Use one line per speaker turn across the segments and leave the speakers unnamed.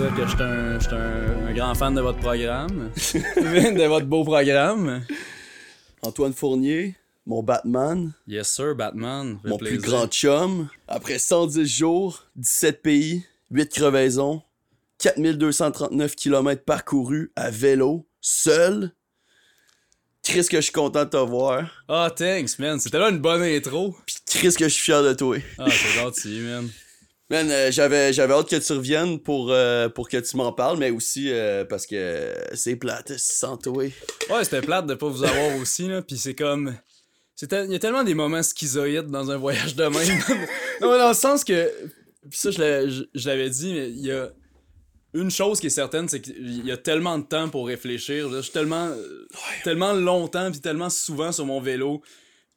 dire que je suis un, j'suis un, un grand fan de votre programme. de votre beau programme.
Antoine Fournier, mon Batman,
Yes, sir, Batman. Fait
mon
plaisir.
plus grand chum. Après 110 jours, 17 pays, 8 crevaisons, 4239 km parcourus à vélo, seul. Chris que je suis content de te voir.
Ah, thanks, man. C'était là une bonne intro.
Pis Chris que je suis fier de toi.
Ah, c'est gentil, man.
Man, euh, j'avais, j'avais hâte que tu reviennes pour, euh, pour que tu m'en parles, mais aussi euh, parce que c'est plate sans toi.
Ouais, c'était plate de pas vous avoir aussi, là. Puis c'est comme. Il y a tellement des moments schizoïdes dans un voyage de même. non, mais dans le sens que. Puis ça, je l'avais dit, mais il y a. Une chose qui est certaine, c'est qu'il y a tellement de temps pour réfléchir. Je suis tellement, tellement longtemps, puis tellement souvent sur mon vélo.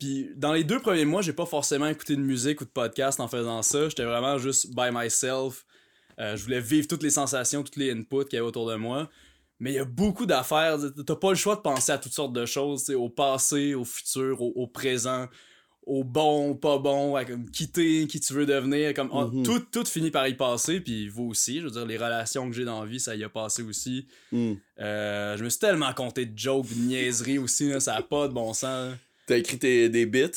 Puis dans les deux premiers mois, j'ai pas forcément écouté de musique ou de podcast en faisant ça. J'étais vraiment juste by myself. Euh, je voulais vivre toutes les sensations, tous les inputs qu'il y avait autour de moi. Mais il y a beaucoup d'affaires. T'as pas le choix de penser à toutes sortes de choses, au passé, au futur, au, au présent, au bon, au pas bon, à comme quitter, qui tu veux devenir. Comme, ah,
Mhm.
tout, tout finit par y passer, puis vous aussi. Je veux dire, les relations que j'ai dans la vie, ça y a passé aussi.
Hmm.
Euh, je me suis tellement compté de jokes, de niaiseries aussi, là, ça a pas de bon sens.
T'as écrit tes, des bits?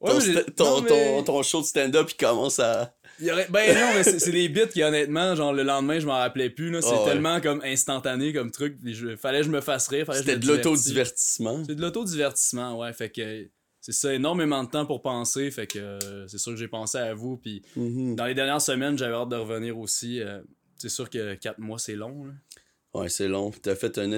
Ouais,
ton,
mais
ton,
non, mais-
ton, ton show de stand-up, il commence à.
Il y aurait... Ben non, mais c'est des bits qui honnêtement, genre le lendemain, je m'en rappelais plus. C'est
Ah ouais.
tellement comme instantané comme truc. je- Fallait que je me fasse rire.
C'était de
divertisse.
l'autodivertissement.
C'est de l'autodivertissement, ouais. Fait que c'est ça, énormément de temps pour penser. Fait que euh, c'est sûr que j'ai pensé à vous. Puis
Mhm.
dans les dernières semaines, j'avais hâte de revenir aussi. euh, c'est sûr que 4 mois, c'est long. là.
Ouais, c'est long. T'as fait un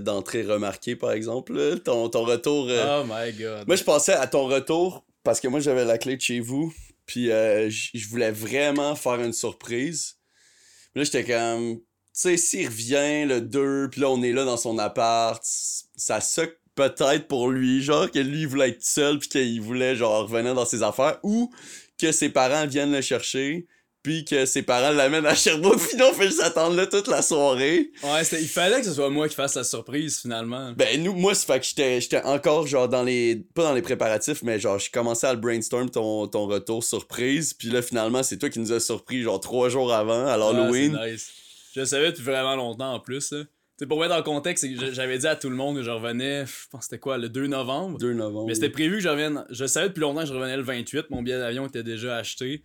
d'entrée remarquée, par exemple. là. Ton, ton retour. euh,
Oh my god.
Moi, je pensais à ton retour parce que moi, j'avais la clé de chez vous. Puis euh, je voulais vraiment faire une surprise. Puis là, j'étais comme. Tu sais, s'il revient le 2, puis là, on est là dans son appart, ça suck peut-être pour lui, genre, que lui, il voulait être seul, puis qu'il voulait, genre, revenir dans ses affaires, ou que ses parents viennent le chercher, puis que ses parents l'amènent à Sherbrooke, puis on fait juste attendre là toute la soirée.
Ouais, il fallait que ce soit moi qui fasse la surprise finalement.
Ben, nous, moi, c'est fait que j'étais, j'étais encore, genre, dans les. Pas dans les préparatifs, mais genre, je commençais à le brainstorm ton, ton retour surprise. Puis là, finalement, c'est toi qui nous as surpris, genre, trois jours avant, à l'Halloween.
Ah, nice. Je le savais depuis vraiment longtemps en plus. là. T'sais, pour mettre dans le contexte, j'avais dit à tout le monde que je revenais, je pense que c'était quoi, le 2 novembre?
2 novembre.
Mais c'était prévu que je revienne. Je savais depuis longtemps que je revenais le 28. Mon billet d'avion était déjà acheté.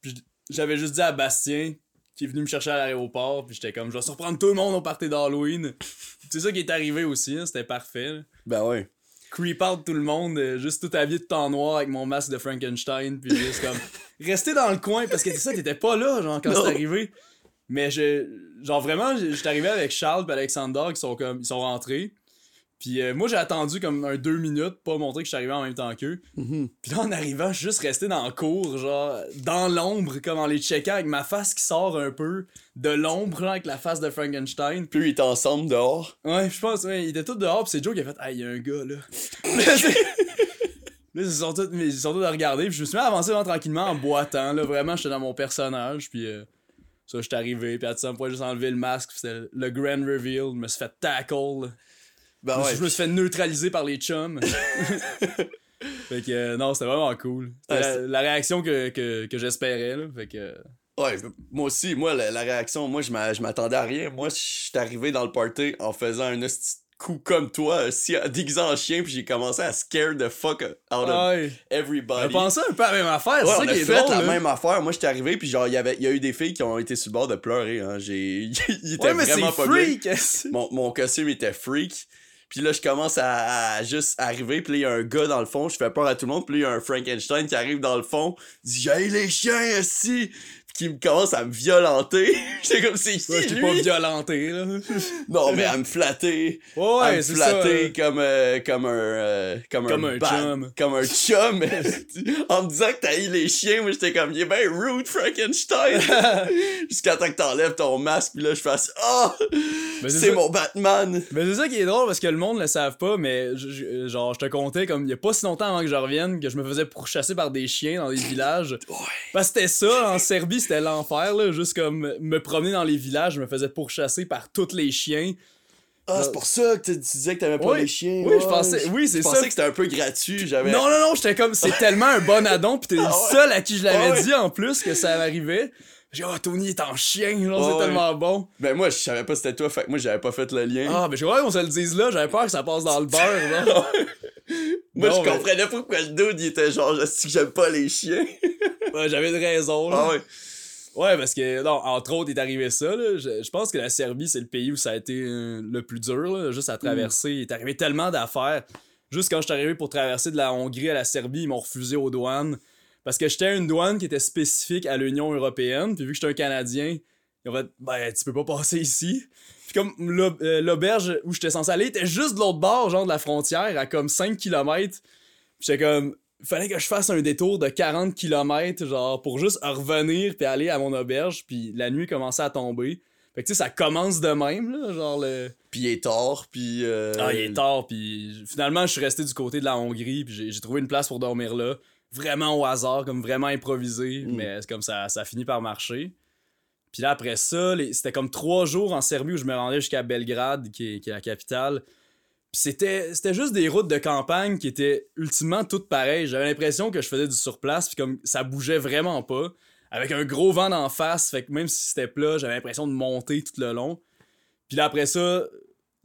Puis j'avais juste dit à Bastien, qui est venu me chercher à l'aéroport. Puis j'étais comme, je vais surprendre tout le monde au party d'Halloween. C'est ça qui est arrivé aussi. hein, C'était parfait. là.
Ben ouais.
Creep out tout le monde, euh, juste tout habillé de en noir avec mon masque de Frankenstein. Puis juste comme, rester dans le coin. Parce que c'est ça, t'étais pas là, genre, quand c'est arrivé. Mais je, genre vraiment, j'étais arrivé avec Charles et Alexander qui sont comme, ils sont rentrés. Puis euh, moi, j'ai attendu comme un deux minutes, pas montrer que je suis arrivé en même temps qu'eux.
Mhm.
Puis là, en arrivant, je suis juste resté dans le cours, genre, dans l'ombre, comme en les checkant avec ma face qui sort un peu de l'ombre, là, avec la face de Frankenstein.
Puis ils étaient ensemble dehors.
Ouais, je pense, ouais, ils étaient tous dehors, pis c'est Joe qui a fait, ah, il y a un gars, là. là, ils sont tous, mais ils sont tous à regarder, puis je me suis mis à avancer vraiment tranquillement en boitant, là, vraiment, j'étais dans mon personnage, puis euh, ça, j'étais arrivé, puis à tout point, juste enlevé le masque, puis c'était le grand reveal, je me suis fait tackle.
Ben
Je me
ouais.
suis- je me suis fait neutraliser par les chums. fait que euh, non, c'était vraiment cool. C'était
Ouais,
la, réaction que, que, que j'espérais. Là. Fait que. euh,
Ouais, moi aussi, moi, la, la réaction, moi, je m'a- je m'attendais à rien. Moi, je suis arrivé dans le party en faisant un coup comme toi, si, déguisé en chien, puis j'ai commencé à scare the fuck out of
Ouais. On a
everybody.
pensé un peu à la même affaire,
Ouais,
c'est
on
ça
a
qui est
fait
drôle.
la
là.
même affaire. Moi, j'étais arrivé, puis genre, il y il y a eu des filles qui ont été sur le bord de pleurer. Hein. J'ai, ils étaient
Ouais, mais c'est
vraiment pas
freak!
Mon, mon costume était freak. Puis là, je commence à, à juste arriver, puis là, il y a un gars dans le fond, je fais peur à tout le monde, puis là, il y a un Frankenstein qui arrive dans le fond, il dit « J'ai les chiens ici! » qui me commence à me violenter. J'étais comme « C'est qui,
Ouais,
lui?
pas violenté, là.
Non, mais à me flatter.
Ouais,
à
ouais,
me
ça.
flatter comme, euh, comme un... euh, comme,
Comme
un,
chum.
Comme un chum. en me disant que t'as eu les chiens, moi, j'étais comme « Il est ben rude, Frankenstein! » Jusqu'à temps que t'enlèves ton masque, puis là, je fasse « Ah! C'est mon Batman! »
Mais c'est ça qui est drôle parce que le monde le savent pas, mais je- genre, je te comptais comme il y a pas si longtemps avant que je revienne que je me faisais pourchasser par des chiens dans des villages. Parce que c'était ça, en Serbie, c'était l'enfer, là. Juste comme me promener dans les villages, je me faisais pourchasser par tous les chiens.
Ah, c'est pour ça que tu disais que t'aimais pas
Oui,
les chiens.
oui, je
ouais.
pensais- oui, c'est
Je
ça.
pensais que c'était un peu gratuit. J'avais.
Non, non, non, j'étais comme, c'est tellement un bon addon, pis t'es le
Ah ouais?
seul à qui je l'avais
Ah ouais?
dit en plus que ça m'arrivait. J'ai dit, oh, Tony est en chien, genre, c'est
Ouais.
tellement bon.
Ben moi, je savais pas c'était toi, fait que moi, j'avais pas fait le lien.
Ah, mais je crois qu'on se le dise là, j'avais peur que ça passe dans le beurre, là.
moi,
non,
je
mais-
comprenais pas pourquoi le dude, il était genre, je sais que j'aime pas les chiens?
Ouais, j'avais de raison, là.
ah ouais.
Ouais, parce que, non, entre autres, est arrivé ça, là. Je, je pense que la Serbie, c'est le pays où ça a été euh, le plus dur, là, juste à traverser. Il est arrivé tellement d'affaires. Juste quand je suis arrivé pour traverser de la Hongrie à la Serbie, ils m'ont refusé aux douanes. Parce que j'étais à une douane qui était spécifique à l'Union européenne. Puis vu que j'étais un Canadien, ils ont fait, ben, tu peux pas passer ici. Puis comme euh, l'auberge où j'étais censé aller était juste de l'autre bord, genre de la frontière, à comme 5 km. J'étais comme, fallait que je fasse un détour de 40 km, genre, pour juste revenir puis aller à mon auberge. Puis la nuit commençait à tomber. Fait que tu sais, ça commence de même, là, genre le.
Puis il est tard, puis... euh,
Ah, il est tard, puis finalement, je suis resté du côté de la Hongrie, puis j'ai trouvé une place pour dormir là. Vraiment au hasard, comme vraiment improvisé,
Mm.
mais c'est comme ça, ça a fini par marcher. Puis là, après ça, les- c'était comme trois jours en Serbie où je me rendais jusqu'à Belgrade, qui est, qui est la capitale. C'était c'était juste des routes de campagne qui étaient ultimement toutes pareilles. J'avais l'impression que je faisais du surplace, puis comme ça bougeait vraiment pas. Avec un gros vent d'en face, fait que même si c'était plat, j'avais l'impression de monter tout le long. Puis après ça,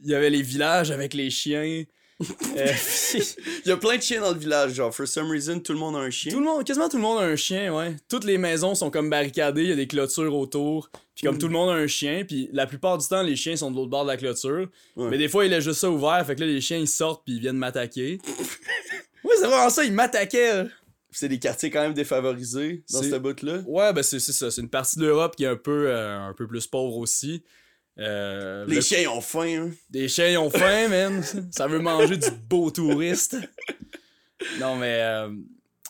il y avait les villages avec les chiens. Euh,
Il y a plein de chiens dans le village, genre, for some reason, tout le monde a un chien.
tout le monde, quasiment tout le monde a un chien, ouais. Toutes les maisons sont comme barricadées, il y a des clôtures autour. Puis comme
Mm.
tout le monde a un chien, puis la plupart du temps, les chiens sont de l'autre bord de la clôture.
Ouais.
Mais des fois, il est juste ça ouvert, fait que là, les chiens, ils sortent, puis ils viennent m'attaquer. ouais, c'est vraiment ça, ils m'attaquaient.
C'est des quartiers quand même défavorisés dans cette bout-là.
Ouais, ben c'est c'est ça, c'est une partie de l'Europe qui est un peu, euh, un peu plus pauvre aussi. Euh,
Les
le-
chiens ont faim, hein.
Des chiens, ont faim, man. Ça veut manger du beau touriste. Non, mais. euh,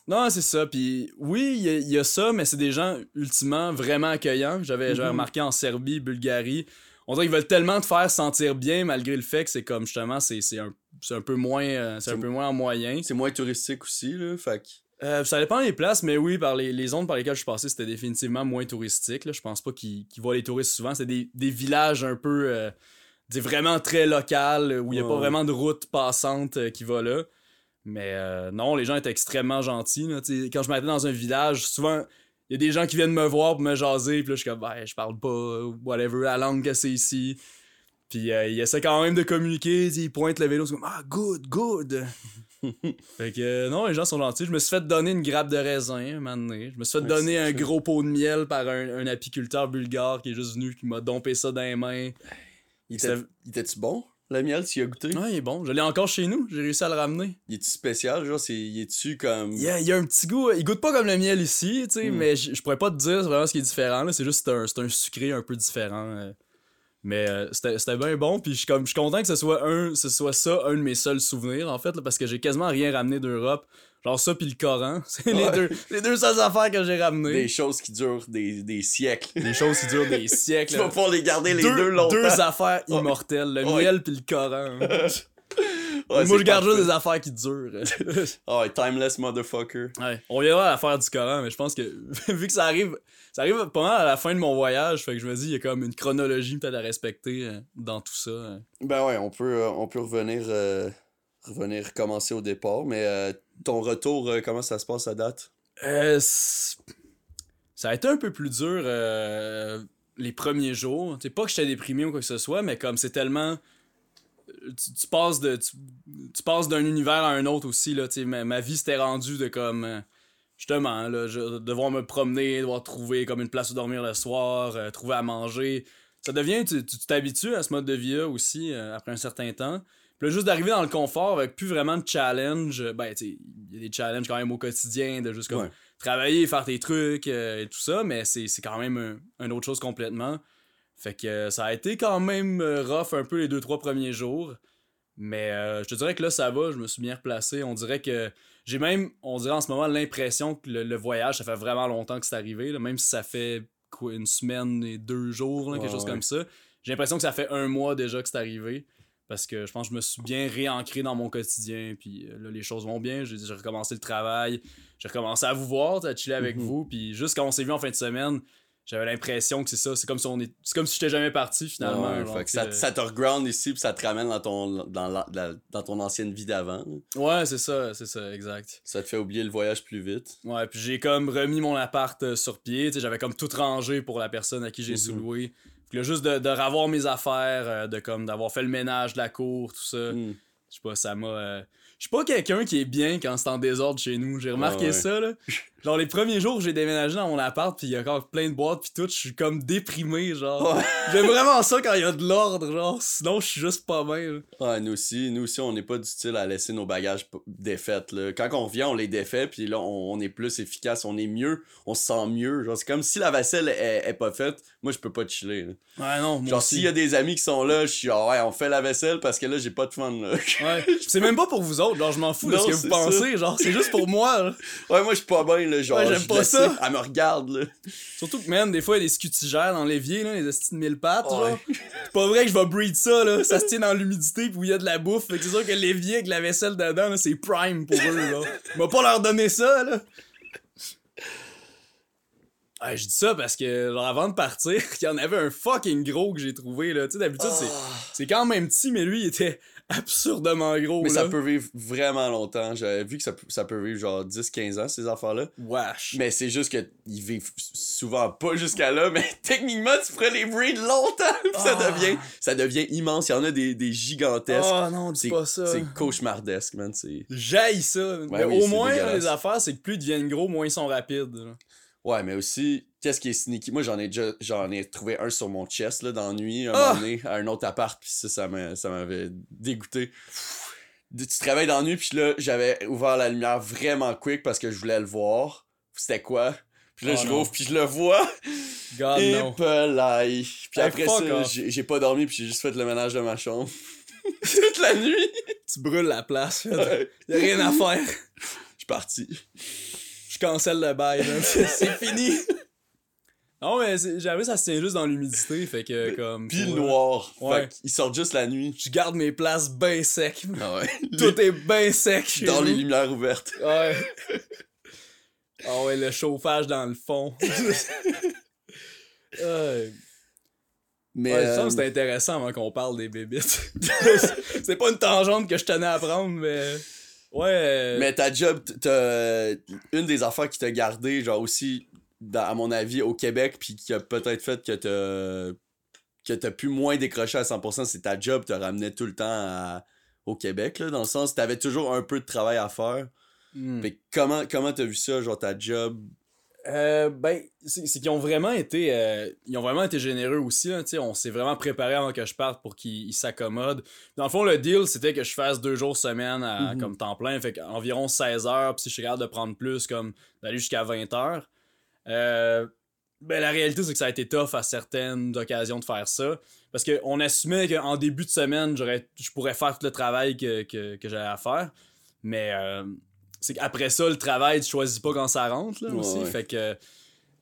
Non, c'est ça. Puis oui, il y, a- il y a ça, mais c'est des gens ultimement vraiment accueillants. J'avais
Mhm.
remarqué en Serbie, Bulgarie. On dirait qu'ils veulent tellement te faire sentir bien, malgré le fait que c'est comme justement, c'est un, un peu moins euh, c'est un peu moins en moyen.
C'est moins touristique aussi, là, fait.
Euh, ça dépend des places, mais oui, par les, les zones par lesquelles je suis passé, c'était définitivement moins touristique. Là. Je pense pas qu'ils voient les touristes souvent. C'est des, des villages un peu euh, des vraiment très local, où il n'y a
Ouais,
pas vraiment de route passante euh, qui va là. Mais euh, non, les gens étaient extrêmement gentils. là. Quand je m'arrêtais dans un village, souvent, il y a des gens qui viennent me voir pour me jaser, puis là, je suis comme, ben, je parle pas, whatever, la langue que c'est ici. Puis il essaie quand même de communiquer, il pointe le vélo, c'est comme, ah, good, good. fait que euh, non, les gens sont gentils. Je me suis fait donner une grappe de raisin un moment donné. Je me suis fait
Ouais,
donner un gros pot de miel par un, un apiculteur bulgare qui est juste venu, qui m'a dompé ça dans les mains.
Il était-tu bon, le miel, tu y as goûté?
Ouais, il est bon. Je l'ai encore chez nous. J'ai réussi à le ramener.
Il est-tu spécial, genre, c'est... Il est-tu comme...
Il y a, il y a un petit goût. Il goûte pas comme le miel ici, tu sais,
Mm.
mais je pourrais pas te dire vraiment ce qui est différent. là. C'est juste un, c'est un sucré un peu différent. euh. Mais euh, c'était bien bon. Puis je suis comme- je suis content que ce soit, un, ce soit ça, un de mes seuls souvenirs, en fait, là, parce que j'ai quasiment rien ramené d'Europe. Genre ça, puis le Coran. C'est les, deux, les deux seules affaires que j'ai ramenées.
Des choses qui durent des, des siècles.
Des choses qui durent des siècles.
tu vas pouvoir les garder les
deux,
deux, longtemps.
deux affaires immortelles, le
Ouais.
miel puis le Coran.
Ouais,
Moi, je garde juste des affaires qui durent.
Ah ouais, timeless motherfucker.
Ouais. On viendra à l'affaire du Coran, mais je pense que vu que ça arrive, ça arrive pas mal à la fin de mon voyage, fait que je me dis il y a comme une chronologie peut-être à respecter euh, dans tout ça. euh.
Ben ouais, on peut, euh, on peut revenir, euh, revenir commencer au départ, mais euh, ton retour, euh, comment ça se passe à date?
Euh, ça a été un peu plus dur les premiers jours. C'est pas que j'étais déprimé ou quoi que ce soit, mais comme c'est tellement tu, tu passes de tu, tu passes d'un univers à un autre aussi là, tu ma, ma vie s'était rendue de comme euh, justement là, je, devoir me promener, devoir trouver comme une place où dormir le soir, euh, trouver à manger. Ça devient tu tu tu t'habitues à ce mode de vie là aussi euh, après un certain temps. Puis là, juste d'arriver dans le confort avec plus vraiment de challenge, ben tu il y a des challenges quand même au quotidien de juste comme
Ouais.
travailler, faire tes trucs euh, et tout ça, mais c'est quand même un, un autre chose complètement. Fait que euh, ça a été quand même euh, rough un peu les deux, trois premiers jours. Mais euh, je te dirais que là, ça va, je me suis bien replacé. On dirait que j'ai même, on dirait en ce moment, l'impression que le, le voyage, ça fait vraiment longtemps que c'est arrivé. là, même si ça fait quoi, une semaine et deux jours, là, quelque
Ouais,
chose
ouais.
comme ça. J'ai l'impression que ça fait un mois déjà que c'est arrivé. Parce que je pense que je me suis bien réancré dans mon quotidien. Puis là, les choses vont bien. J'ai j'ai recommencé le travail. J'ai recommencé à vous voir, à chiller avec
Mhm.
vous. Puis juste quand on s'est vu en fin de semaine, j'avais l'impression que c'est ça. C'est comme si on est. C'est comme si j'étais jamais parti finalement.
Ouais,
genre,
ça, ça te reground ici, puis ça te ramène dans ton, dans, la- la- dans ton ancienne vie d'avant.
Ouais, c'est ça, c'est ça, exact.
Ça te fait oublier le voyage plus vite.
Ouais, puis j'ai comme remis mon appart euh, sur pied. tu sais, J'avais comme tout rangé pour la personne à qui j'ai
Mhm.
sous-loué. Puis là, juste de, de revoir mes affaires, euh, de comme d'avoir fait le ménage de la cour, tout ça.
Mm.
Je sais pas, ça m'a. euh, Je suis pas quelqu'un qui est bien quand c'est en désordre chez nous. J'ai remarqué
Ah ouais.
ça, là. Genre, les premiers jours où j'ai déménagé dans mon appart, puis il y a encore plein de boîtes, puis tout, je suis comme déprimé, genre.
Ouais.
J'aime vraiment ça quand il y a de l'ordre, genre. Sinon, je suis juste pas bien.
Ouais, nous aussi, nous aussi, on n'est pas du style à laisser nos bagages défaits. Là. Quand on revient, on les défait, puis là, on, on est plus efficace, on est mieux, on se sent mieux. Genre, c'est comme si la vaisselle est, est pas faite, moi, je peux pas chiller. là.
Ouais, non, moi
Genre, s'il y a des amis qui sont là, je suis, ah ouais, on fait la vaisselle parce que là, j'ai pas de fun. Là.
Ouais. C'est même pas pour vous autres, genre, je m'en fous de ce que vous pensez, genre, c'est juste pour moi, là.
ouais, moi, je suis pas bien, là. Genre,
Ouais, j'aime
je
pas ça.
Elle me regarde, là.
Surtout que, man, des fois, il y a des scutigères dans l'évier, là, les estis de mille pattes,
Ouais.
genre. C'est pas vrai que je vais breed ça, là. Ça se tient dans l'humidité, puis où il y a de la bouffe. Fait que c'est sûr que l'évier avec la vaisselle dedans, là, c'est prime pour eux, là. On va pas leur donner ça, là. Ouais, je dis ça parce que, genre, avant de partir, il y en avait un fucking gros que j'ai trouvé, là. Tu sais, d'habitude, c'est- c'est quand même petit, mais lui, il était absurdement gros,
Mais
là.
ça peut vivre vraiment longtemps. J'avais vu que ça, peut- ça peut vivre genre 10-15 ans, ces affaires-là.
Wesh.
Mais c'est juste que ils vivent souvent pas jusqu'à là, mais techniquement, tu pourrais les breed longtemps. puis ça,
Ah.
devient, ça devient immense. Il y en a des, des gigantesques.
Oh non, dis
c'est
pas ça.
c'est cauchemardesque, man.
J'haïs ça. mais
oui,
au moins, les affaires, c'est que plus ils deviennent gros, moins ils sont rapides. là.
Ouais, mais aussi, qu'est-ce qui est sneaky? Moi, j'en ai déjà j'en ai trouvé un sur mon chest là, dans la nuit, un
Ah!
moment donné, à un autre appart, puis ça, ça m'a- ça m'avait dégoûté. Tu te réveilles dans la nuit, puis là, j'avais ouvert la lumière vraiment quick parce que je voulais le voir. C'était quoi? Puis là,
Oh
je l'ouvre, puis je le vois.
God
Et. Puis
Hey,
après ça, j'ai pas dormi, puis j'ai juste fait le ménage de ma chambre. Toute la nuit.
Tu brûles la place. fait.
Ouais.
Y a rien à faire.
Je suis parti.
Je cancelle le bail. C'est fini. Non, mais j'avoue, ça se tient juste dans l'humidité. Fait que, comme.
Puis le noir.
Ouais.
Fait qu'ils sortent juste la nuit.
Je garde mes places bien sec.
Ah ouais.
Tout est bien sec.
dans les lumières ouvertes.
Ouais. Ah ouais, le chauffage dans le fond. ouais.
Mais
Ouais, ça,
euh,
c'est intéressant avant qu'on parle des bébites. c'est pas une tangente que je tenais à prendre, mais. Ouais. euh,
Mais ta job, t'as une des affaires qui t'a gardé, genre aussi, dans- à mon avis, au Québec, puis qui a peut-être fait que t'as que t'as pu moins décrocher à 100%, c'est ta job te ramenait tout le temps à- au Québec, là, dans le sens, t'avais toujours un peu de travail à faire.
hmm.
Fait que comment comment t'as vu ça, genre ta job?
Euh, ben, c'est qu'ils ont vraiment été. euh, ils ont vraiment été généreux aussi. On s'est vraiment préparé avant que je parte pour qu'ils ils s'accommodent. Dans le fond, le deal, c'était que je fasse deux jours semaine à,
Mhm.
comme temps plein. Fait environ 16 heures. Puis si je suis capable de prendre plus, comme d'aller jusqu'à 20 heures. Euh, ben, la réalité, c'est que ça a été tough à certaines occasions de faire ça. Parce qu'on assumait qu'en début de semaine, je pourrais faire tout le travail que, que, que j'avais à faire. Mais euh, c'est qu'après ça, le travail, tu choisis pas quand ça rentre là,
Ouais,
aussi.
ouais.
Fait que.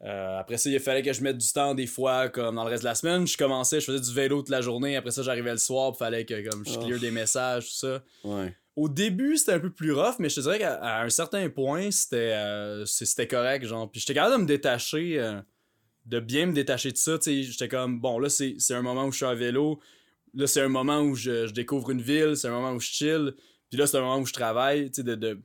euh, après ça, il fallait que je mette du temps des fois, comme dans le reste de la semaine. Je commençais, je faisais du vélo toute la journée. Après ça, j'arrivais le soir, il fallait que comme, je
Oh.
clear des messages, tout ça.
Ouais.
Au début, c'était un peu plus rough, mais je te dirais qu'à à un certain point, c'était euh, c'était correct, genre. Puis j'étais capable de me détacher, euh, de bien me détacher de ça, tu sais. J'étais comme, bon, là, c'est un moment où je suis en vélo. Là, c'est un moment où je, je découvre une ville. C'est un moment où je chill. Puis là, c'est un moment où je travaille, tu sais, de... de...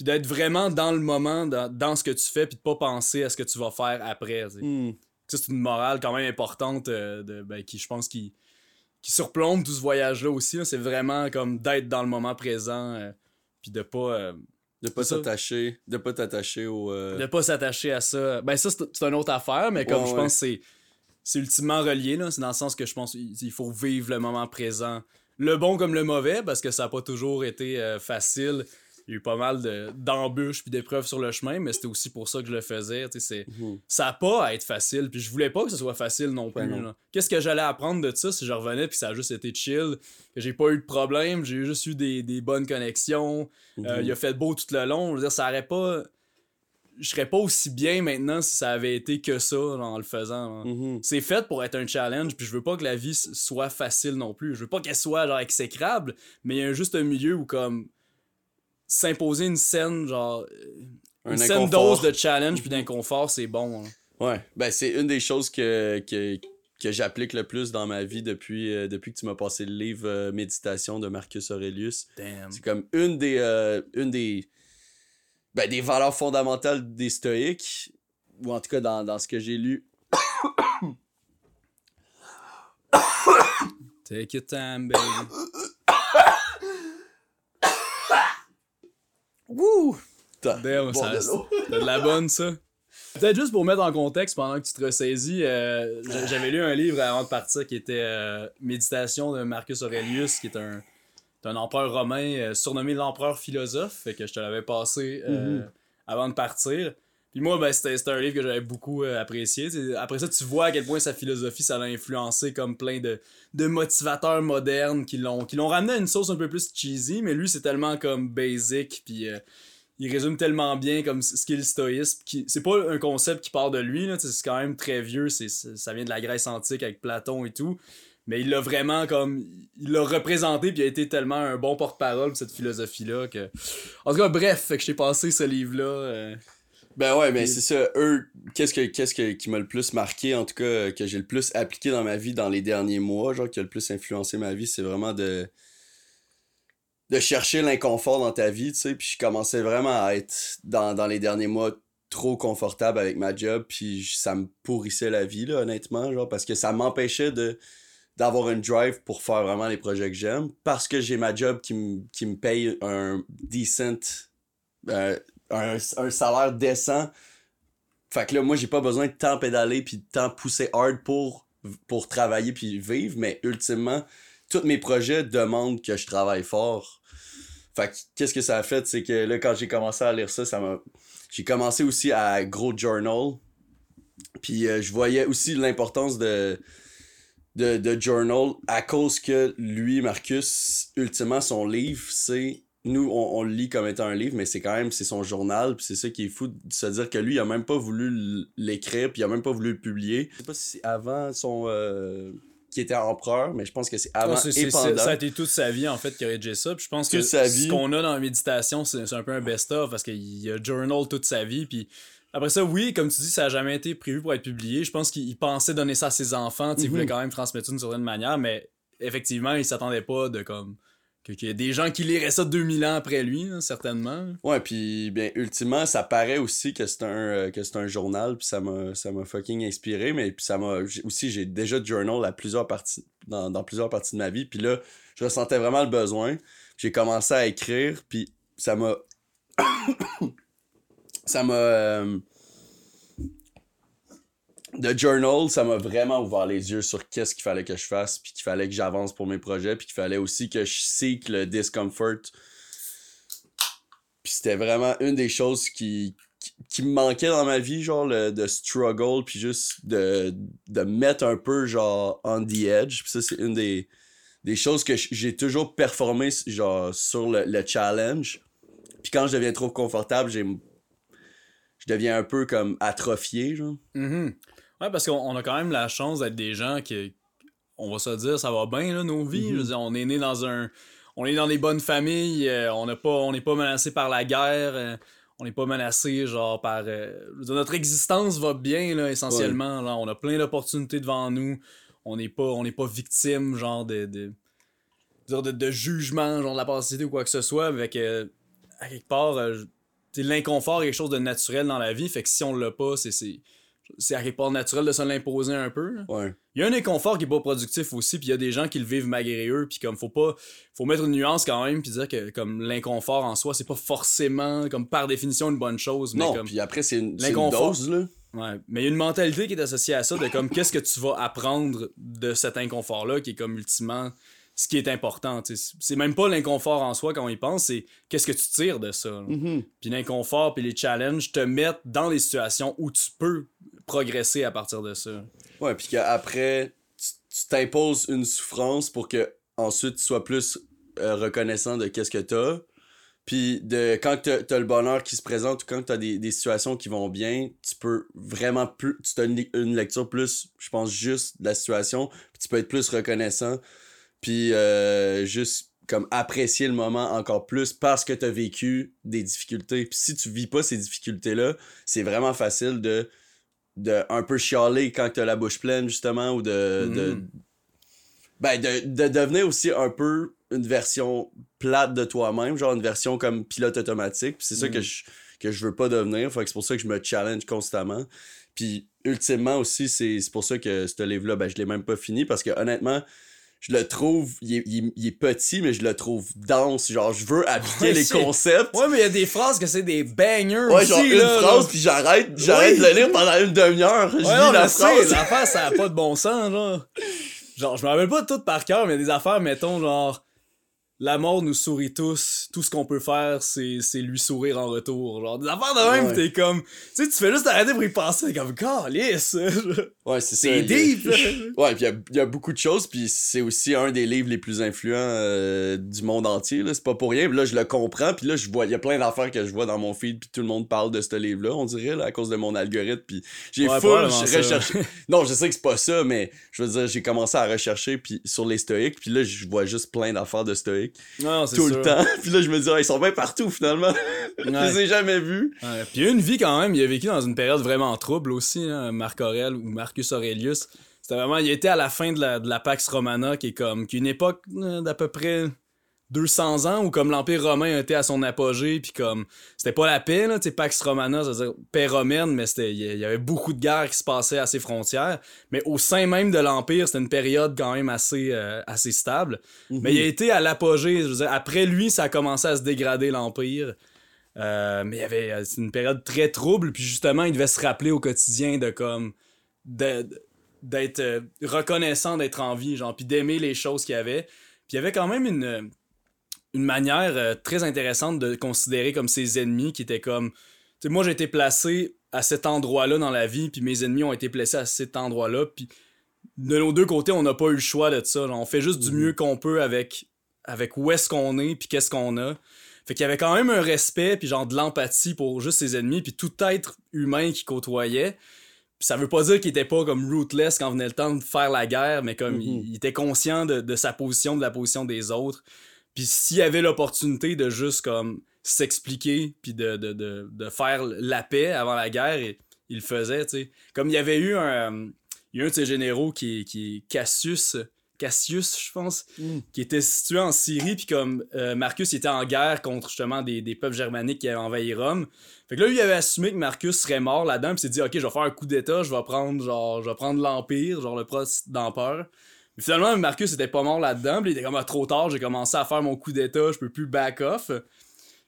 Puis d'être vraiment dans le moment, dans, dans ce que tu fais, puis de pas penser à ce que tu vas faire après.
Hmm.
C'est une morale quand même importante euh, de, ben, qui, je pense, qui, qui surplombe tout ce voyage-là aussi. là. C'est vraiment comme d'être dans le moment présent, euh, puis de pas, euh,
De pas t'attacher, de pas t'attacher au
de pas s'attacher à ça. Ben ça, c'est c'est une autre affaire, mais comme
Ouais,
je
ouais.
pense que c'est c'est ultimement relié. là. C'est dans le sens que je pense qu'il il faut vivre le moment présent. Le bon comme le mauvais, parce que ça n'a pas toujours été euh, facile. Il y a eu pas mal de- d'embûches puis d'épreuves sur le chemin, mais c'était aussi pour ça que je le faisais. C'est
Mhm.
ça a pas à être facile. Puis je voulais pas que ce soit facile non plus. Qu'est-ce que j'allais apprendre de ça si je revenais puis ça a juste été chill, que j'ai pas eu de problème, j'ai juste eu des, des bonnes connexions. Euh,
Mhm.
il a fait beau tout le long. Je veux dire, ça aurait pas. Je serais pas aussi bien maintenant si ça avait été que ça en le faisant.
Mhm.
C'est fait pour être un challenge, puis je veux pas que la vie soit facile non plus. Je veux pas qu'elle soit genre exécrable, mais il y a juste un milieu où comme s'imposer une scène genre
Un
une scène dose de challenge puis d'inconfort, c'est bon. hein.
Ouais, ben c'est une des choses que, que, que j'applique le plus dans ma vie depuis, euh, depuis que tu m'as passé le livre euh, Méditation de Marcus Aurelius.
Damn.
C'est comme une des, euh, une des, ben, des valeurs fondamentales des stoïques, ou en tout cas dans, dans ce que j'ai lu.
Take your time, baby.
Wouh!
Damn,
Bon
ça,
de l'eau.
c'est de la bonne, ça. Peut-être juste pour mettre en contexte pendant que tu te ressaisis, euh, j'a- j'avais lu un livre avant de partir qui était euh, Méditation de Marcus Aurelius, qui est un, un empereur romain euh, surnommé l'empereur philosophe, fait que je te l'avais passé euh,
Mhm.
avant de partir. Puis moi, ben, c'était un livre que j'avais beaucoup euh, apprécié. Après ça, tu vois à quel point sa philosophie, ça l'a influencé comme plein de, de motivateurs modernes qui l'ont ramené à une sauce un peu plus cheesy, mais lui, c'est tellement comme basic, puis euh, il résume tellement bien comme ce qu'est le stoïsme. qui- C'est pas un concept qui part de lui, c'est quand même très vieux, c'est ça vient de la Grèce antique avec Platon et tout. Mais il l'a vraiment comme. Il l'a représenté, puis il a été tellement un bon porte-parole de cette philosophie-là que. En tout cas, bref, fait que je t'ai passé ce livre-là. euh,
Ben ouais, mais
Et-
c'est ça. Eux, qu'est-ce que qu'est-ce que, qui m'a le plus marqué, en tout cas, que j'ai le plus appliqué dans ma vie dans les derniers mois, genre qui a le plus influencé ma vie, c'est vraiment de de chercher l'inconfort dans ta vie, tu sais. Puis je commençais vraiment à être dans, dans les derniers mois trop confortable avec ma job, puis ça me pourrissait la vie, là, honnêtement, genre, parce que ça m'empêchait de d'avoir une drive pour faire vraiment les projets que j'aime, parce que j'ai ma job qui me qui me paye un decent euh, un, un salaire décent. Fait que là, moi, j'ai pas besoin de tant pédaler puis de tant pousser hard pour, pour travailler puis vivre, mais ultimement, tous mes projets demandent que je travaille fort. Fait que qu'est-ce que ça a fait, c'est que là, quand j'ai commencé à lire ça, ça m'a... J'ai commencé aussi à gros journal. Puis euh, je voyais aussi l'importance de, de, de journal à cause que lui, Marcus, ultimement, son livre, c'est nous, on, on le lit comme étant un livre, mais c'est quand même, c'est son journal, puis c'est ça qui est fou de se dire que lui, il a même pas voulu l'écrire, puis il a même pas voulu le publier. Je sais pas si c'est avant son... euh, qui était empereur, mais je pense que c'est avant et pendant.
ça a été toute sa vie en fait qui a rédigé ça. Puis je pense que
Toute sa
ce
vie.
qu'on a dans la méditation, c'est un peu un best-of parce qu'il a journal toute sa vie. Puis après ça, oui, comme tu dis, ça a jamais été prévu pour être publié. Je pense qu'il il pensait donner ça à ses enfants. Il
Mhm.
voulait quand même transmettre ça d'une certaine manière, mais effectivement, il s'attendait pas de comme. Qu'il y ait des gens qui liraient ça 2000 ans après lui, certainement.
Ouais, puis bien ultimement, ça paraît aussi que c'est un euh, un journal, puis ça m'a ça m'a fucking inspiré, mais puis ça m'a aussi j'ai déjà journal à plusieurs parties dans, dans plusieurs parties de ma vie, puis là, je ressentais vraiment le besoin. J'ai commencé à écrire, puis ça m'a ça m'a euh, de journal, ça m'a vraiment ouvert les yeux sur qu'est-ce qu'il fallait que je fasse, puis qu'il fallait que j'avance pour mes projets, puis qu'il fallait aussi que je seek le discomfort puis c'était vraiment une des choses qui, qui, me manquait dans ma vie, genre le, de struggle, puis juste de, de mettre un peu genre on the edge. Puis ça, c'est une des, des choses que j'ai toujours performé genre sur le, le challenge. Puis quand je deviens trop confortable, j'ai je deviens un peu comme atrophié, genre.
Mhm. Ouais, parce qu'on on a quand même la chance d'être des gens qui. On va se dire, ça va bien, là, nos vies.
Mhm.
Je veux dire, on est né dans un. On est dans des bonnes familles, euh, on n'a pas, on n'est pas menacé par la guerre, euh, on n'est pas menacé, genre, par. euh, je veux dire, notre existence va bien, là, essentiellement. Là, on a plein d'opportunités devant nous. On n'est pas, on n'est pas victime, genre, de. de de, de jugement, genre, de la passivité ou quoi que ce soit, avec. à quelque part. l'inconfort est quelque chose de naturel dans la vie, fait que si on l'a pas, c'est c'est à quelque part naturel de se l'imposer un peu.
Ouais.
Il y a un inconfort qui est pas productif aussi, puis il y a des gens qui le vivent malgré eux, puis comme faut pas faut mettre une nuance quand même, puis dire que comme l'inconfort en soi, c'est pas forcément comme par définition une bonne chose, mais
Non,
comme
puis après, c'est une, une dose, là.
ouais, mais il y a une mentalité qui est associée à ça de comme qu'est-ce que tu vas apprendre de cet inconfort là qui est comme ultimement ce qui est important, c'est même pas l'inconfort en soi quand on y pense, c'est qu'est-ce que tu tires de ça.
Mhm.
Puis l'inconfort puis les challenges te mettent dans des situations où tu peux progresser à partir de ça.
Ouais, puis qu'après, tu tu t'imposes une souffrance pour que ensuite tu sois plus euh, reconnaissant de qu'est-ce que t'as. Puis de quand t'as as le bonheur qui se présente ou quand t'as des, des situations qui vont bien, tu peux vraiment plus. Tu as une, une lecture plus, je pense, juste de la situation. Puis tu peux être plus reconnaissant. Puis euh, juste comme apprécier le moment encore plus parce que t'as vécu des difficultés. Puis si tu vis pas ces difficultés-là, c'est vraiment facile de de un peu chialer quand t'as la bouche pleine, justement, ou de. de
Mm.
ben, de, de devenir aussi un peu une version plate de toi-même, genre une version comme pilote automatique. Puis c'est ça
Mm.
que je, que je veux pas devenir. Fait que c'est pour ça que je me challenge constamment. Puis ultimement aussi, c'est c'est pour ça que ce livre-là, ben, je l'ai même pas fini parce que honnêtement, je le trouve, il est, il il est petit, mais je le trouve dense. Genre, je veux appliquer
Ouais,
les concepts.
Ouais, mais il y a des phrases que c'est des bangers
Ouais,
aussi,
genre une
là,
phrase, puis j'arrête, j'arrête
Oui.
de le lire pendant une demi-heure. Je lis la phrase.
l'affaire, ça a pas de bon sens, genre. Genre, je me rappelle pas de tout par cœur, mais des affaires, mettons, genre, la mort nous sourit tous, tout ce qu'on peut faire, c'est c'est lui sourire en retour. Genre, des affaires de même,
Ouais.
t'es comme, tu sais, tu fais juste arrêter pour y penser, comme, calice!
Ouais, c'est ça.
C'est
a-
deep.
Ouais, puis il y y a beaucoup de choses, puis c'est aussi un des livres les plus influents euh, du monde entier, là. C'est pas pour rien. Puis là, je le comprends, puis là, je vois, il y a plein d'affaires que je vois dans mon feed, puis tout le monde parle de ce livre-là, on dirait, là, à cause de mon algorithme. Puis j'ai
Ouais,
full recherché. non, je sais que c'est pas ça, mais je veux dire, j'ai commencé à rechercher puis sur les stoïques, puis là, je vois juste plein d'affaires de stoïques
Non,
tout
sûr.
le temps. puis là, je me dis, ils sont bien partout, finalement. je
Ouais.
les ai jamais vus.
Ouais, Puis il a une vie quand même, il a vécu dans une période vraiment trouble aussi, hein, Marc Aurel ou Marcus Aurelius. C'était vraiment, il était à la fin de la, de la Pax Romana, qui est comme, qui est une époque euh, d'à peu près 200 ans où comme l'Empire romain était à son apogée, puis comme, c'était pas la paix, là, tu sais, Pax Romana, c'est-à-dire paix romaine, mais c'était, il y- avait beaucoup de guerres qui se passaient à ses frontières. Mais au sein même de l'Empire, c'était une période quand même assez, euh, assez stable. Mais il a été à l'apogée, je veux dire, après lui, ça a commencé à se dégrader l'Empire. Euh, mais il y avait euh, c'est une période très trouble, puis justement, il devait se rappeler au quotidien de comme de- d'être reconnaissant d'être en vie, genre, puis d'aimer les choses qu'il y avait. Puis il y avait quand même une, une manière euh, très intéressante de considérer comme ses ennemis qui étaient comme. Tu sais, moi, j'ai été placé à cet endroit-là dans la vie, puis mes ennemis ont été placés à cet endroit-là, puis de nos deux côtés, on n'a pas eu le choix de ça. genre, on fait juste du
Mhm.
mieux qu'on peut avec, avec où est-ce qu'on est, puis qu'est-ce qu'on a. Fait qu'il y avait quand même un respect, puis genre de l'empathie pour juste ses ennemis, puis tout être humain qui côtoyait. Puis ça veut pas dire qu'il était pas comme rootless quand venait le temps de faire la guerre, mais comme
Mhm.
il, il était conscient de, de sa position, de la position des autres. Puis s'il avait l'opportunité de juste comme s'expliquer, puis de, de, de, de faire la paix avant la guerre, il, le faisait, tu sais. Comme il y avait eu un, euh, il y a un de ses généraux qui, est- qui est Cassius, Cassius, je pense,
Mm.
qui était situé en Syrie, puis comme euh, Marcus était en guerre contre justement des, des peuples germaniques qui avaient envahi Rome. Fait que là, lui, il avait assumé que Marcus serait mort là-dedans, puis il s'est dit, ok, je vais faire un coup d'état, je vais prendre, genre, je vais prendre l'Empire, genre le poste d'empereur. Finalement, Marcus était pas mort là-dedans, puis il était comme, ah, trop tard, j'ai commencé à faire mon coup d'état, je peux plus back off.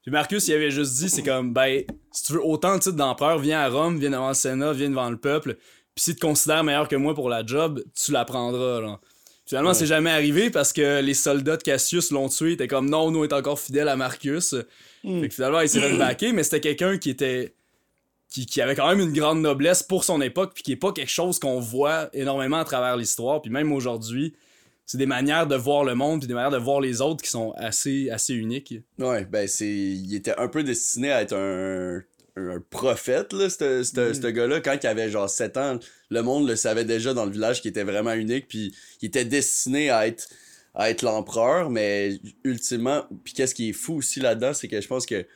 Puis Marcus, il avait juste dit, c'est comme, ben, si tu veux autant de titre d'empereur, viens à Rome, viens devant le Sénat, viens devant le peuple, puis si tu te considères meilleur que moi pour la job, tu la prendras, là. Finalement,
Ouais.
c'est jamais arrivé parce que les soldats de Cassius l'ont tué. Ils étaient comme non, nous on est encore fidèles à Marcus.
Mm.
Fait que finalement, il s'est fait backer, mais c'était quelqu'un qui était. Qui, qui avait quand même une grande noblesse pour son époque, puis qui est pas quelque chose qu'on voit énormément à travers l'histoire. Puis même aujourd'hui, c'est des manières de voir le monde, puis des manières de voir les autres qui sont assez, assez uniques.
Ouais, ben c'est. Il était un peu destiné à être un, un prophète, là, ce
Mm.
gars-là. Quand il avait genre 7 ans, le monde le savait déjà dans le village qu'il était vraiment unique, puis il était destiné à être à être l'empereur, mais ultimement, puis qu'est-ce qui est fou aussi là-dedans, c'est que je pense que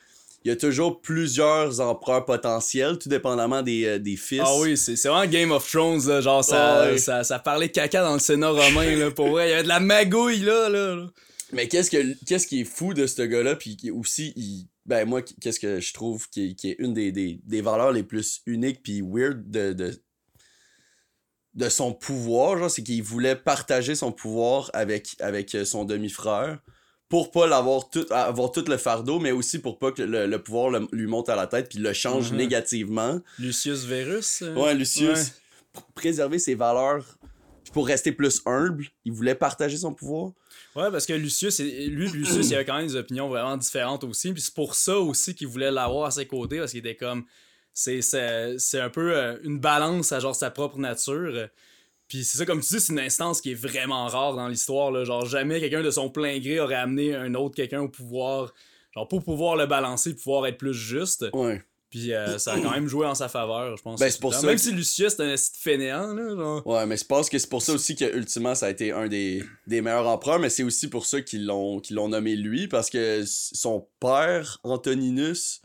il y a toujours plusieurs empereurs potentiels, tout dépendamment des, euh, des fils.
Ah oui, c'est vraiment Game of Thrones, là, genre ça,
Ouais.
ça, ça parlait caca dans le Sénat romain, là, pour vrai. Il y avait de la magouille, là, là. là.
Mais qu'est-ce que qu'est-ce qui est fou de ce gars-là puis qui aussi il ben moi qu'est-ce que je trouve qui est, qui est une des, des, des valeurs les plus uniques puis weird de, de de son pouvoir genre c'est qu'il voulait partager son pouvoir avec avec euh, son demi-frère pour pas l'avoir tout avoir tout le fardeau mais aussi pour pas que le, le pouvoir le- lui monte à la tête puis le change
Mhm.
négativement
Lucius Verus. euh,
ouais Lucius
Ouais.
pour préserver ses valeurs pour rester plus humble il voulait partager son pouvoir
Ouais, parce que Lucius, lui, Lucius, il avait quand même des opinions vraiment différentes aussi. Puis c'est pour ça aussi qu'il voulait l'avoir à ses côtés, parce qu'il était comme. C'est, c'est, c'est un peu euh, une balance à genre sa propre nature. Puis c'est ça, comme tu dis, c'est une instance qui est vraiment rare dans l'histoire. Là. Genre, jamais quelqu'un de son plein gré aurait amené un autre quelqu'un au pouvoir. Genre, pour pouvoir le balancer, pouvoir être plus juste.
ouais
Puis euh, ça a quand même joué en sa faveur, je pense.
Ben, c'est pour ça
Même
que-
si Lucius, c'est un fainéant, là. Genre.
Ouais, mais je pense que c'est pour ça aussi que ultimement ça a été un des, des meilleurs empereurs, mais c'est aussi pour ça qu'ils l'ont qu'ils l'ont nommé lui, parce que son père, Antoninus,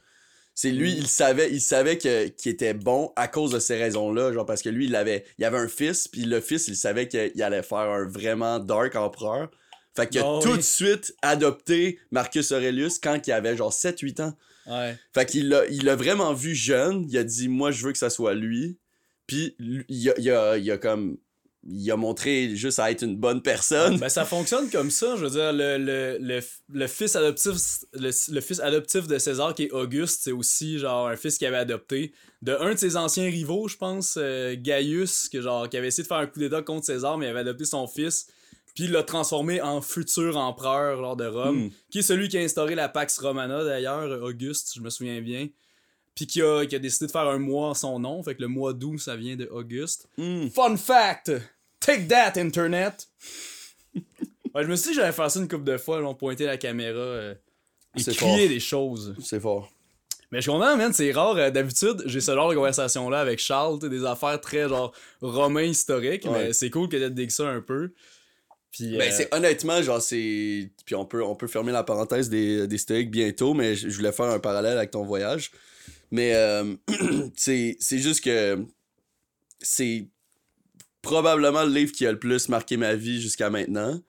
C'est lui,
Mm.
il savait, il savait que qu'il était bon à cause de ces raisons-là, genre parce que lui, il avait, il avait un fils, puis le fils, il savait qu'il allait faire un vraiment dark empereur. Fait qu'il a
Oh,
tout
oui.
de suite adopté Marcus Aurelius quand il avait genre 7-8 ans.
Ouais.
Fait qu'il l'a, il l'a vraiment vu jeune, il a dit moi je veux que ça soit lui. Puis lui, il a, il a, il a comme il a montré juste à être une bonne personne.
Ben, ça fonctionne comme ça. Je veux dire, le, le, le, le fils adoptif le, le fils adoptif de César, qui est Auguste, c'est aussi genre un fils qu'il avait adopté de un de ses anciens rivaux, je pense, euh, Gaius, que, genre, qui avait essayé de faire un coup d'état contre César, mais il avait adopté son fils. Puis il l'a transformé en futur empereur lors de Rome,
Hmm.
qui est celui qui a instauré la Pax Romana d'ailleurs, Auguste, je me souviens bien. Puis qui a, qui a décidé de faire un mois en son nom, fait que le mois d'août, ça vient de Auguste.
Hmm.
Fun fact! Take that, Internet! ouais, je me suis dit que j'allais faire ça une couple de fois, là, pointer la caméra euh, et crier
fort.
des choses.
C'est fort.
Mais je suis content, man, c'est rare. euh, D'habitude, j'ai ce genre de conversation-là avec Charles, des affaires très genre romains historiques,
Ouais.
mais c'est cool que tu ça un peu. Puis,
Ben,
euh,
c'est honnêtement, genre, c'est. Puis on peut, on peut fermer la parenthèse des, des stoïques bientôt, mais je voulais faire un parallèle avec ton voyage. Mais euh, c'est juste que c'est probablement le livre qui a le plus marqué ma vie jusqu'à maintenant.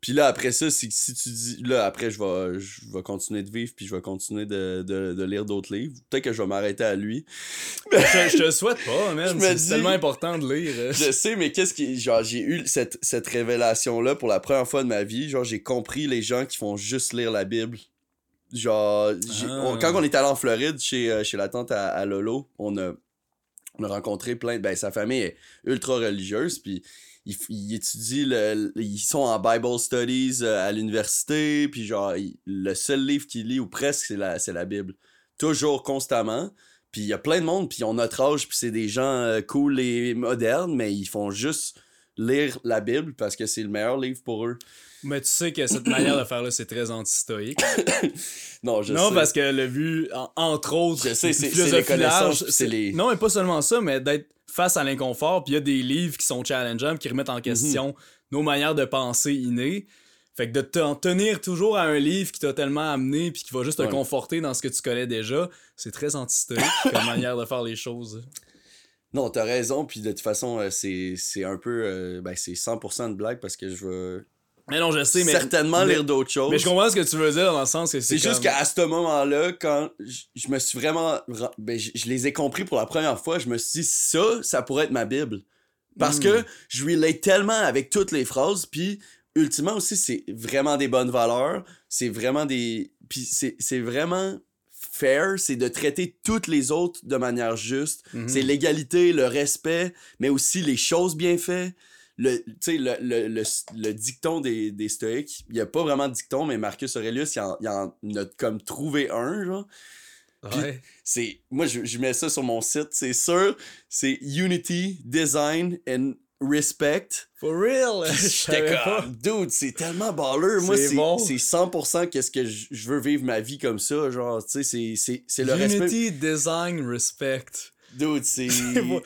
Puis là, après ça, c'est si tu dis. Là, après, je vais, je vais continuer de vivre, puis je vais continuer de, de, de lire d'autres livres. Peut-être que je vais m'arrêter à lui.
je, je te souhaite pas, man. C'est
dis-
tellement important de lire.
Je sais, mais qu'est-ce qui. Genre, j'ai eu cette, cette révélation-là pour la première fois de ma vie. Genre, j'ai compris les gens qui font juste lire la Bible. Genre,
Ah.
on- quand on est allé en Floride chez, euh, chez la tante à, à Lolo, on a, on a rencontré plein de. Ben, sa famille est ultra religieuse, puis ils, étudient. Le, ils sont en Bible Studies euh, à l'université, puis genre, le seul livre qu'ils lisent, ou presque, c'est la, c'est la Bible. Toujours, constamment. Puis il y a plein de monde, puis ils ont notre âge, puis c'est des gens euh, cool et modernes, mais ils font juste lire la Bible parce que c'est le meilleur livre pour eux.
Mais tu sais que cette manière de faire là, c'est très anti-stoïque.
Non, je
non,
sais.
parce que le but, en- entre autres,
Je sais, c'est- les connaissances, c'est les-
Non, mais pas seulement ça, mais d'être face à l'inconfort, puis il y a des livres qui sont challengeants, qui remettent en
Mhm.
question nos manières de penser innées. Fait que de t'en tenir toujours à un livre qui t'a tellement amené, puis qui va juste te
Ouais.
conforter dans ce que tu connais déjà, c'est très anti-stoïque comme manière de faire les choses.
Non, t'as raison, puis de toute façon, euh, c'est c'est un peu. euh, ben, c'est 100% de blague parce que je veux
Mais non, je sais, mais.
certainement
mais-
lire d'autres choses.
Mais je comprends ce que tu veux dire dans le sens que c'est.
C'est juste
comme-
qu'à ce moment-là, quand je me suis vraiment. ra- Ben, je je les ai compris pour la première fois, je me suis dit, ça, ça pourrait être ma Bible. Parce
Mm.
que je relate tellement avec toutes les phrases, puis ultimement aussi, c'est vraiment des bonnes valeurs. C'est vraiment des. Puis c'est vraiment fair, c'est de traiter toutes les autres de manière juste.
Mhm.
C'est l'égalité, le respect, mais aussi les choses bien faites. Le, le, le, le, le dicton des, des stoïques, il n'y a pas vraiment de dicton, mais Marcus Aurelius, il en, il en a comme trouvé un, genre.
Ouais.
C'est, moi, je, je mets ça sur mon site, c'est sûr. C'est Unity, Design and Respect.
For real! Je
J'étais comme, dude, c'est tellement baller. Moi,
C'est bon.
c'est 100% qu'est-ce que je, veux vivre ma vie comme ça. Genre, tu sais, c'est, le respect.
Unity, design, respect.
Dude, c'est.
le,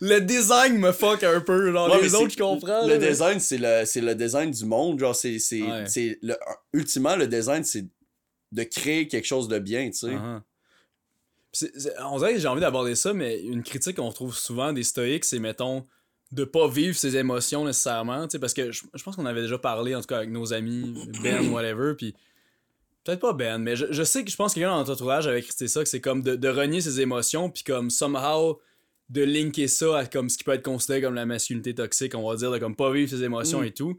le design me fuck un peu, genre
Ouais,
les autres je comprends.
Le
là, mais-
design, c'est le, c'est le design du monde. Genre, c'est.
Ouais.
le, ultimement, le design, c'est de créer quelque chose de bien, tu sais.
Uh-huh. On dirait que j'ai envie d'aborder ça, mais une critique qu'on retrouve souvent des stoïques, c'est mettons de pas vivre ses émotions nécessairement, tu sais, parce que je, je pense qu'on avait déjà parlé en tout cas avec nos amis Ben whatever, puis peut-être pas Ben, mais je, je sais que je pense que quelqu'un dans notre entourage avait critiqué ça, que c'est comme de, de renier ses émotions, puis comme somehow de linker ça à comme ce qui peut être considéré comme la masculinité toxique, on va dire, de comme pas vivre ses émotions
Mm.
et tout.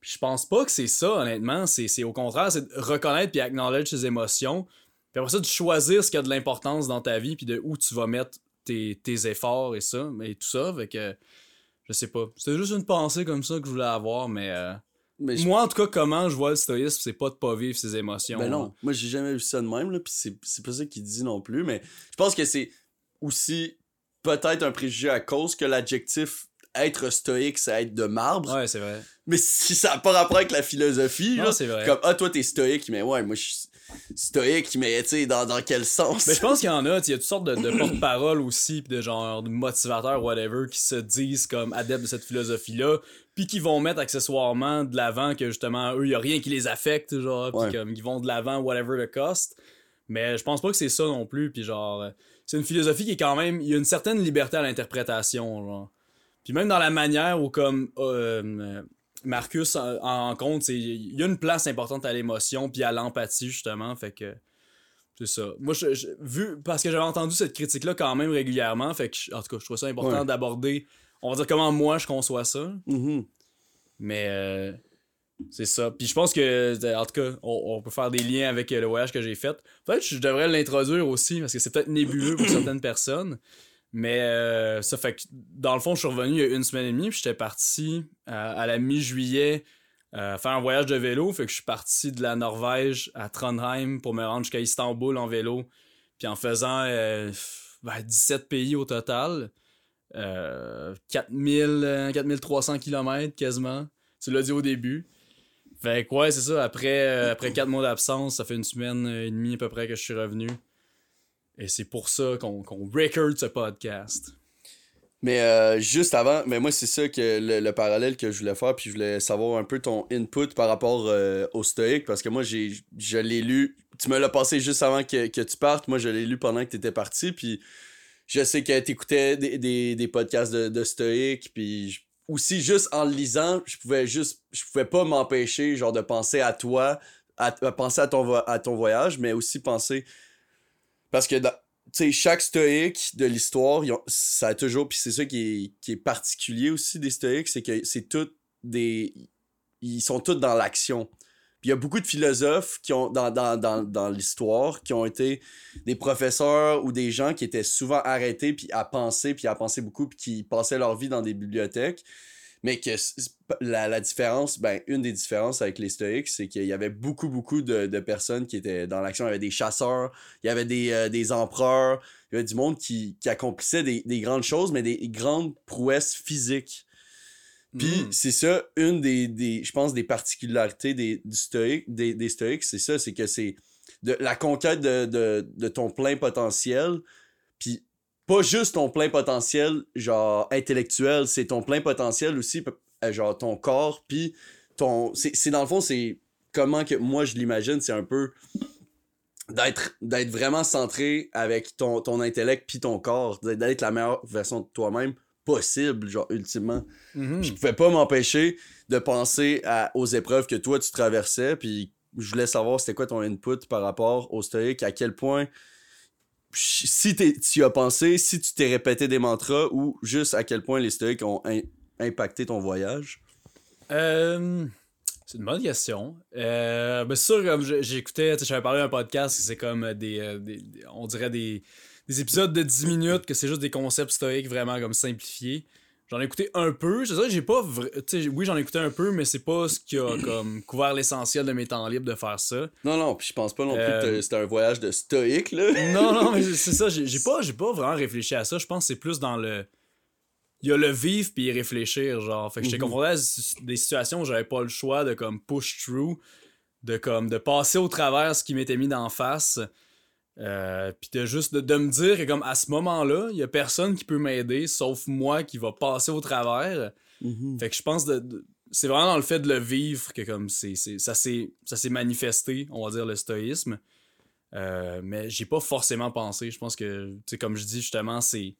Puis je pense pas que c'est ça, honnêtement. C'est c'est au contraire, c'est de reconnaître puis acknowledge ses émotions. Puis après ça, de choisir ce qui a de l'importance dans ta vie, puis de où tu vas mettre tes, tes efforts et ça, et tout ça. Fait que, je sais pas. C'était juste une pensée comme ça que je voulais avoir, mais. euh,
Mais
Moi, en tout cas, comment je vois le stoïsme, c'est pas de pas vivre ses émotions.
Ben non, moi j'ai jamais vu ça de même, là, pis c'est, pas ça qu'il dit non plus, mais je pense que c'est aussi peut-être un préjugé à cause que l'adjectif être stoïque, c'est être de marbre,
Ouais, c'est vrai.
mais si ça n'a pas rapport avec la philosophie,
Non,
là,
c'est vrai.
comme, ah, toi t'es stoïque, mais ouais, moi je suis stoïque, mais tu sais, dans, dans quel sens?
Mais je pense qu'il y en a, il y a toutes sortes de, de porte-parole aussi, pis de genre de motivateurs, whatever, qui se disent comme adeptes de cette philosophie-là, puis qui vont mettre accessoirement de l'avant que justement, eux, il y a rien qui les affecte, genre, puis
Ouais.
comme ils vont de l'avant, whatever the cost. Mais je pense pas que c'est ça non plus. Puis genre, c'est une philosophie qui est quand même. Il y a une certaine liberté à l'interprétation. Genre. Puis même dans la manière où, comme euh, Marcus en, en compte, il y a une place importante à l'émotion puis à l'empathie, justement. Fait que. C'est ça. Moi, je, vu, parce que j'avais entendu cette critique-là quand même régulièrement, fait que, en tout cas, je trouve ça important d'aborder, on va dire comment moi je conçois ça.
Mhm.
Mais euh, c'est ça. Puis je pense que, en tout cas, on, peut faire des liens avec le voyage que j'ai fait. Peut-être que je devrais l'introduire aussi, parce que c'est peut-être nébuleux pour certaines personnes. Mais euh, ça fait que, dans le fond, je suis revenu il y a une semaine et demie, puis j'étais parti à la mi-juillet euh, faire un voyage de vélo. Fait que je suis parti de la Norvège à Trondheim pour me rendre jusqu'à Istanbul en vélo. Puis en faisant 17 euh, ben, pays au total. Euh, 4000, 4300 km quasiment. Tu l'as dit au début. Fait que ouais, c'est ça. Après, euh, après 4 mois d'absence, ça fait une semaine et demie à peu près que je suis revenu. Et c'est pour ça qu'on record ce podcast.
Mais euh, juste avant, mais moi c'est ça que le, parallèle que je voulais faire, puis je voulais savoir un peu ton input par rapport euh, au stoïque, parce que moi j'ai je l'ai lu, tu me l'as passé juste avant que, tu partes, moi je l'ai lu pendant que tu étais parti, puis je sais que tu écoutais des, podcasts de, de stoïque, puis aussi juste en le lisant, je pouvais juste, je pouvais pas m'empêcher genre de penser à toi, à, penser à ton, à ton voyage, mais aussi penser, parce que dans, sais, chaque stoïque de l'histoire, ça a toujours. Puis c'est ça qui est, particulier aussi des stoïques, c'est que c'est tout des. Ils sont tous dans l'action. Puis il y a beaucoup de philosophes qui ont dans, dans, l'histoire qui ont été des professeurs ou des gens qui étaient souvent arrêtés puis à penser puis à penser beaucoup puis qui passaient leur vie dans des bibliothèques mais que la, différence, ben, une des différences avec les stoïques, c'est qu'il y avait beaucoup, beaucoup de, personnes qui étaient dans l'action. Il y avait des chasseurs, il y avait des, euh, empereurs, il y avait du monde qui, accomplissait des, grandes choses, mais des grandes prouesses physiques. Puis hmm. c'est ça, une des, je pense, des particularités des, du stoïque, des, stoïques, c'est ça, c'est que c'est de la conquête de, de ton plein potentiel. Puis pas juste ton plein potentiel, genre intellectuel, c'est ton plein potentiel aussi, euh, genre ton corps, puis ton. C'est dans le fond, c'est comment que moi je l'imagine, c'est un peu d'être d'être vraiment centré avec ton, ton intellect puis ton corps, d'être la meilleure version de toi-même possible, genre ultimement. Mm-hmm. Je pouvais pas m'empêcher de penser à, aux épreuves que toi tu traversais, puis je voulais savoir c'était quoi ton input par rapport au stoïque, à quel point si tu as pensé, si tu t'es répété des mantras ou juste à quel point les stoïques ont impacté ton voyage?
Euh, c'est une bonne question. Euh, ben, sûr, comme j'écoutais, j'avais parlé d'un podcast, c'est comme euh, des, on dirait des, des épisodes de 10 minutes, que c'est juste des concepts stoïques vraiment comme simplifiés. J'en ai écouté un peu. C'est ça, j'ai pas. Oui, j'en ai écouté un peu, mais c'est pas ce qui a comme couvert l'essentiel de mes temps libres de faire ça.
Non, non, puis je pense pas non plus que euh, c'était un voyage de stoïque, là.
non, non, mais c'est ça. J'ai pas, pas vraiment réfléchi à ça. Je pense que c'est plus dans le. Il y a le vivre puis y réfléchir, genre. Fait que j'étais mhm. confronté à des situations où j'avais pas le choix de comme push through, de comme de passer au travers ce qui m'était mis d'en face. Euh, puis de juste de, me dire que comme à ce moment-là, il y a personne qui peut m'aider sauf moi qui va passer au travers.
Mhm.
Fait que je pense de, c'est vraiment dans le fait de le vivre que comme c'est, ça s'est ça s'est manifesté, on va dire le stoïsme. Euh, mais j'ai pas forcément pensé, je pense que tu sais comme je dis justement, c'est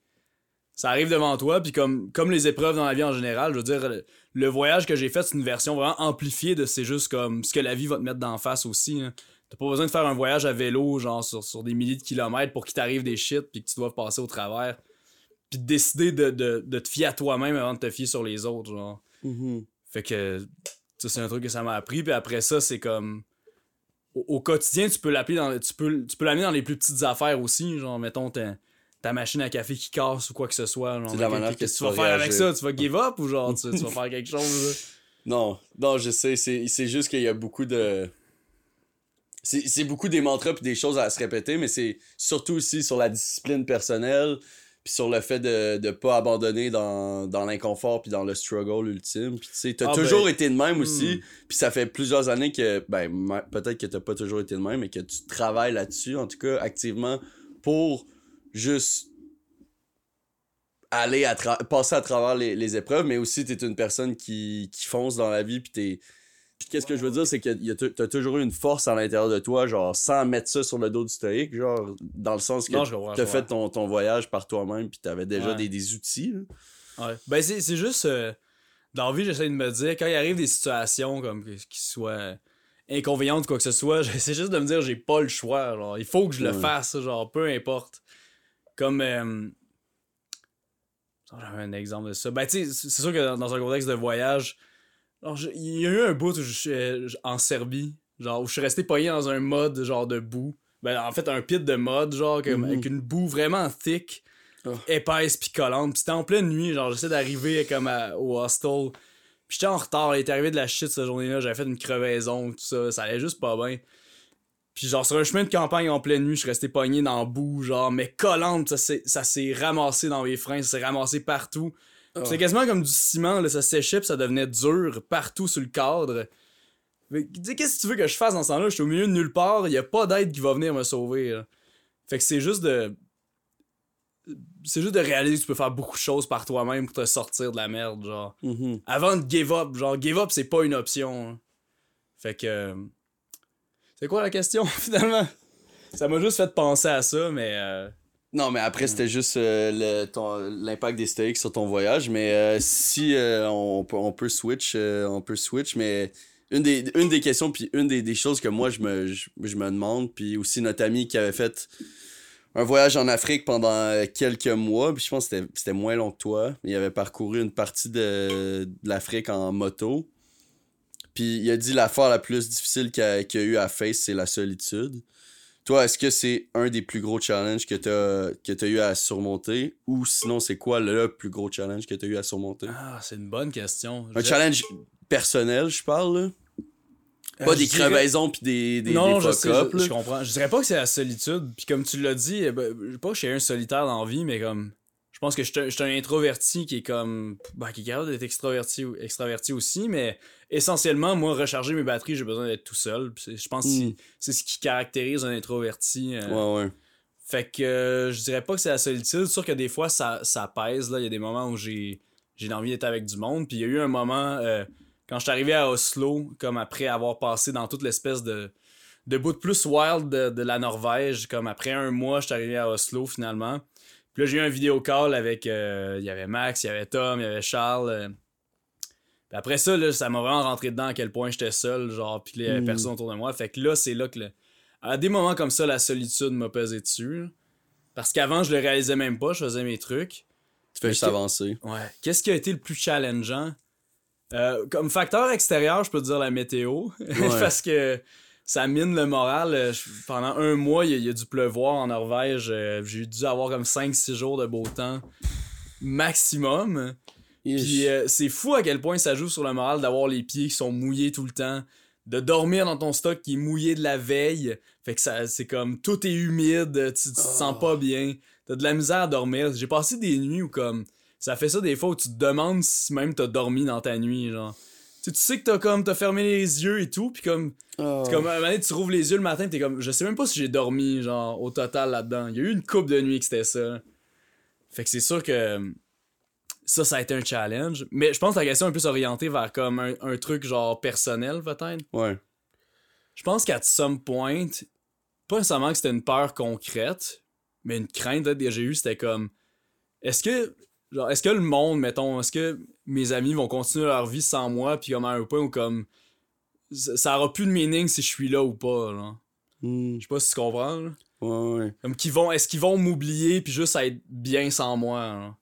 ça arrive devant toi puis comme comme les épreuves dans la vie en général, je veux dire le, voyage que j'ai fait, c'est une version vraiment amplifiée de c'est juste comme ce que la vie va te mettre d'en face aussi. Hein. T'as pas besoin de faire un voyage à vélo, genre sur, des milliers de kilomètres pour qu'il t'arrive des shit puis que tu dois passer au travers. Puis de décider de, te fier à toi-même avant de te fier sur les autres, genre.
Mm-hmm.
Fait que, ça, c'est un truc que ça m'a appris. Puis après ça, c'est comme. Au, quotidien, tu peux l'appeler dans. Tu peux, tu peux l'amener dans les plus petites affaires aussi, genre, mettons, ta, ta machine à café qui casse ou quoi que ce soit.
C'est la manière
que, tu vas faire avec ça? Tu vas give up ou genre, tu, tu vas faire quelque chose,
Non, non, je sais. C'est juste qu'il y a beaucoup de c'est beaucoup des mantras puis des choses à se répéter, mais c'est surtout aussi sur la discipline personnelle puis sur le fait de ne pas abandonner dans, l'inconfort puis dans le struggle ultime. Puis tu sais, t'as ah, toujours ben, été de même aussi, hmm. puis ça fait plusieurs années que, ben, peut-être que t'as pas toujours été de même, mais que tu travailles là-dessus, en tout cas, activement, pour juste aller à passer à travers les, épreuves, mais aussi t'es une personne qui, qui fonce dans la vie puis t'es Puis qu'est-ce que je veux dire, c'est que y a t- t'as toujours eu une force à l'intérieur de toi, genre, sans mettre ça sur le dos du stoïque, genre, dans le sens que t'as
je
fait ton, ton voyage par toi-même, puis t'avais déjà
Ouais.
des, des outils, là.
Ouais. Ben, c'est juste. euh, dans la vie, j'essaie de me dire, quand il arrive des situations comme qui soient inconvénientes ou quoi que ce soit, j'essaie juste de me dire, j'ai pas le choix. Genre, il faut que je le
Ouais.
fasse, genre, peu importe. Comme. euh, J'avais un exemple de ça. Ben, tu sais, c'est c'est sûr que dans, dans un contexte de voyage, je- il y a eu un bout où je suis euh, en Serbie, genre, où je suis resté pogné dans un mode, genre, de boue. Ben, en fait, un pit de mode, genre, comme,
Mhm.
avec une boue vraiment thick,
Oh.
épaisse pis collante. Pis c'était en pleine nuit, genre, j'essaie d'arriver comme à- au hostel. Pis j'étais en retard, il était arrivé de la shit cette journée-là, j'avais fait une crevaison, tout ça, ça allait juste pas bien. Puis genre, sur un chemin de campagne en pleine nuit, je suis resté pogné dans le boue, genre, mais collante, ça s'est, ça s'est ramassé dans mes freins, ça s'est ramassé partout.
Oh.
C'est quasiment comme du ciment, là, ça séchait ça devenait dur partout sur le cadre. Mais, qu'est-ce que tu veux que je fasse dans ce temps-là? Je suis au milieu de nulle part, y a pas d'aide qui va venir me sauver. là. Fait que c'est juste de. C'est juste de réaliser que tu peux faire beaucoup de choses par toi-même pour te sortir de la merde, genre.
Mhm.
Avant de give up, genre, give up, c'est pas une option. hein. Fait que. C'est quoi la question, finalement? Ça m'a juste fait penser à ça, mais. euh,
Non, mais après, c'était juste euh, l'impact des stoïques sur ton voyage. Mais euh, si euh, on, peut, on peut switch, on peut switch, mais une des, une des questions, puis une des, des choses que moi, je me, je, je me demande, puis aussi notre ami qui avait fait un voyage en Afrique pendant quelques mois, puis je pense que c'était- moins long que toi. Il avait parcouru une partie de, l'Afrique en moto. Puis il a dit l'affaire la plus difficile qu'il a, qu'il a eu à face, c'est la solitude. Toi, est-ce que c'est un des plus gros challenges que t'as que t'as eu à surmonter? Ou sinon c'est quoi le plus gros challenge que t'as eu à surmonter?
Ah, c'est une bonne question.
Un challenge personnel, je parle là?
Euh,
Pas des
dirais-
crevaisons puis des des,
non,
des
je sais, je, je comprends. Je dirais pas que c'est la solitude. Puis comme tu l'as dit, eh ben, je sais pas que je suis un solitaire dans la vie, mais comme. Je pense que je suis un- introverti qui est comme. Ben, qui est capable d'être extraverti, ou- extraverti aussi, mais essentiellement, moi, recharger mes batteries, j'ai besoin d'être tout seul. Je pense que
Mm.
c'est- c'est ce qui caractérise un introverti. euh,
Ouais ouais.
Fait que euh, je dirais pas que c'est la solitude. C'est sûr que des fois, ça, ça pèse. Là. Il y a des moments où j'ai j'ai envie d'être avec du monde. Puis il y a eu un moment, euh, quand je suis arrivé à Oslo, comme après avoir passé dans toute l'espèce de, de bout de plus wild de, de la Norvège, comme après un mois, je suis arrivé à Oslo finalement. Puis là, j'ai eu un vidéo call avec. euh, Il y avait Max, il y avait Tom, il y avait Charles. euh. Puis après ça, là, ça m'a vraiment rentré dedans à quel point j'étais seul, genre, puis avait
Mm.
personne autour de moi. Fait que là, c'est là que. le- À des moments comme ça, la solitude m'a pesé dessus. là. Parce qu'avant, je le réalisais même pas, je faisais mes trucs.
Tu fais juste
que-
avancer.
Ouais. Qu'est-ce qui a été le plus challengeant? Euh, comme facteur extérieur, je peux te dire la météo. parce que ça mine le moral. Euh, je- Pendant un mois, il y, a- il y a dû pleuvoir en Norvège. Euh, J'ai dû avoir comme 5-6 jours de beau temps maximum. Puis euh, c'est fou à quel point ça joue sur le moral d'avoir les pieds qui sont mouillés tout le temps, de dormir dans ton stock qui est mouillé de la veille. Fait que ça c'est comme tout est humide, tu, tu te sens
Oh.
pas bien, t'as de la misère à dormir. J'ai passé des nuits où comme ça fait ça des fois où tu te demandes si même t'as dormi dans ta nuit genre. Tu sais, que t'as comme t'as fermé les yeux et tout puis comme c'est comme à un moment donné, tu rouvres les yeux le matin, t'es comme je sais même pas si j'ai dormi genre au total là-dedans. Il y a eu une coupe de nuit que c'était ça. Fait que c'est sûr que ça, ça a été un challenge. Mais je pense que la question est plus orientée vers comme un, un truc genre personnel, peut-être.
Ouais.
Je pense qu'à some point, pas nécessairement que c'était une peur concrète, mais une crainte peut-être que j'ai eue, c'était comme est-ce que genre est-ce que le monde, mettons, est-ce que mes amis vont continuer leur vie sans moi, puis comme à un point où comme ça aura plus de meaning si je suis là ou pas, genre.
Hmm.
Je sais pas si tu comprends, là.
Ouais ouais.
Comme qu'ils vont, est-ce qu'ils vont m'oublier puis juste être bien sans moi? hein?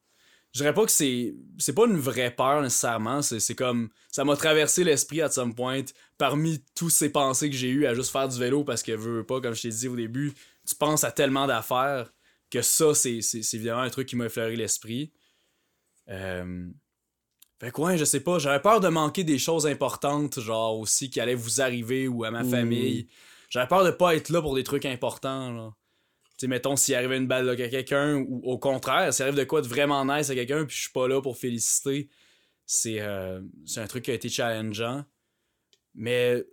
Je dirais pas que c'est, c'est pas une vraie peur nécessairement. C'est, c'est comme, ça m'a traversé l'esprit à some point parmi tous ces pensées que j'ai eues à juste faire du vélo parce que veux, pas, comme je t'ai dit au début, tu penses à tellement d'affaires que ça, c'est, c'est, c'est évidemment un truc qui m'a effleuré l'esprit. Euh... Fait que ouais, je sais pas, j'avais peur de manquer des choses importantes, genre aussi qui allaient vous arriver ou à ma
Mm.
famille. J'avais peur de pas être là pour des trucs importants, là. Tu sais, mettons, s'il arrivait une balle à quelqu'un, ou au contraire, s'il arrive de quoi de vraiment nice à quelqu'un, puis je suis pas là pour féliciter, c'est euh, un truc qui a été challengeant. Mais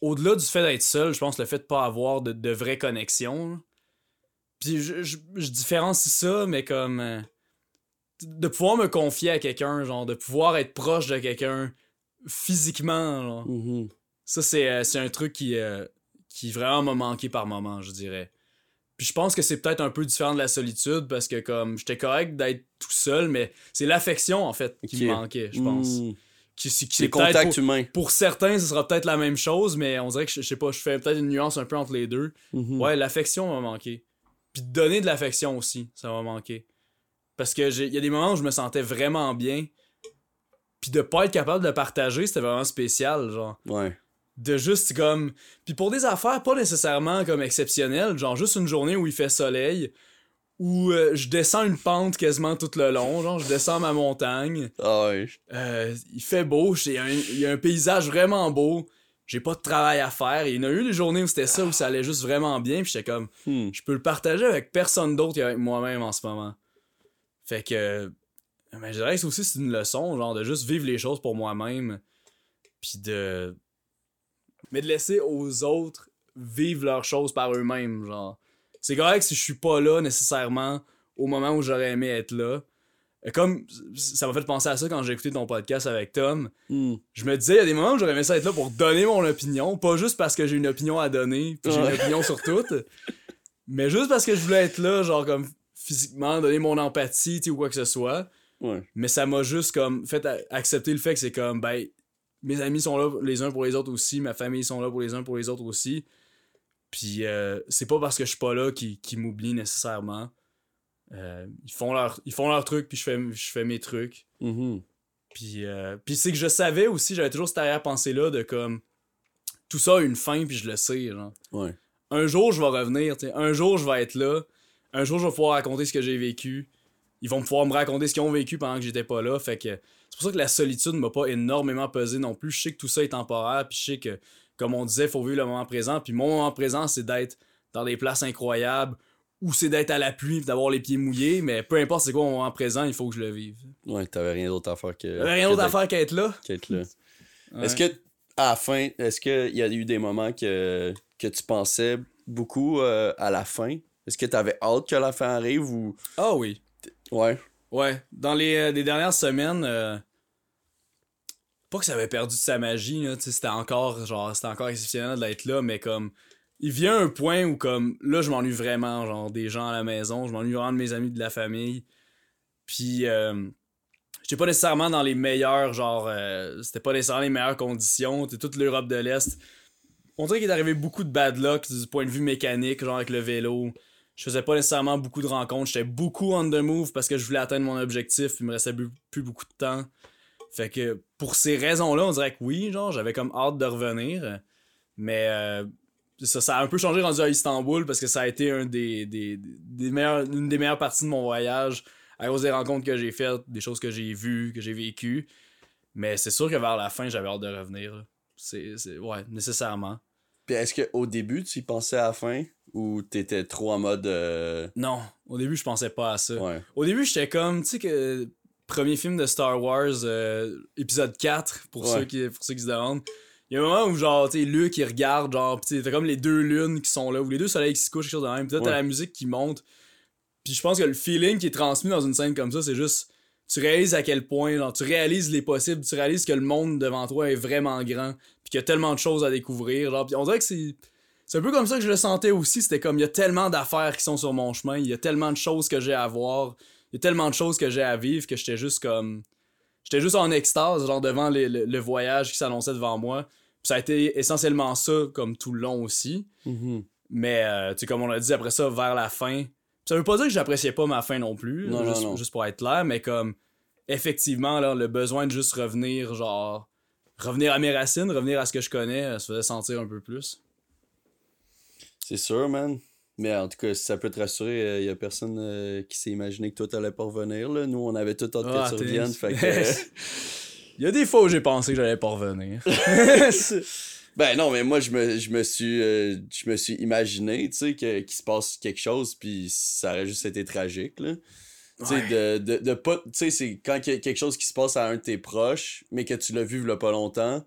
au-delà du fait d'être seul, je pense le fait de pas avoir de, de vraies connexions. Puis je, je, je différencie ça, mais comme. De pouvoir me confier à quelqu'un, genre, de pouvoir être proche de quelqu'un physiquement. genre.
Mhm.
Ça, c'est euh, c'est un truc qui, euh, qui vraiment m'a manqué par moment, je dirais. Puis je pense que c'est peut-être un peu différent de la solitude parce que comme j'étais correct d'être tout seul, mais c'est l'affection en fait qui
Ok.
me manquait, je pense.
Mhm.
Qui,
contact
pour,
humain.
pour certains, ce sera peut-être la même chose, mais on dirait que je, je sais pas, je fais peut-être une nuance un peu entre les deux.
Mhm.
Ouais, l'affection m'a manqué. Puis de donner de l'affection aussi, ça m'a manqué. Parce que j'ai- il y a des moments où je me sentais vraiment bien. Puis de pas être capable de le partager, c'était vraiment spécial, genre.
Ouais.
De juste comme. Puis pour des affaires pas nécessairement comme exceptionnelles, genre juste une journée où il fait soleil, où euh, je descends une pente quasiment tout le long, genre je descends ma montagne,
Ah ouais.
euh, il fait beau, il y a un paysage vraiment beau, j'ai pas de travail à faire. Il y en a eu des journées où c'était ça, où ça allait juste vraiment bien, puis j'étais comme
Hmm.
je peux le partager avec personne d'autre qu'avec moi-même en ce moment. Fait que. Mais je dirais que aussi c'est une leçon, genre, de juste vivre les choses pour moi-même. Puis de. Mais de laisser aux autres vivre leurs choses par eux-mêmes, genre. C'est correct si je suis pas là nécessairement au moment où j'aurais aimé être là. Comme ça m'a fait penser à ça quand j'ai écouté ton podcast avec Tom.
Hmm.
Je me disais, il y a des moments où j'aurais aimé ça être là pour donner mon opinion, pas juste parce que j'ai une opinion à donner, puis j'ai
Ouais.
une opinion sur tout, mais juste parce que je voulais être là, genre comme physiquement, donner mon empathie, ou quoi que ce soit.
Ouais.
Mais ça m'a juste comme fait accepter le fait que c'est comme, ben, mes amis sont là les uns pour les autres aussi, ma famille sont là pour les uns pour les autres aussi. Puis euh, c'est pas parce que je suis pas là qu'ils m'oublient nécessairement. Euh, ils, font leur, ils font leur truc, puis je fais, je fais mes trucs.
Mhm.
Puis, euh, puis c'est que je savais aussi, j'avais toujours cette arrière-pensée-là de comme tout ça a une fin, puis je le sais. Genre.
Ouais.
Un jour, je vais revenir, un jour, je vais être là. Un jour, je vais pouvoir raconter ce que j'ai vécu. Ils vont pouvoir me raconter ce qu'ils ont vécu pendant que j'étais pas là. Fait que c'est pour ça que la solitude m'a pas énormément pesé non plus. Je sais que tout ça est temporaire, puis je sais que, comme on disait, faut vivre le moment présent. Puis mon moment présent, c'est d'être dans des places incroyables, ou c'est d'être à la pluie, d'avoir les pieds mouillés. Mais peu importe c'est quoi mon moment présent, il faut que je le vive.
Ouais, t'avais rien d'autre à faire que.
Rien d'autre à faire qu'être là.
Qu'être là.
Ouais.
Est-ce que, à la fin, est-ce qu'il y a eu des moments que, que tu pensais beaucoup euh, à la fin? Est-ce que t'avais hâte que la fin arrive ou?
Ah oui.
Ouais.
Ouais, dans les, euh, les dernières semaines, euh, pas que ça avait perdu de sa magie, là, tu sais, c'était encore, genre, c'était encore exceptionnel d'être là, mais comme, il vient un point où, comme, là, je m'ennuie vraiment, genre, des gens à la maison, je m'ennuie vraiment de mes amis, de la famille, puis, euh, j'étais pas nécessairement dans les meilleurs, genre, euh, c'était pas nécessairement les meilleures conditions, t'es toute l'Europe de l'Est. On dirait qu'il est arrivé beaucoup de bad luck du point de vue mécanique, genre avec le vélo. Je faisais pas nécessairement beaucoup de rencontres. J'étais beaucoup on the move parce que je voulais atteindre mon objectif. Il me restait plus beaucoup de temps. Fait que pour ces raisons-là, on dirait que oui, genre, j'avais comme hâte de revenir. Mais euh, ça, ça a un peu changé rendu à Istanbul parce que ça a été un des, des, des une des meilleures parties de mon voyage à cause des rencontres que j'ai faites, des choses que j'ai vues, que j'ai vécues. Mais c'est sûr que vers la fin, j'avais hâte de revenir. c'est- ouais, nécessairement.
Puis est-ce qu'au début, tu y pensais à la fin? Ou t'étais trop en mode. euh,
Non, au début, je pensais pas à ça.
Ouais.
Au début, j'étais comme, tu sais que premier film de Star Wars, euh, épisode 4, pour,
Ouais.
ceux qui, pour ceux qui se demandent. Il y a un moment où, genre, tu sais, Luke, il regarde, genre, pis tu sais, t'as comme les deux lunes qui sont là, ou les deux soleils qui se couchent, quelque chose de même. Pis là, t'as
Ouais.
la musique qui monte. Puis je pense que le feeling qui est transmis dans une scène comme ça, c'est juste, tu réalises à quel point, genre, tu réalises les possibles, tu réalises que le monde devant toi est vraiment grand, puis qu'il y a tellement de choses à découvrir, genre, pis on dirait que c'est. C'est un peu comme ça que je le sentais aussi, c'était comme, il y a tellement d'affaires qui sont sur mon chemin, il y a tellement de choses que j'ai à voir, il y a tellement de choses que j'ai à vivre que j'étais juste comme. J'étais juste en extase, genre devant les- le, le voyage qui s'annonçait devant moi. Puis ça a été essentiellement ça, comme tout le long aussi.
Mhm.
Mais, euh, tu sais, comme on a dit après ça, vers la fin. Ça veut pas dire que j'appréciais pas ma fin non plus,
Non,
juste,
non.
juste pour être clair, mais comme, effectivement, là, le besoin de juste revenir, genre, revenir à mes racines, revenir à ce que je connais, euh, ça faisait sentir un peu plus.
C'est sûr, man. Mais en tout cas, si ça peut te rassurer, il y a personne euh, qui s'est imaginé que toi t'allais pas revenir. Là. Nous, on avait tout hâte
Ah,
que tu reviennes. Fait que, euh,
Il y a des fois où j'ai pensé que j'allais pas revenir.
Ben non, mais moi, je me, je me suis euh, je me suis imaginé, qu'il se passe quelque chose, puis ça aurait juste été tragique, là. Tu sais, de, de, de pas... C'est quand il y a quelque chose qui se passe à un de tes proches, mais que tu l'as vu il y a pas longtemps,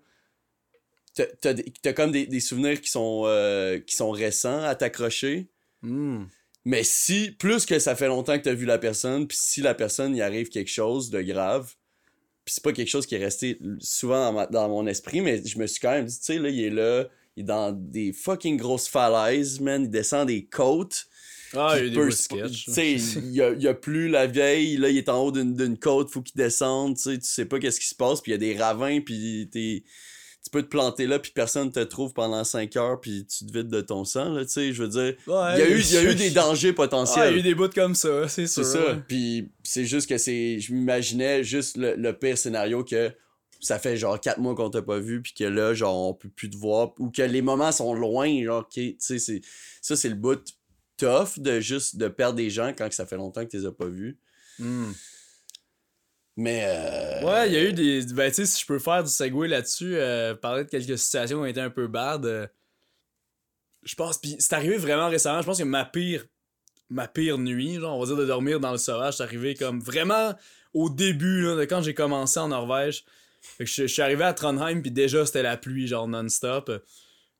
t'as- t'as comme des, des souvenirs qui sont, euh, qui sont récents à t'accrocher.
Hmm.
Mais si, plus que ça fait longtemps que t'as vu la personne, puis si la personne y arrive quelque chose de grave, Puis c'est pas quelque chose qui est resté souvent dans, ma- dans mon esprit, mais je me suis quand même dit, tu sais, là, il est là, il est dans des fucking grosses falaises, man, il descend des côtes.
Ah, il y a des sketchs.
Tu sais, il y a, y a plus la vieille, là, il est en haut d'une d'une côte, faut qu'il descende, tu sais, tu sais pas qu'est-ce qui se passe, puis il y a des ravins, puis t'es- tu peux te planter là, puis personne te trouve pendant 5 heures, puis tu te vides de ton sang, là, tu sais, je veux dire,
Ouais,
il y a eu, il y a eu des dangers
Ah, il y
potentiels.
a eu des bouts comme ça, c'est sûr.
C'est ça. Puis c'est juste que c'est. Je m'imaginais juste le, le pire scénario que ça fait genre 4 mois qu'on t'a pas vu, puis que là, genre, on peut plus te voir, ou que les moments sont loin, genre, tu sais, c'est. Ça, c'est le bout tough de juste de perdre des gens quand que ça fait longtemps que tu les as pas vus.
Hmm.
Mais. euh,
Ouais, il y a eu des. Ben, tu sais, si je peux faire du segue là-dessus, euh, parler de quelques situations qui ont été un peu bad. euh, je pense. Puis c'est arrivé vraiment récemment. Je pense que ma pire. Ma pire nuit, genre, on va dire de dormir dans le sauvage, c'est arrivé comme vraiment au début, là, de quand j'ai commencé en Norvège. Fait que je, suis arrivé à Trondheim, puis déjà c'était la pluie, genre non-stop.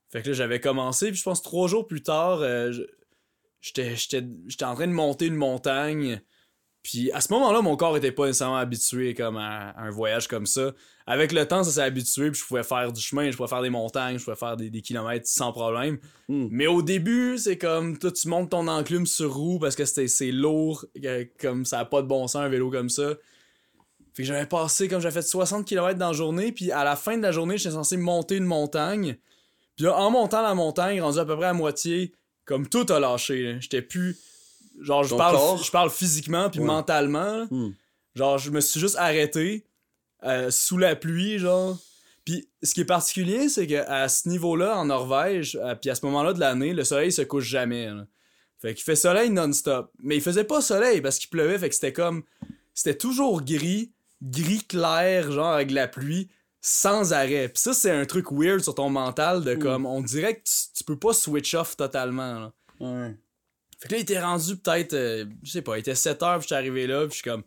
Fait que là, j'avais commencé, puis je pense trois jours plus tard, euh, j'étais en train de monter une montagne. Puis à ce moment-là, mon corps était pas nécessairement habitué comme à, à un voyage comme ça. Avec le temps, ça s'est habitué, puis je pouvais faire du chemin, je pouvais faire des montagnes, je pouvais faire des, des kilomètres sans problème.
Hmm.
Mais au début, c'est comme toi, tu montes ton enclume sur roue parce que c'est lourd, comme ça a pas de bon sens un vélo comme ça. Fait que j'avais passé, comme j'avais fait 60 km dans la journée, puis à la fin de la journée, j'étais censé monter une montagne. Puis là, en montant la montagne, rendu à peu près à moitié, comme tout a lâché. J'étais plus. Genre, je
Ton
parle,
corps?
je parle physiquement, puis
Ouais.
mentalement. là.
Hmm.
Genre, je me suis juste arrêté euh, sous la pluie, genre. Puis ce qui est particulier, c'est que à ce niveau-là, en Norvège, euh, puis à ce moment-là de l'année, le soleil se couche jamais. là. Fait qu'il fait soleil non-stop. Mais il faisait pas soleil parce qu'il pleuvait, fait que c'était comme. C'était toujours gris, gris clair, genre avec de la pluie, sans arrêt. Puis ça, c'est un truc weird sur ton mental de comme. On dirait que tu, tu peux pas switch off totalement. là.
Ouais.
Fait que là, il était rendu peut-être, euh, je sais pas, il était 7 heures, puis j'étais arrivé là, puis je suis comme.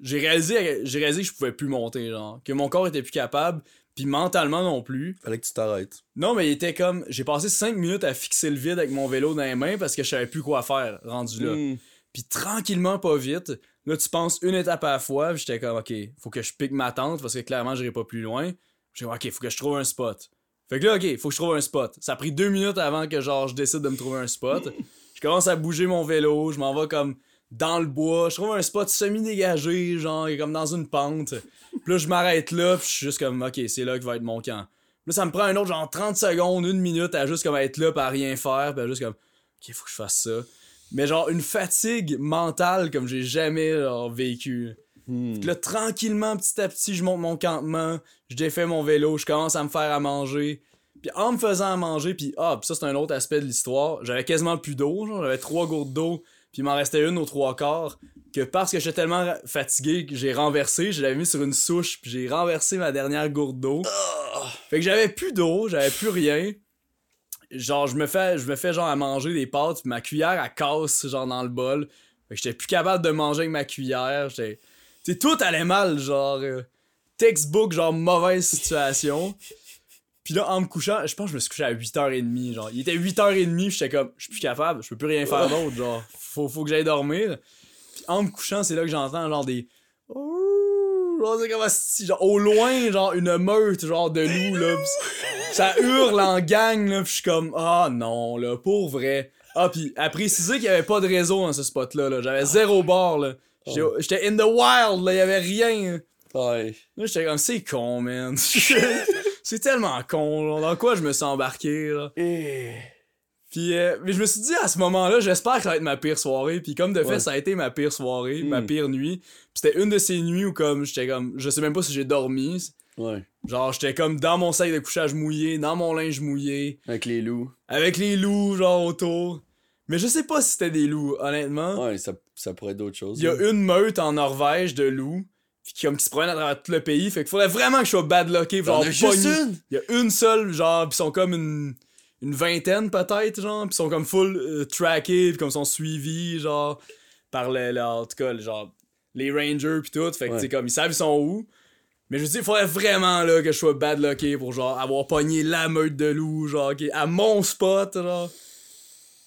J'ai réalisé, j'ai réalisé que je pouvais plus monter, genre. Que mon corps était plus capable, puis mentalement non plus.
Fallait que tu t'arrêtes.
Non, mais il était comme. J'ai passé 5 minutes à fixer le vide avec mon vélo dans les mains parce que je savais plus quoi faire, rendu là.
Hmm.
Puis tranquillement, pas vite, là, tu penses une étape à la fois, puis j'étais comme, ok, faut que je pique ma tente parce que clairement, j'irai pas plus loin. J'ai dit, ok, faut que je trouve un spot. Fait que là, ok, faut que je trouve un spot. Ça a pris deux minutes avant que, genre, je décide de me trouver un spot. Je commence à bouger mon vélo, je m'en vais comme dans le bois, je trouve un spot semi-dégagé, genre, comme dans une pente. Puis là, je m'arrête là, puis je suis juste comme, ok, c'est là que va être mon camp. Là, ça me prend un autre, genre, 30 secondes, une minute à juste comme être là, pas rien faire, puis à juste comme, ok, faut que je fasse ça. Mais genre, une fatigue mentale comme j'ai jamais genre, vécu.
Hmm.
Puis là, tranquillement, petit à petit, je monte mon campement, je défais mon vélo, je commence à me faire à manger. Puis en me faisant à manger, puis ah, puis ça c'est un autre aspect de l'histoire, j'avais quasiment plus d'eau, genre j'avais trois gourdes d'eau, puis il m'en restait une aux trois quarts, que parce que j'étais tellement fatigué que j'ai renversé, je l'avais mis sur une souche, puis j'ai renversé ma dernière gourde d'eau. Fait que j'avais plus d'eau, j'avais plus rien. Genre, je me fais, je me fais genre à manger des pâtes, puis ma cuillère, elle casse, genre, dans le bol. Fait que j'étais plus capable de manger avec ma cuillère. J'étais... Tout allait mal, genre... euh, textbook, genre, mauvaise situation. Puis là, en me couchant, je pense que je me suis couché à 8h30, genre. Il était 8h30, puis j'étais comme, je suis plus capable, je peux plus rien faire d'autre, genre. Faut, faut que j'aille dormir. Puis en me couchant, c'est là que j'entends, genre, des... Ouh, Genre, c'est comme si, genre, au loin, genre, une meute, genre, de loups, là. pis ça hurle en gang, là, pis je suis comme, ah non, là, pour vrai. Ah, pis à préciser qu'il y avait pas de réseau dans ce spot-là, là. J'avais zéro bar, là. J'étais j'étais in the wild, là, il y avait rien.
Ouais.
Là, j'étais comme, c'est con, man. c'est tellement con, dans quoi je me suis embarqué, là?
Eh.
Puis, euh, mais je me suis dit à ce moment-là, j'espère que ça va être ma pire soirée. Puis comme de fait,
Ouais.
ça a été ma pire soirée, ma
Hmm.
pire nuit. Puis c'était une de ces nuits où comme j'étais comme, je sais même pas si j'ai dormi.
Ouais.
Genre j'étais comme dans mon sac de couchage mouillé, dans mon linge mouillé,
Avec les loups.
avec les loups genre autour. Mais je sais pas si c'était des loups, honnêtement.
Ouais, ça, ça pourrait être d'autres choses.
Il y a
là.
une meute en Norvège de loups. Puis qui, comme qui se promènent à travers tout le pays. Fait qu'il faudrait vraiment que je sois badlocké. Genre? Il y a une seule, genre, pis sont comme une, une vingtaine peut-être, genre, pis sont comme full euh, trackés, pis comme sont suivis, genre, par le, le- en tout cas, le- genre, les rangers pis tout, fait que,
Ouais.
tu sais, comme, ils savent ils sont où. Mais je dire, il faudrait vraiment, là, que je sois badlocké pour, genre, avoir pogné la meute de loups, genre, à mon spot, genre.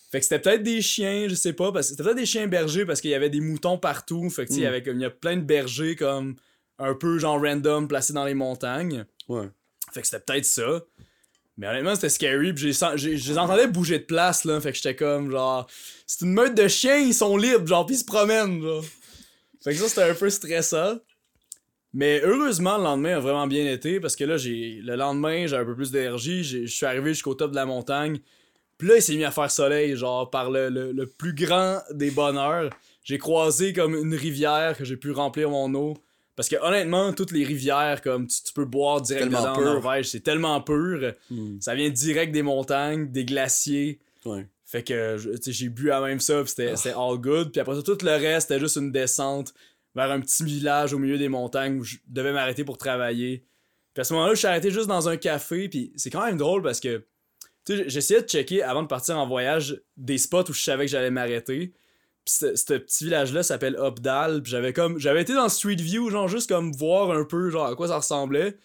Fait que c'était peut-être des chiens, je sais pas, parce que c'était peut-être des chiens bergers parce qu'il y avait des moutons partout, fait que, tu sais, il y a plein de bergers, comme, un peu genre random placés dans les montagnes.
Ouais.
Fait que c'était peut-être ça. Mais honnêtement, c'était scary. Puis j'ai, sen- j'ai- je les entendais bouger de place, là. Fait que j'étais comme, genre, c'est une meute de chiens, ils sont libres, genre, pis ils se promènent, genre. Fait que ça, c'était un peu stressant. Mais heureusement, le lendemain a vraiment bien été parce que là, j'ai le lendemain, j'ai un peu plus d'énergie. Je suis arrivé jusqu'au top de la montagne. Puis là, il s'est mis à faire soleil, genre, par le, le- le plus grand des bonheurs. J'ai croisé comme une rivière que j'ai pu remplir mon eau. Parce que honnêtement, toutes les rivières, comme tu, tu peux boire direct
Tellement
dedans en. Norvège, c'est tellement pur.
Hmm.
Ça vient direct des montagnes, des glaciers.
Ouais.
Fait que j'ai bu à même ça, c'était c'était all good. Puis après ça, tout le reste, c'était juste une descente vers un petit village au milieu des montagnes où je devais m'arrêter pour travailler. Puis à ce moment-là, je suis arrêté juste dans un café, puis c'est quand même drôle parce que j'essayais de checker avant de partir en voyage des spots où je savais que j'allais m'arrêter. Puis ce petit village-là s'appelle Updal, puis j'avais comme j'avais été dans Street View, genre juste comme voir un peu genre à quoi ça ressemblait.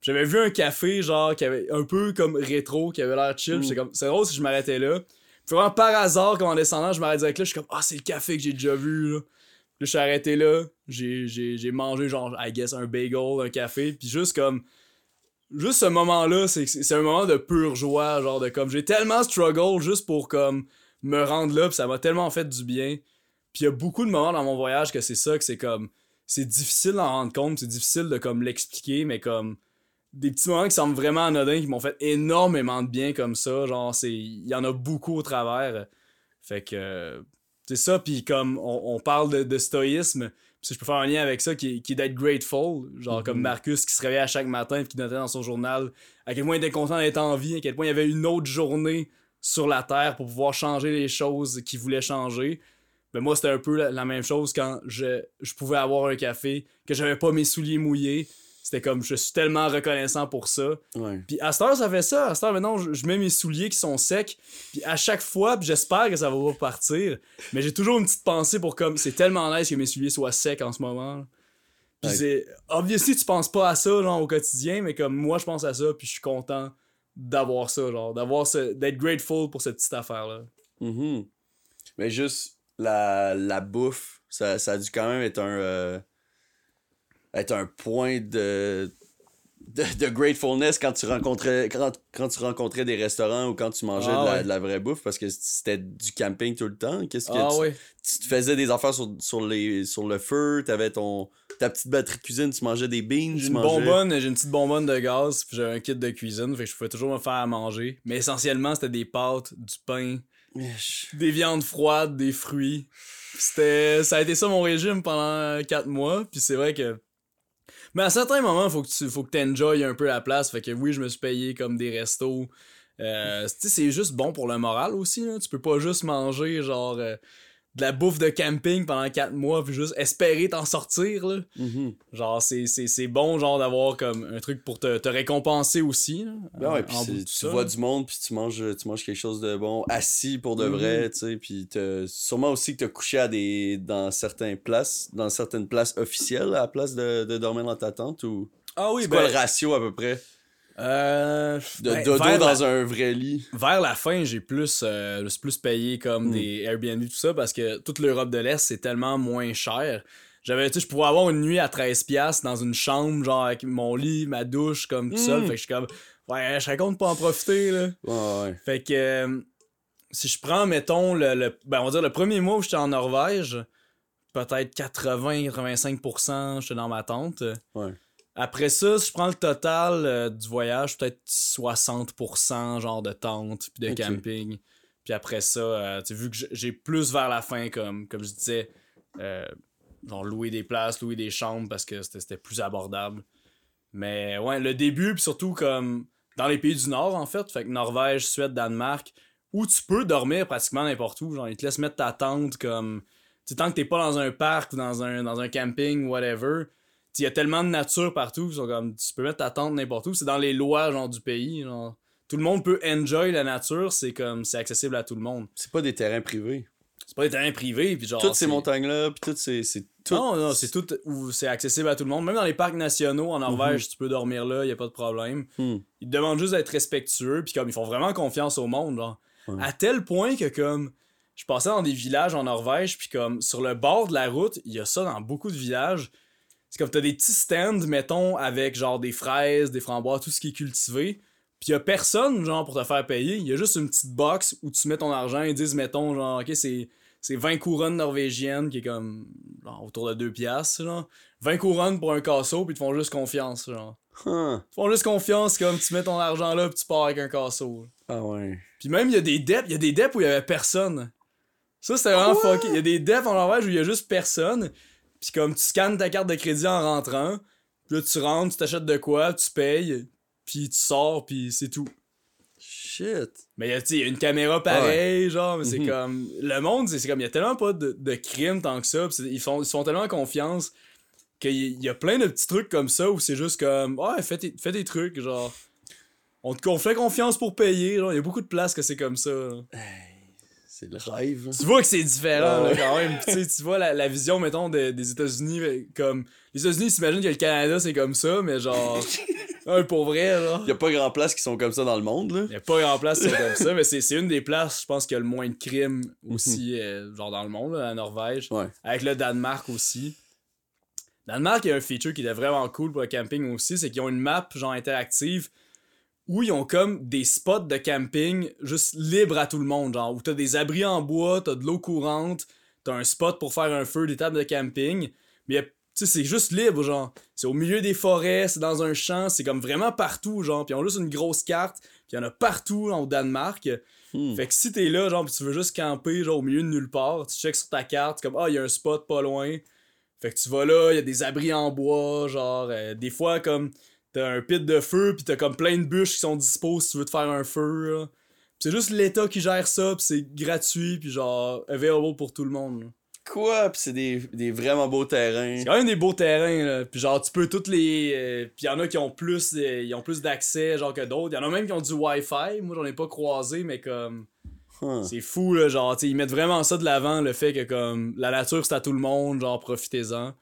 J'avais vu un café genre qui avait un peu comme rétro, qui avait l'air chill.
Mm.
j'étais comme c'est drôle si je m'arrêtais là. Puis vraiment par hasard, comme en descendant, je m'arrête direct là, je suis comme ah c'est le café que j'ai déjà vu là. Puis là, je suis arrêté là, j'ai, j'ai, j'ai mangé genre I guess un bagel, un café, puis juste comme juste ce moment-là, c'est, un moment de pure joie, genre de comme j'ai tellement struggle juste pour comme me rendre là, puis ça m'a tellement fait du bien. Puis il y a beaucoup de moments dans mon voyage que c'est ça, que c'est comme c'est difficile d'en rendre compte, c'est difficile de comme l'expliquer, mais comme des petits moments qui semblent vraiment anodins, qui m'ont fait énormément de bien comme ça, genre c'est il y en a beaucoup au travers. Fait que euh, c'est ça, puis comme on, parle de, de stoïsme, si je peux faire un lien avec ça, qui, est- qui est d'être grateful, genre
Mhm.
comme Marcus qui se réveillait à chaque matin et qui notait dans son journal à quel point il était content d'être en vie, à quel point il y avait une autre journée sur la Terre pour pouvoir changer les choses qu'il voulait changer. Ben moi, c'était un peu la, la même chose quand je, je pouvais avoir un café, que j'avais pas mes souliers mouillés. C'était comme, je suis tellement reconnaissant pour ça.
Ouais.
Puis à cette heure, ça fait ça. À cette heure, maintenant, je, je mets mes souliers qui sont secs. Puis à chaque fois, puis j'espère que ça va pas partir. Mais j'ai toujours une petite pensée pour comme, c'est tellement nice que mes souliers soient secs en ce moment. Puis
Ouais.
c'est, obviously, tu penses pas à ça, genre, au quotidien, mais comme moi, je pense à ça, puis je suis content d'avoir ça, genre, d'avoir ce, d'être grateful pour cette petite affaire-là.
Mhm. Mais juste la, la bouffe, ça, ça a dû quand même être un euh, être un point de, de, de gratefulness quand tu rencontrais quand, quand tu rencontrais des restaurants ou quand tu mangeais
Ah
de, la,
ouais.
de la vraie bouffe parce que c'était du camping tout le temps. Qu'est-ce que
Ah
tu,
ouais.
tu te faisais des affaires sur, sur, les, sur le feu, t'avais ton ta petite batterie de cuisine, tu mangeais des beans,
J'ai une
mangeais
bonbonne, j'ai une petite bonbonne de gaz, puis j'ai un kit de cuisine, fait que je pouvais toujours me faire à manger. Mais essentiellement, c'était des pâtes, du pain, des viandes froides, des fruits. C'était ça a été ça mon régime pendant 4 mois, puis c'est vrai que mais à certains moments, faut que tu faut que t'enjoyes un peu la place, fait que oui, je me suis payé comme des restos. Euh, c'est juste bon pour le moral aussi, là. tu peux pas juste manger genre euh, de la bouffe de camping pendant 4 mois puis juste espérer t'en sortir là.
Mhm.
Genre, c'est, bon, genre, d'avoir comme un truc pour te, te récompenser aussi. là,
Ben ouais,
en-
puis
en
c'est-
bout de
tu
ça.
vois du monde, puis tu manges, tu manges quelque chose de bon, assis pour de
Mhm.
vrai, tu sais, puis sûrement aussi que t'as couché à des, dans certaines places, dans certaines places officielles à la place de, de dormir dans ta tente, ou...
Ah oui,
C'est
ben.
quoi le ratio à peu près?
Euh,
De
ben,
dodo dans
la,
un vrai lit?
vers la fin, j'ai plus, euh, plus payé comme
Mm.
des Airbnb, tout ça, parce que toute l'Europe de l'Est, c'est tellement moins cher. J'avais, tu je pouvais avoir une nuit à 13$ dans une chambre, genre, avec mon lit, ma douche, comme tout seul.
Mm.
Fait que je suis comme, ouais, je de pas en profiter, là.
Ouais, ouais.
Fait que euh, si je prends, mettons, le, le- ben, on va dire le premier mois où j'étais en Norvège, peut-être 80-85% j'étais dans ma tente.
Ouais.
Après ça, si je prends le total euh, du voyage, peut-être 60% genre de tente puis de camping. Puis après ça, euh, vu que j'ai plus vers la fin, comme, comme je disais, euh, genre louer des places, louer des chambres parce que c'était plus abordable. Mais ouais, le début, puis surtout comme dans les pays du Nord, en fait, fait que Norvège, Suède, Danemark, où tu peux dormir pratiquement n'importe où. Genre, ils te laissent mettre ta tente comme. Tant que t'es pas dans un parc ou dans un, dans un camping, whatever, il y a tellement de nature partout, ils sont comme, tu peux mettre ta tente n'importe où. C'est dans les lois genre, du pays. Genre. Tout le monde peut enjoy la nature, c'est comme c'est accessible à tout le monde.
C'est pas des terrains privés.
C'est pas des terrains privés, puis genre.
Toutes ces montagnes-là, puis toutes ces... Tout...
non, non, c'est tout où c'est accessible à tout le monde. Même dans les parcs nationaux en Norvège, tu peux dormir là, y a pas de problème.
Hmm.
Ils te demandent juste d'être respectueux, puis comme ils font vraiment confiance au monde, genre. À tel point que comme je passais dans des villages en Norvège, puis comme sur le bord de la route, il y a ça dans beaucoup de villages. C'est comme t'as des petits stands, mettons, avec genre des fraises, des framboises, tout ce qui est cultivé. Puis y a personne, genre, pour te faire payer. Il y a juste une petite box où tu mets ton argent et disent, mettons, genre, ok, c'est, c'est 20 couronnes norvégiennes qui est comme genre, autour de 2 piastres, genre. 20 couronnes pour un casseau, puis ils te font juste confiance, genre.
Huh.
Ils te font juste confiance, comme tu mets ton argent là, puis tu pars avec un casseau.
Ah ouais.
Puis même, il y a des deps, il y a des deps où il y avait personne. Ça, c'était vraiment fucké. Il y a des deps en Norvège où il y a juste personne. Puis comme tu scannes ta carte de crédit en rentrant, puis là tu rentres, tu t'achètes de quoi, tu payes, puis tu sors, puis c'est tout.
Shit.
Mais sais, y a une caméra pareille, genre, mais c'est
Mhm.
comme. Le monde, c'est comme, il y a tellement pas de, de crime tant que ça, ils, font, ils font tellement confiance qu'il y, a plein de petits trucs comme ça où c'est juste comme, ouais, fais, des trucs, genre. On te on fait confiance pour payer, genre, il y a beaucoup de places que c'est comme ça.
C'est le rêve.
Tu vois que c'est différent, là, quand même. Tu vois la, la vision, mettons, de- des États-Unis, mais comme. Les États-Unis, ils s'imaginent que le Canada, c'est comme ça, mais genre. ouais, pour vrai, genre.
Y a pas grand place qui sont comme ça dans le monde, là.
Il n'y a pas grand place qui sont comme ça, mais c'est une des places, je pense, qui a le moins de crimes aussi, euh, genre dans le monde, là, la Norvège.
Ouais.
Avec le Danemark aussi. Danemark, il y a un feature qui est vraiment cool pour le camping aussi, c'est qu'ils ont une map, genre interactive, où ils ont comme des spots de camping juste libres à tout le monde, genre, où t'as des abris en bois, t'as de l'eau courante, t'as un spot pour faire un feu, des tables de camping, mais tu sais, c'est juste libre, genre. C'est au milieu des forêts, c'est dans un champ, c'est comme vraiment partout, genre. Puis ils ont juste une grosse carte, puis il y en a partout au Danemark.
Hmm.
Fait que si t'es là, genre, pis tu veux juste camper, genre, au milieu de nulle part, tu checks sur ta carte, comme, ah, il y a un spot pas loin. Fait que tu vas là, il y a des abris en bois, genre, euh, des fois, comme, t'as un pit de feu, pis t'as comme plein de bûches qui sont dispo si tu veux te faire un feu, là. C'est juste l'État qui gère ça, pis c'est gratuit, pis genre, available pour tout le monde, là.
Quoi? Pis c'est des, des vraiment beaux terrains.
C'est quand même des beaux terrains, là. Puis genre, tu peux toutes les. euh, Puis y en a qui ont plus, euh, ils ont plus d'accès, genre, que d'autres. Y en a même qui ont du Wi-Fi. Moi, j'en ai pas croisé, mais comme.
Huh.
C'est fou, là. Genre, tu sais, ils mettent vraiment ça de l'avant, le fait que, comme, la nature, c'est à tout le monde, genre, profitez-en.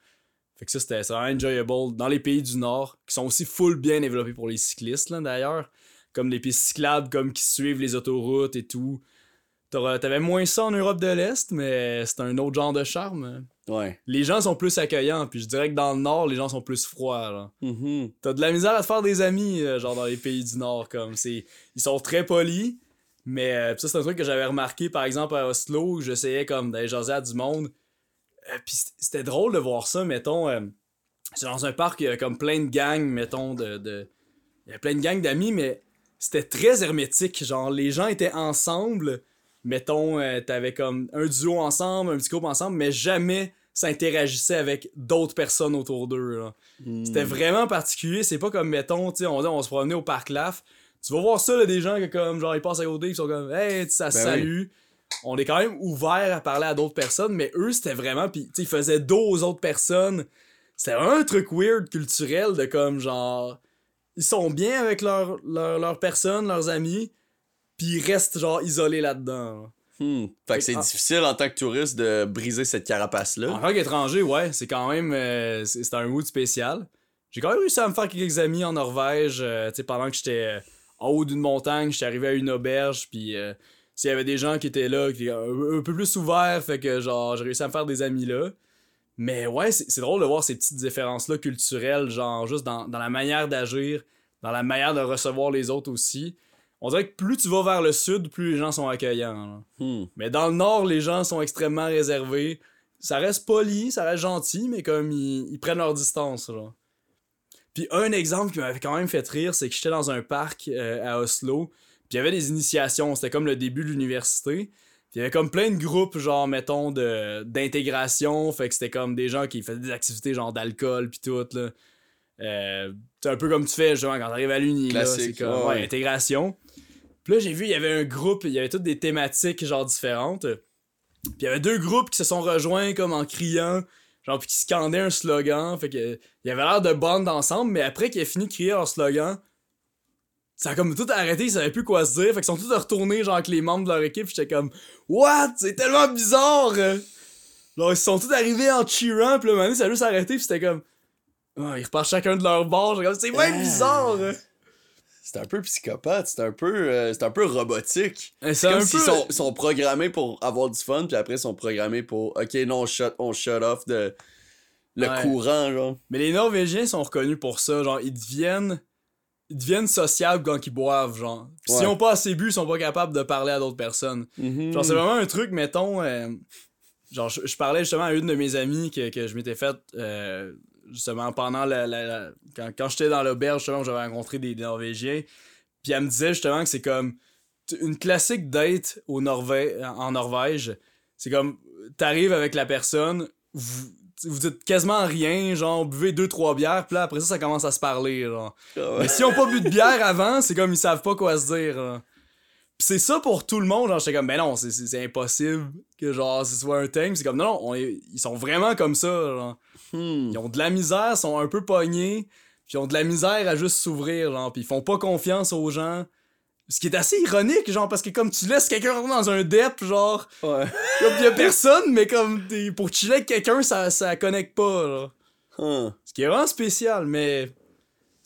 Fait que ça, c'était enjoyable. Dans les pays du Nord, qui sont aussi full bien développés pour les cyclistes, d'ailleurs. Comme les pistes cyclables, comme qui suivent les autoroutes et tout. T'avais moins ça en Europe de l'Est, mais c'est un autre genre de charme
Ouais.
les gens sont plus accueillants, puis je dirais que dans le nord, les gens sont plus froids.
Mhm.
T'as de la misère à te faire des amis, euh, genre dans les pays du nord, comme c'est, ils sont très polis, mais euh, ça c'est un truc que j'avais remarqué par exemple à Oslo, où j'essayais comme d'aller jaser à du monde, puis c- c'était drôle de voir ça, mettons, euh, c'est dans un parc, il y a comme plein de gangs, mettons, de, de... il y a plein de gangs d'amis, mais c'était très hermétique, genre les gens étaient ensemble, mettons, euh, t'avais comme un duo ensemble, un petit groupe ensemble, mais jamais s'interagissaient avec d'autres personnes autour d'eux.
Hmm.
C'était vraiment particulier. C'est pas comme, mettons, on, on se promenait au parc Laf. Tu vas voir ça, là, des gens que, comme, genre, ils passent à côté, ils sont comme, hey, ça
Ben
salue. On est quand même ouvert à parler à d'autres personnes, mais eux, c'était vraiment, tu sais, ils faisaient dos aux autres personnes. C'était un truc weird, culturel, de comme, genre, ils sont bien avec leur, leur, leur personne, leurs amis, puis ils restent, genre, isolés là-dedans. là.
Hmm. Fait que c'est
Ah.
difficile en tant que touriste de briser cette carapace-là.
En tant qu'étranger, ouais, c'est quand même. euh, c'est un mood spécial. J'ai quand même réussi à me faire quelques amis en Norvège. euh, tu sais, pendant que j'étais euh, en haut d'une montagne, j'étais arrivé à une auberge, puis euh, s'il y avait des gens qui étaient là, qui étaient un, peu plus ouverts, fait que genre, j'ai réussi à me faire des amis là. Mais ouais, c'est drôle de voir ces petites différences-là culturelles, genre juste dans, dans la manière d'agir, dans la manière de recevoir les autres aussi. On dirait que plus tu vas vers le sud, plus les gens sont accueillants.
Hmm.
Mais dans le nord, les gens sont extrêmement réservés. Ça reste poli, ça reste gentil, mais comme ils, ils prennent leur distance. Genre. Puis un exemple qui m'avait quand même fait rire, c'est que j'étais dans un parc euh, à Oslo, puis il y avait des initiations, c'était comme le début de l'université. Puis il y avait comme plein de groupes, genre, mettons, d'intégration, fait que c'était comme des gens qui faisaient des activités genre d'alcool, puis tout, là. Euh, c'est un peu comme tu fais, genre, quand t'arrives à l'uni, là, c'est comme,
ouais.
intégration. Puis là, j'ai vu, il y avait un groupe, il y avait toutes des thématiques, genre, différentes. Puis il y avait deux groupes qui se sont rejoints, comme, en criant, genre, puis qui scandaient un slogan, fait que, il y avait l'air de bande ensemble, mais après qu'ils aient fini de crier leur slogan, ça a comme tout arrêté, ils savaient plus quoi se dire, fait qu'ils sont tous retournés, genre, avec les membres de leur équipe, j'étais comme, What? C'est tellement bizarre! Genre, ils sont tous arrivés en cheerant, pis là, maintenant, ça a juste arrêté, pis c'était comme. Ah, ils repartent chacun de leur bord, j'étais comme, c'est même
Ah.
bizarre!
C'est un peu psychopathe, c'est un peu, euh, c'est un peu robotique.
C'est
C'est comme
peu.
s'ils sont, sont programmés pour avoir du fun, puis après ils sont programmés pour, ok, non, on shut, on shut off de, le
Ouais.
courant, genre.
Mais les Norvégiens sont reconnus pour ça. Genre, ils deviennent. Ils deviennent sociables quand ils boivent, genre. S'ils
Ouais.
ont pas assez bu, ils sont pas capables de parler à d'autres personnes.
Mhm.
Genre, c'est vraiment un truc, mettons. euh, genre, je, je parlais justement à une de mes amies que, que je m'étais faite euh, justement pendant la. la- la- quand quand j'étais dans l'auberge, justement, où j'avais rencontré des, des Norvégiens. Puis elle me disait justement que c'est comme une classique date au Norvè- en Norvège. C'est comme t'arrives avec la personne, vous, vous dites quasiment rien, genre buvez deux trois bières, puis là après ça ça commence à se parler, genre.
Ah ouais.
Mais s'ils ont pas bu de bière avant, c'est comme ils savent pas quoi se dire. Pis c'est ça pour tout le monde, genre j'étais comme ben non, c'est- c'est c'est impossible que genre ce soit un thème, c'est comme non non, on est- ils sont vraiment comme ça, genre.
Hmm.
Ils ont de la misère, sont un peu pognés, puis ils ont de la misère à juste s'ouvrir, genre, puis ils font pas confiance aux gens. Ce qui est assez ironique, genre, parce que comme tu laisses quelqu'un rentrer dans un dep, genre,
Ouais.
comme y a personne, mais comme t'es- pour chiller avec quelqu'un, ça, ça connecte pas, genre.
Huh.
Ce qui est vraiment spécial, mais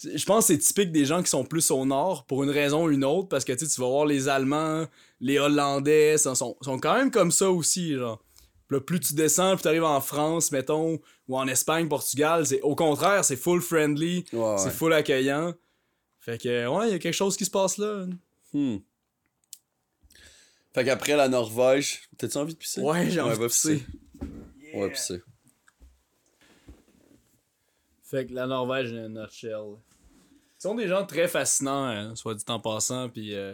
je pense que c'est typique des gens qui sont plus au nord pour une raison ou une autre, parce que tu tu vas voir les Allemands, les Hollandais, sont, sont, quand même comme ça aussi, genre. Là, plus tu descends, plus t'arrives en France, mettons, ou en Espagne, Portugal, c'est au contraire, c'est full friendly,
Ouais,
c'est full accueillant. Fait que, ouais, il y a quelque chose qui se passe là.
Hmm. Fait qu'après la Norvège, t'as-tu envie de pisser?
Ouais, j'ai envie de pisser.
On va pisser.
Fait que la Norvège, in a nutshell. Ils sont des gens très fascinants, hein, soit dit en passant, puis euh,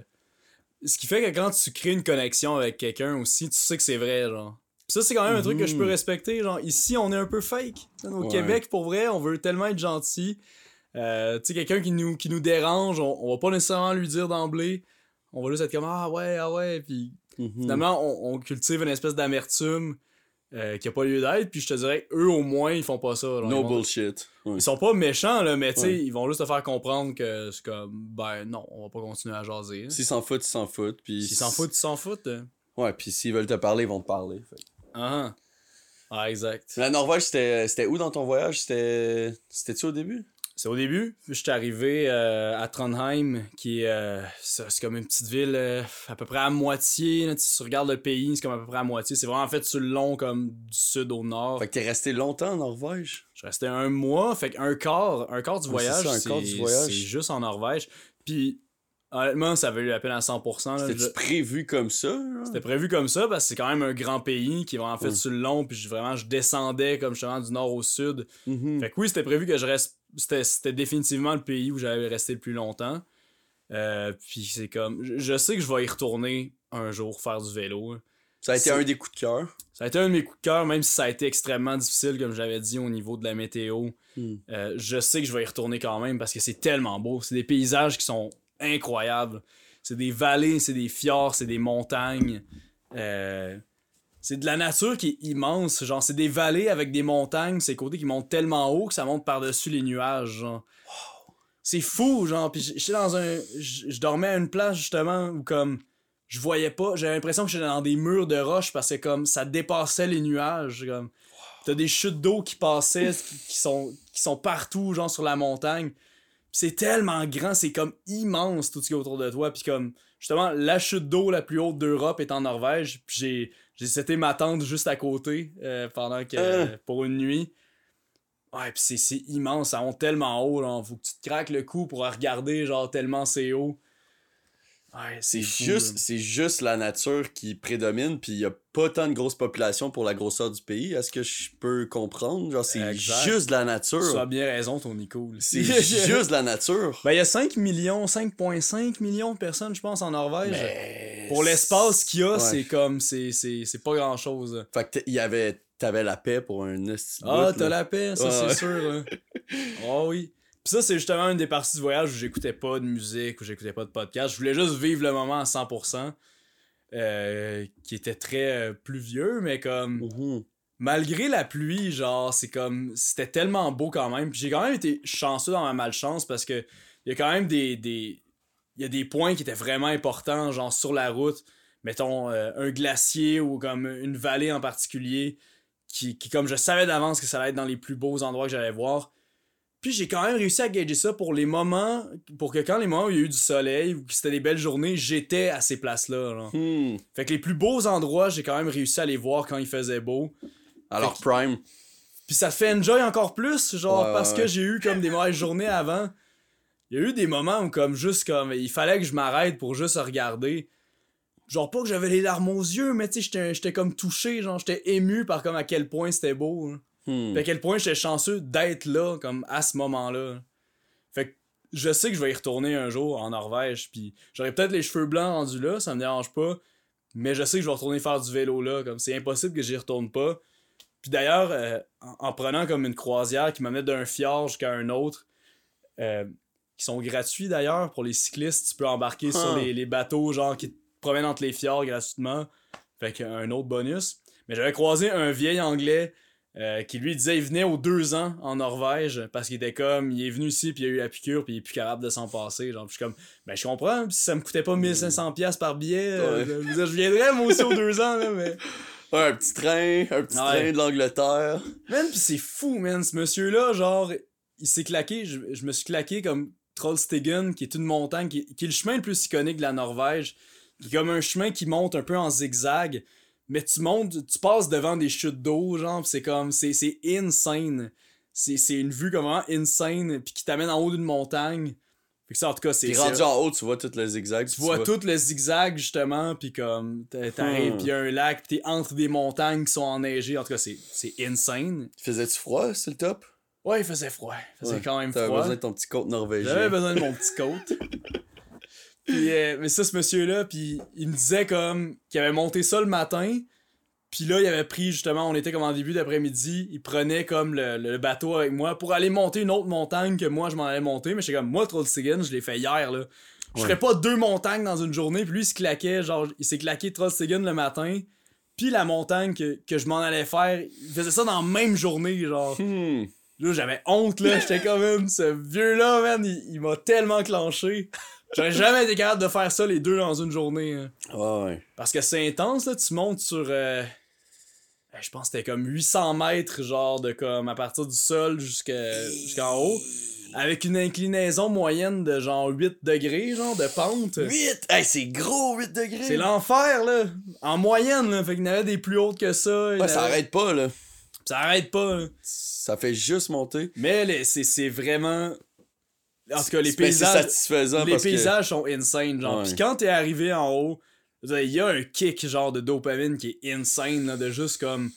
ce qui fait que quand tu crées une connexion avec quelqu'un aussi, tu sais que c'est vrai, genre. Pis ça, c'est quand même un truc que je peux
Mhm.
respecter, genre, ici, on est un peu fake. Au
Ouais.
Québec, pour vrai, on veut tellement être gentil. Euh, tu sais, quelqu'un qui nous, qui nous dérange, on, on va pas nécessairement lui dire d'emblée. On va juste être comme, ah ouais, ah ouais, puis
Mhm.
Finalement, on, on cultive une espèce d'amertume euh, qui a pas lieu d'être, puis je te dirais, eux au moins, ils font pas ça.
No
ils, vont-
bullshit. Ouais.
ils sont pas méchants, là, mais tu sais,
Ouais.
ils vont juste te faire comprendre que c'est comme, ben non, on va pas continuer à jaser. hein.
S'ils s'en foutent, ils s'en foutent. Puis
S'ils s'en foutent, ils s'en foutent. hein.
Ouais, puis s'ils veulent te parler, ils vont te parler. fait.
Ah, ah, exact.
La Norvège, c'était c'était où dans ton voyage? C'était. C'était-tu au début?
C'est au début, je suis arrivé euh, à Trondheim, qui est, euh, c'est comme une petite ville euh, à peu près à moitié. là, si tu regardes le pays, c'est comme à peu près à moitié. C'est vraiment fait sur le long, comme du sud au nord.
Fait que t'es resté longtemps en Norvège?
Je restais un mois, fait qu'un quart, un quart du
Ouais,
voyage,
un
c'est
quart du voyage.
c'est juste en Norvège. Puis honnêtement, ça valait la peine à 100%. là.
C'était-tu
Je-
prévu comme ça?
C'était prévu comme ça parce que c'est quand même un grand pays qui est vraiment fait
Ouais.
sur le long, puis je- vraiment je descendais comme justement du nord au sud.
Mhm.
Fait que oui, c'était prévu que je reste. C'était définitivement le pays où j'allais rester le plus longtemps. Euh, puis c'est comme. Je, je sais que je vais y retourner un jour faire du vélo.
Ça a été un des coups de cœur.
Ça a été un de mes coups de cœur, même si ça a été extrêmement difficile, comme j'avais dit, au niveau de la météo.
Hmm.
Euh, je sais que je vais y retourner quand même parce que c'est tellement beau. C'est des paysages qui sont incroyables. C'est des vallées, c'est des fjords, c'est des montagnes. Euh, c'est de la nature qui est immense. Genre, c'est des vallées avec des montagnes, ces côtés qui montent tellement haut que ça monte par-dessus les nuages. Genre. C'est fou, genre. Puis j'étais dans un. Je dormais à une place, justement, où comme. Je voyais pas. J'avais l'impression que j'étais dans des murs de roche parce que comme ça dépassait les nuages. Comme. T'as des chutes d'eau qui passaient, qui, qui sont, qui sont partout, genre sur la montagne. C'est tellement grand, c'est comme immense tout ce qui est autour de toi. Puis comme, justement, la chute d'eau la plus haute d'Europe est en Norvège. Puis j'ai, j'ai c'était ma tante juste à côté euh, pendant que,
Hein?
pour une nuit. Ouais, puis c'est, c'est immense, ça monte tellement haut, là. Faut que tu te craques le cou pour regarder, genre, tellement c'est haut. Ouais,
C'est juste, c'est juste la nature qui prédomine, puis il y a pas tant de grosse population pour la grosseur du pays. Est-ce que je peux comprendre? Genre, c'est juste de la
Tu
nature.
as bien raison, ton Nico.
C'est juste de la nature.
Ben, il y a 5 millions, 5,5 millions de personnes, je pense, en Norvège.
Mais
Pour l'espace qu'il y a,
Ouais.
c'est comme, c'est, pas grand chose.
Fait que il y avait, t'avais la paix pour un
Ah, t'as la paix, ça
Ouais,
c'est sûr. là. Ah oui. Pis ça, c'est justement une des parties du voyage où j'écoutais pas de musique, où j'écoutais pas de podcast. Je voulais juste vivre le moment à 100%, euh, qui était très euh, pluvieux, mais comme,
Mhm.
malgré la pluie, genre, c'est comme, c'était tellement beau quand même. Puis j'ai quand même été chanceux dans ma malchance parce que il y a quand même des, des, il y a des points qui étaient vraiment importants, genre sur la route. Mettons, euh, un glacier ou comme une vallée en particulier, qui, qui comme je savais d'avance que ça allait être dans les plus beaux endroits que j'allais voir. Puis j'ai quand même réussi à gager ça pour les moments, pour que quand les moments où il y a eu du soleil ou que c'était des belles journées, j'étais à ces places-là.
Hmm.
Fait que les plus beaux endroits, j'ai quand même réussi à les voir quand il faisait beau.
Alors, Prime.
Puis ça fait enjoy encore plus, genre,
Ouais,
parce
ouais,
que j'ai eu comme des mauvaises journées avant. Il y a eu des moments où, comme, juste comme, il fallait que je m'arrête pour juste regarder. Genre, pas que j'avais les larmes aux yeux, mais tu sais, j'étais- j'étais comme touché, genre, j'étais ému par comme à quel point c'était beau. hein.
Hmm.
À quel point j'étais chanceux d'être là, comme, à ce moment-là. Fait que je sais que je vais y retourner un jour en Norvège, puis j'aurai peut-être les cheveux blancs rendus là, ça me dérange pas. Mais je sais que je vais retourner faire du vélo là, comme c'est impossible que j'y retourne pas. Puis d'ailleurs, euh, en, en prenant comme une croisière qui m'amenait d'un fjord jusqu'à un autre, euh, qui sont gratuits d'ailleurs pour les cyclistes, tu peux embarquer sur
Ah.
les, les bateaux genre qui te promènent entre les fjords gratuitement. Fait qu'un autre bonus. Mais j'avais croisé un vieil anglais euh, qui lui disait il venait aux deux ans en Norvège parce qu'il était comme il est venu ici puis il a eu la piqûre puis il est plus capable de s'en passer genre puis je suis comme ben je comprends si ça me coûtait pas 1500 pièces par billet euh, je, viendrais moi aussi aux deux ans là mais
Ouais, un petit train, un petit
Ouais.
train de l'Angleterre.
man puis c'est fou man ce monsieur là genre il s'est claqué je, je me suis claqué comme Trollstigen qui est une montagne qui, qui est le chemin le plus iconique de la Norvège qui est comme un chemin qui monte un peu en zigzag mais tu montes, tu passes devant des chutes d'eau, genre, c'est comme, c'est, c'est insane. C'est, c'est une vue comme vraiment insane, puis qui t'amène en haut d'une montagne. Fait que ça, en tout cas, c'est.
Puis rendu en haut, tu vois tout le zigzag.
tu vois tout le zigzag, justement, puis comme, t'a- t'arrives,
Hmm.
y a un lac, pis t'es entre des montagnes qui sont enneigées. En tout cas, c'est, c'est insane.
Faisais-tu froid, c'est le top?
Ouais, il faisait froid. Il faisait
Ouais.
quand même
T'avais
froid.
besoin de ton petit côte norvégien.
J'avais besoin de mon petit coat. puis, euh, mais ça, ce monsieur-là, puis il me disait comme qu'il avait monté ça le matin. Puis là, il avait pris justement, on était comme en début d'après-midi, il prenait comme le, le bateau avec moi pour aller monter une autre montagne que moi je m'en allais monter. Mais j'étais comme, moi, Trollstigen, je l'ai fait hier là. Je
Ouais.
ferais pas deux montagnes dans une journée. Puis lui, il se claquait, genre, il s'est claqué Trollstigen le matin. Puis la montagne que, que je m'en allais faire, il faisait ça dans la même journée, genre.
Hmm.
Là, j'avais honte, là. J'étais comme, ce vieux-là, man, il, il m'a tellement clenché. J'aurais jamais été capable de faire ça les deux dans une journée. hein.
Ouais, ouais.
Parce que c'est intense, là. Tu montes sur. euh, je pense que c'était comme 800 mètres, genre, de comme à partir du sol jusqu'à- jusqu'en haut. Avec une inclinaison moyenne de genre 8 degrés, genre, de pente.
8! Hey, c'est gros, 8 degrés!
C'est l'enfer, là. En moyenne, là. Fait qu'il y en avait des plus hautes que ça.
Ouais, ça
avait-
arrête pas, là.
Ça arrête pas, là.
Ça fait juste monter.
Mais c'est vraiment. En tout cas, les
c'est
paysages.
satisfaisant
Les
parce que-
paysages sont insane, genre. Puis quand t'es arrivé en haut, il y a un kick, genre, de dopamine qui est insane, là, de juste comme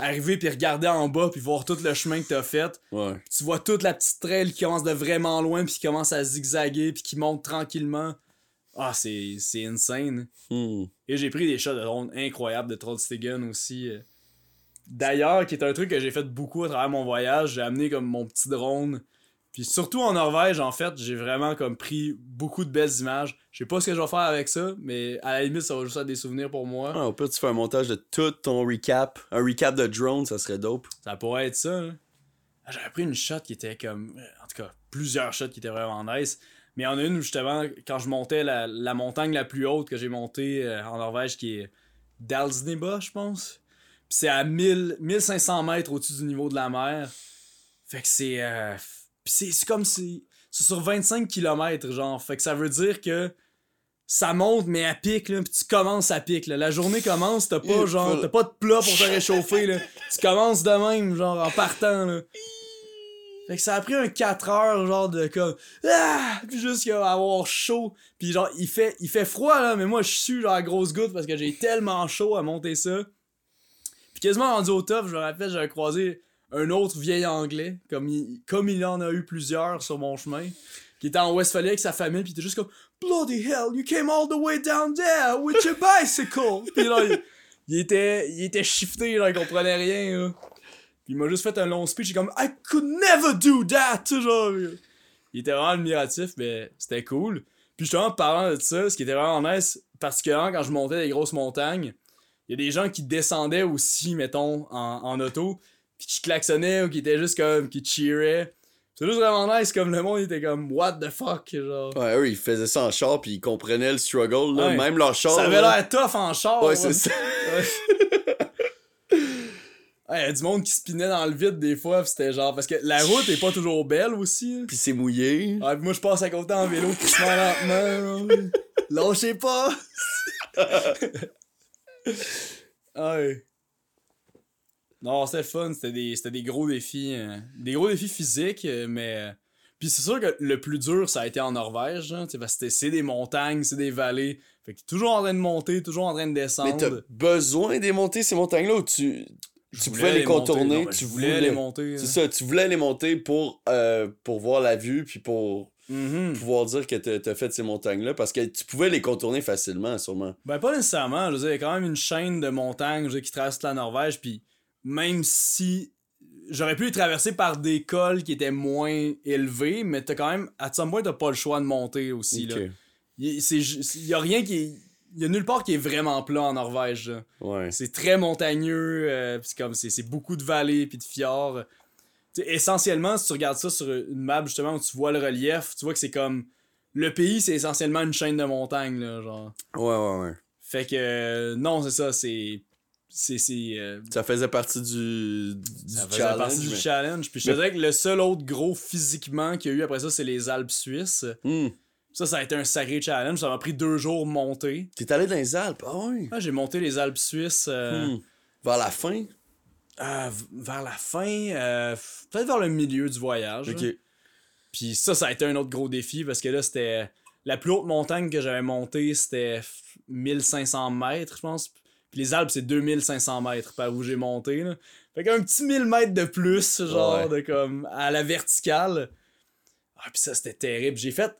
arriver puis regarder en bas puis voir tout le chemin que t'as fait.
Ouais.
Tu vois toute la petite trail qui commence de vraiment loin puis qui commence à zigzaguer puis qui monte tranquillement. Ah, c'est c'est insane.
Hmm.
Et j'ai pris des shots de drone incroyables de Trollstigen aussi. euh. D'ailleurs, qui est un truc que j'ai fait beaucoup à travers mon voyage, j'ai amené comme mon petit drone. Puis surtout en Norvège, en fait, j'ai vraiment comme pris beaucoup de belles images. Je sais pas ce que je vais faire avec ça, mais à la limite, ça va juste être des souvenirs pour moi.
Ah, au pire, tu fais un montage de tout ton recap. Un recap de drone, ça serait dope.
Ça pourrait être ça. là. Ah, J'avais pris une shot qui était comme. euh, En tout cas, plusieurs shots qui étaient vraiment nice. Mais il y en a une où justement, quand je montais la, la montagne la plus haute que j'ai montée euh, en Norvège, qui est Dalsneba, je pense. Puis c'est à 1000, 1500 mètres au-dessus du niveau de la mer. Fait que c'est. euh, Puis c'est comme si. C'est sur 25 km, genre. Fait que ça veut dire que ça monte, mais à pic, là. Puis tu commences à pic, là. La journée commence, t'as pas, genre. T'as pas de plat pour te réchauffer, là. Tu commences de même, genre, en partant, là. Fait que ça a pris un 4 heures, genre, de comme. Ah! Puis jusqu'à avoir chaud. Puis genre, il fait, il fait froid, là, mais moi, je suis, genre, à grosse goutte parce que j'ai tellement chaud à monter ça. Puis quasiment rendu au top, je me rappelle, j'avais croisé un autre vieil anglais, comme il, comme il en a eu plusieurs sur mon chemin, qui était en Westphalie avec sa famille, puis il était juste comme Bloody hell, you came all the way down there with your bicycle! puis là, il, il était, il était shifté, là, il comprenait rien, là. Puis il m'a juste fait un long speech, il est comme I could never do that! Genre, il était vraiment admiratif, mais c'était cool. Puis justement, parlant de ça, ce qui était vraiment nice, particulièrement quand je montais des grosses montagnes, il y a des gens qui descendaient aussi, mettons, en, en auto, puis qui klaxonnaient ou qui étaient juste comme, qui cheeraient. C'est juste vraiment nice, comme le monde était comme, what the fuck, genre.
Ouais, eux, ils faisaient ça en char, puis ils comprenaient le struggle, là.
Ouais.
Même leur char.
Ça avait l'air tough en char.
Ouais, c'est ça.
Ouais, il y a du monde qui spinait dans le vide des fois, pis c'était genre, parce que la route est pas toujours belle aussi.
Puis c'est mouillé.
Ouais, pis moi je passe à côté en vélo crissement lentement. là. Lâchez pas! ouais. Non, c'était le fun. C'était des, gros défis. euh, des gros défis physiques, euh, mais. euh, Puis c'est sûr que le plus dur, ça a été en Norvège. Hein, parce que c'est des montagnes, c'est des vallées. Fait que toujours en train de monter, toujours en train de
Mais
descendre.
t'as besoin des monter ces montagnes-là ou tu, tu pouvais les contourner,
Non, mais
tu
voulais,
voulais-
les monter.
C'est
hein.
ça, tu voulais les monter pour, euh, pour voir la vue puis pour
Mhm.
pouvoir dire que t'as fait ces montagnes-là parce que tu pouvais les contourner facilement, sûrement.
Ben, pas nécessairement. Je veux dire, il y a quand même une chaîne de montagnes je veux dire, qui traverse la Norvège. Puis même si j'aurais pu les traverser par des cols qui étaient moins élevés, mais t'as quand même, à some point, t'as pas le choix de monter aussi. Là. Il, c'est ju- il y a rien qui est. Il y a nulle part qui est vraiment plat en Norvège. là.
Ouais.
C'est très montagneux, euh, pis comme c'est c'est beaucoup de vallées puis de fjords. Essentiellement, si tu regardes ça sur une map justement où tu vois le relief, tu vois que c'est comme le pays, c'est essentiellement une chaîne de montagnes là, genre.
Ouais, ouais, ouais.
Fait que euh, non, c'est ça, c'est c'est euh,
Ça faisait partie du, du
ça faisait
challenge.
partie du challenge. Puis je te
mais-
dirais que le seul autre gros physiquement qu'il y a eu après ça, c'est les Alpes suisses.
Hmm.
Ça, ça a été un sacré challenge. Ça m'a pris deux jours monter.
T'es allé dans les Alpes, ah oui.
Ah, j'ai monté les Alpes suisses. euh,
Hmm. Vers la fin?
Euh, vers la fin, euh, peut-être vers le milieu du voyage.
Ok.
là. Puis ça, ça a été un autre gros défi parce que là, c'était. La plus haute montagne que j'avais montée, c'était f- 1500 mètres, je pense. Puis les Alpes, c'est 2500 mètres par où j'ai monté. Là. Fait qu'un petit 1000 mètres de plus, genre,
Ouais.
de comme à la verticale. Ah, puis ça, c'était terrible. J'ai fait.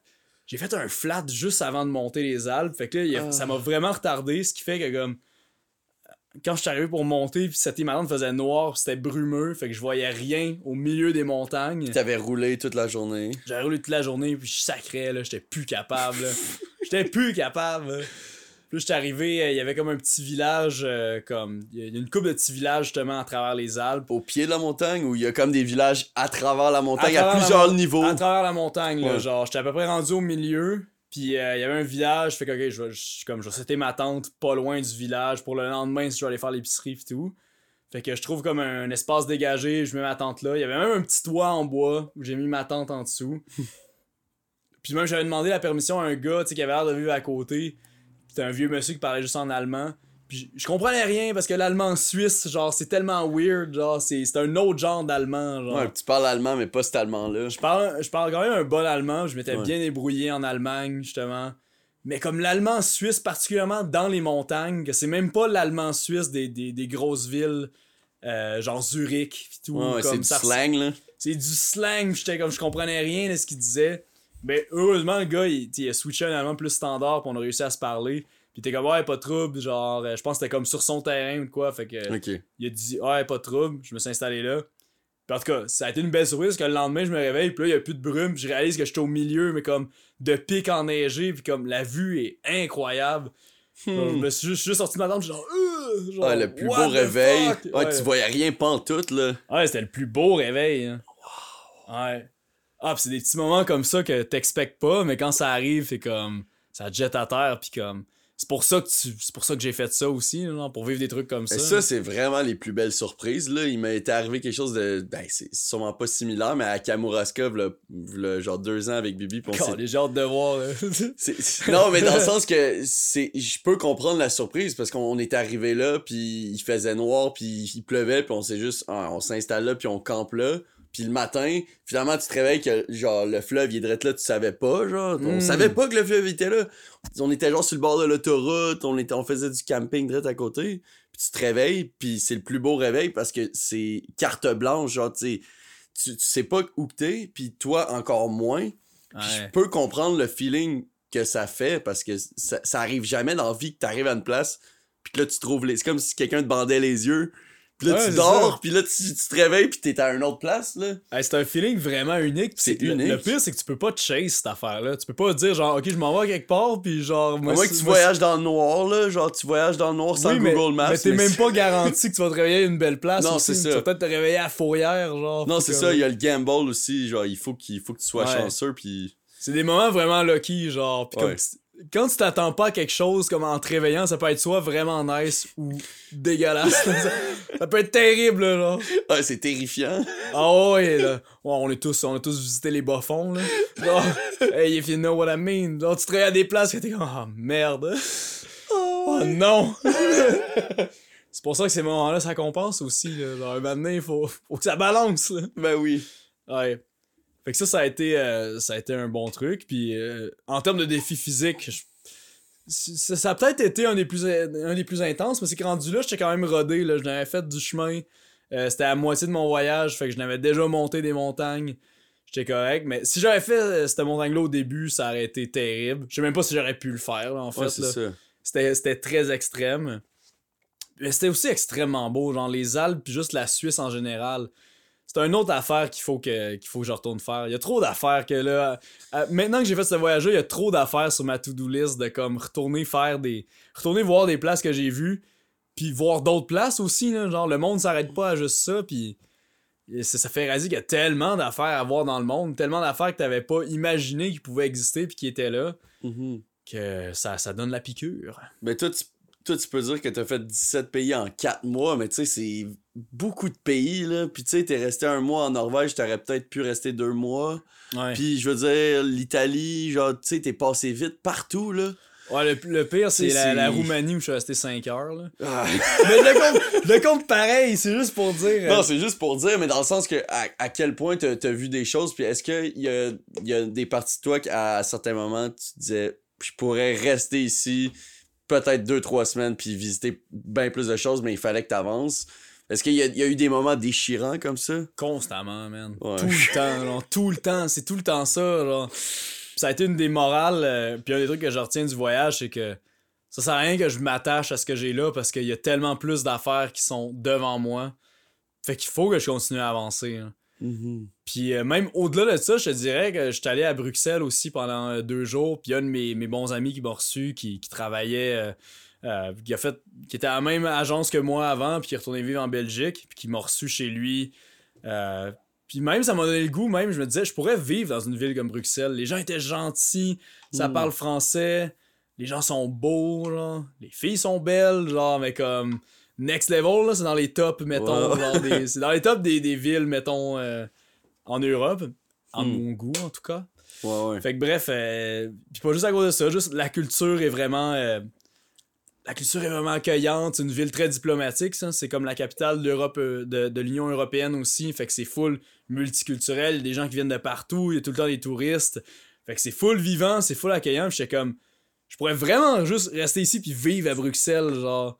J'ai fait un flat juste avant de monter les Alpes. Fait que là,
Ah.
ça m'a vraiment retardé, ce qui fait que comme quand je suis arrivé pour monter, puis cette image faisait noir, c'était brumeux, fait que je voyais rien au milieu des montagnes.
T'avais roulé toute la journée.
J'avais roulé toute la journée, puis je sacrais, là, j'étais plus capable. J'étais plus capable. Puis j'étais arrivé, euh, il y avait comme un petit village, euh, comme. Il y a une couple de petits villages justement à travers les Alpes.
Au pied de la montagne où il y a comme des villages à travers la montagne à, plusieurs
mon-
niveaux?
À travers la montagne, là, genre, j'étais à peu près rendu au milieu, puis euh, il y avait un village, fait que, ok, je vais, je- comme, je ma tente pas loin du village pour le lendemain si je vais aller faire l'épicerie pis tout. Fait que je trouve comme un, espace dégagé, je mets ma tente là. Il y avait même un petit toit en bois où j'ai mis ma tente en dessous. puis même, j'avais demandé la permission à un gars, tu sais, qui avait l'air de vivre à côté. C'était un vieux monsieur qui parlait juste en allemand. Puis je comprenais rien parce que l'allemand suisse, genre, c'est tellement weird, genre, c'est c'est un autre genre d'allemand, genre.
Ouais, tu parles allemand, mais pas cet allemand-là.
Je parle, je parle quand même un bon allemand. Je m'étais
Ouais.
bien débrouillé en Allemagne, justement. Mais comme l'allemand suisse, particulièrement dans les montagnes, que c'est même pas l'allemand suisse des, des, des grosses villes, euh, genre Zurich, pis tout.
Ouais,
comme
c'est du
ça-
slang, là.
C'est du slang, j'étais comme, je comprenais rien de ce qu'il disait. Mais heureusement, le gars, il, il a switché un allemand plus standard, pis on a réussi à se parler. Pis t'es comme, ouais, pas de trouble, genre, euh, je pense que c'était comme sur son terrain ou quoi, fait que
Ok.
il a dit ouais pas de trouble je me suis installé là Puis en tout cas ça a été une belle surprise parce que le lendemain je me réveille puis là il y a plus de brume puis je réalise que j'étais au milieu mais comme de pic enneigé puis comme la vue est incroyable Genre, je me suis juste, juste sorti de ma tente genre, Euh, genre
Ah, le plus beau réveil.
fuck?
Ouais, tu voyais rien pantoute, là.
Ouais, c'était le plus beau réveil hein. ouais ah c'est des petits moments comme ça que t'expectes pas mais quand ça arrive c'est comme ça te jette à terre puis comme c'est pour ça que tu c'est pour ça que j'ai fait ça aussi pour vivre des trucs comme ça
Et ça, c'est vraiment les plus belles surprises, là. Il m'a été arrivé quelque chose de. Ben, c'est sûrement pas similaire, mais à Kamouraska, v'là- v'là genre deux ans avec Bibi. pis on
j'ai hâte de voir
Non, mais dans le sens que c'est, je peux comprendre la surprise parce qu'on est arrivé là, puis il faisait noir, puis il pleuvait, puis on s'est juste, ah, on s'installe là, puis on campe là. Puis le matin, finalement, tu te réveilles que genre le fleuve il est direct là, tu savais pas, genre, on
Mm.
savait pas que le fleuve était là. On était genre sur le bord de l'autoroute, on était, on faisait du camping direct à côté. Puis tu te réveilles, puis c'est le plus beau réveil parce que c'est carte blanche, genre, tu sais, tu sais pas où que t'es, puis toi encore moins. Je peux comprendre le feeling que ça fait parce que ça, ça arrive jamais dans la vie que t'arrives à une place puis que là tu trouves les c'est comme si quelqu'un te bandait les yeux puis là
Ouais,
tu dors puis là tu, tu te réveilles puis t'es à une autre place là
Hey, c'est un feeling vraiment unique.
C'est
le-
unique.
Le pire, c'est que tu peux pas te chase cette affaire-là. Tu peux pas dire, genre, ok, je m'en vais quelque part, puis genre. Moi,
que tu
moi,
voyages dans le noir là? Genre tu voyages dans le noir sans
mais,
Google Maps
mais t'es même pas garanti que tu vas te réveiller à une belle place.
Non, c'est
Tu
ça.
vas peut-être te réveiller à Fourrière, genre.
non c'est ça il y a le gamble aussi genre il faut qu'il faut que tu sois
Ouais.
chanceux puis
C'est des moments vraiment lucky, genre. Pis comme
Ouais.
tu- quand tu t'attends pas à quelque chose, comme en te réveillant, ça peut être soit vraiment nice ou dégueulasse. ça, ça peut être terrible, là,
ouais c'est terrifiant
Ah ouais, là. Ouais, on, est tous, on a tous visité les bas-fonds, là. Genre, hey, if you know what I mean. Genre, tu te réveilles à des places que t'es comme, ah merde. Oh non. C'est pour ça que ces moments-là, ça compense aussi. Là. Genre, un moment donné, il faut, faut que ça balance. Là.
Ben oui.
Ouais. Fait que ça, ça a été, euh, ça a été un bon truc. Puis euh, en termes de défis physiques, je- ça, ça a peut-être été un des plus, un des plus intenses, mais c'est que rendu là, j'étais quand même rodé. Là. Je n'avais fait du chemin. Euh, C'était à moitié de mon voyage, fait que je n'avais déjà monté des montagnes. J'étais correct, mais si j'avais fait cette montagne-là au début, ça aurait été terrible. Je sais même pas si j'aurais pu le faire, là, en fait.
Ouais,
c'était très extrême. Mais c'était aussi extrêmement beau, genre les Alpes puis juste la Suisse en général. C'est une autre affaire qu'il faut que, qu'il faut que je retourne faire. Il y a trop d'affaires que là. euh, maintenant que j'ai fait ce voyage-là, il y a trop d'affaires sur ma to-do list de comme retourner faire des. Retourner voir des places que j'ai vues. Puis voir d'autres places aussi, là. Genre le monde s'arrête pas à juste ça. Puis. Ça, ça fait raser qu'il y a tellement d'affaires à voir dans le monde, tellement d'affaires que t'avais pas imaginé qu'ils pouvaient exister puis qui étaient là,
Mhm.
que ça, ça donne la piqûre.
Ben toi tu, toi, tu peux dire que t'as fait 17 pays en 4 mois, mais tu sais, c'est beaucoup de pays, là. Puis tu sais, t'es resté un mois en Norvège, t'aurais peut-être pu rester deux mois.
Ouais.
Puis je veux dire, l'Italie, genre, tu sais, t'es passé vite partout, là.
Ouais, le, le pire, c'est la, Roumanie où je suis resté 5 heures. Là.
Ah.
Mais le compte, le compte pareil, c'est juste pour dire. euh,
Non, c'est juste pour dire, mais dans le sens que à, à quel point t'as as vu des choses, puis est-ce qu'il y a, y a des parties de toi qu'à certains moments, tu disais, je pourrais rester ici peut-être deux, trois semaines, puis visiter bien plus de choses, mais il fallait que t'avances. Est-ce qu'il y, a- y a eu des moments déchirants comme ça?
constamment, man.
Ouais.
Tout le temps, genre, tout le temps. C'est tout le temps ça. Genre. Ça a été une des morales. euh, puis un des trucs que je retiens du voyage, c'est que ça sert à rien que je m'attache à ce que j'ai là parce qu'il y a tellement plus d'affaires qui sont devant moi. Fait qu'il faut que je continue à avancer. hein. Puis euh, même au-delà de ça, je te dirais que je suis allé à Bruxelles aussi pendant euh, deux jours. Puis il y a un de mes, mes bons amis qui m'a reçu, qui, qui travaillait, euh, qui a fait, qui était à la même agence que moi avant, puis qui est retourné vivre en Belgique, puis qui m'a reçu chez lui. Euh, puis même, ça m'a donné le goût, même, je me disais, je pourrais vivre dans une ville comme Bruxelles. Les gens étaient gentils, ça
Mm.
parle français, les gens sont beaux, genre, les filles sont belles, genre, mais comme next level, là, c'est dans les tops, mettons, c'est dans les tops des, des villes, mettons, euh, en Europe, en
Mm.
mon goût, en tout cas.
Ouais, ouais.
Fait que bref, euh, puis pas juste à cause de ça, juste la culture est vraiment. euh, la culture est vraiment accueillante, c'est une ville très diplomatique, ça. C'est comme la capitale d'Europe, euh, de, de l'Union européenne aussi. Fait que c'est full multiculturel, il y a des gens qui viennent de partout, il y a tout le temps des touristes. Fait que c'est full vivant, c'est full accueillant, puis j'étais comme. Je pourrais vraiment juste rester ici puis vivre à Bruxelles, genre.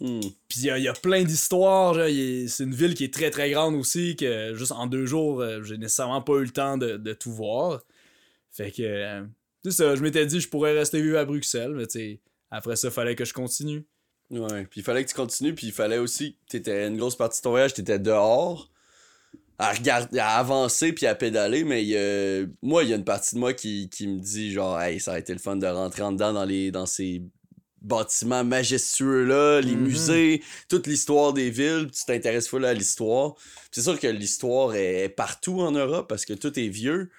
Hmm.
Puis il y a, il y a plein d'histoires, c'est une ville qui est très très grande aussi, que juste en deux jours, euh, j'ai nécessairement pas eu le temps de, de tout voir. Fait que, euh, ça, je m'étais dit je pourrais rester vivre à Bruxelles, mais tu sais, après ça, fallait que je continue.
Ouais, puis il fallait que tu continues, puis il fallait aussi que t'étais une grosse partie de ton voyage, t'étais dehors, à regarder, à avancer puis à pédaler, mais il a- moi, il y a une partie de moi qui, qui me dit genre, hey, ça a été le fun de rentrer en dedans dans, les, dans ces bâtiments majestueux-là, les
Mhm.
musées, toute l'histoire des villes, tu t'intéresses full à l'histoire. C'est sûr que l'histoire est partout en Europe parce que tout est vieux,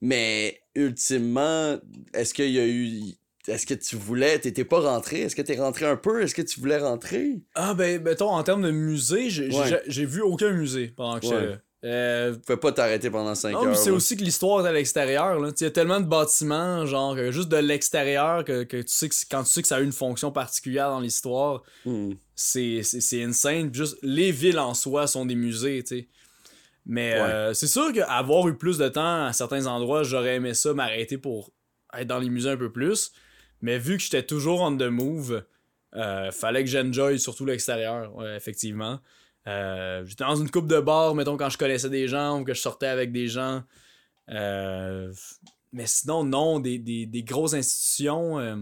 mais ultimement, est-ce qu'il y a eu. Est-ce que tu voulais. T'étais pas rentré? Est-ce que t'es rentré un peu? Est-ce que tu voulais rentrer?
Ah ben, mettons, en termes de musée, j'ai
Ouais.
vu aucun musée pendant que
Ouais.
là. Euh,
Tu pas t'arrêter pendant 5
non,
heures.
mais c'est aussi que l'histoire est à l'extérieur. Il y a tellement de bâtiments, genre, euh, juste de l'extérieur, que, que tu sais que quand tu sais que ça a une fonction particulière dans l'histoire,
Hmm.
c'est insane. Puis Juste les villes en soi sont des musées, tu sais. Mais
Ouais.
euh, c'est sûr qu'avoir eu plus de temps à certains endroits, j'aurais aimé ça m'arrêter pour être dans les musées un peu plus. Mais vu que j'étais toujours on the move, euh, fallait que j'enjoy surtout l'extérieur, ouais, effectivement. Euh, j'étais dans une coupe de bar, mettons, quand je connaissais des gens ou que je sortais avec des gens. Euh, mais sinon, non, des, des, des grosses institutions, euh,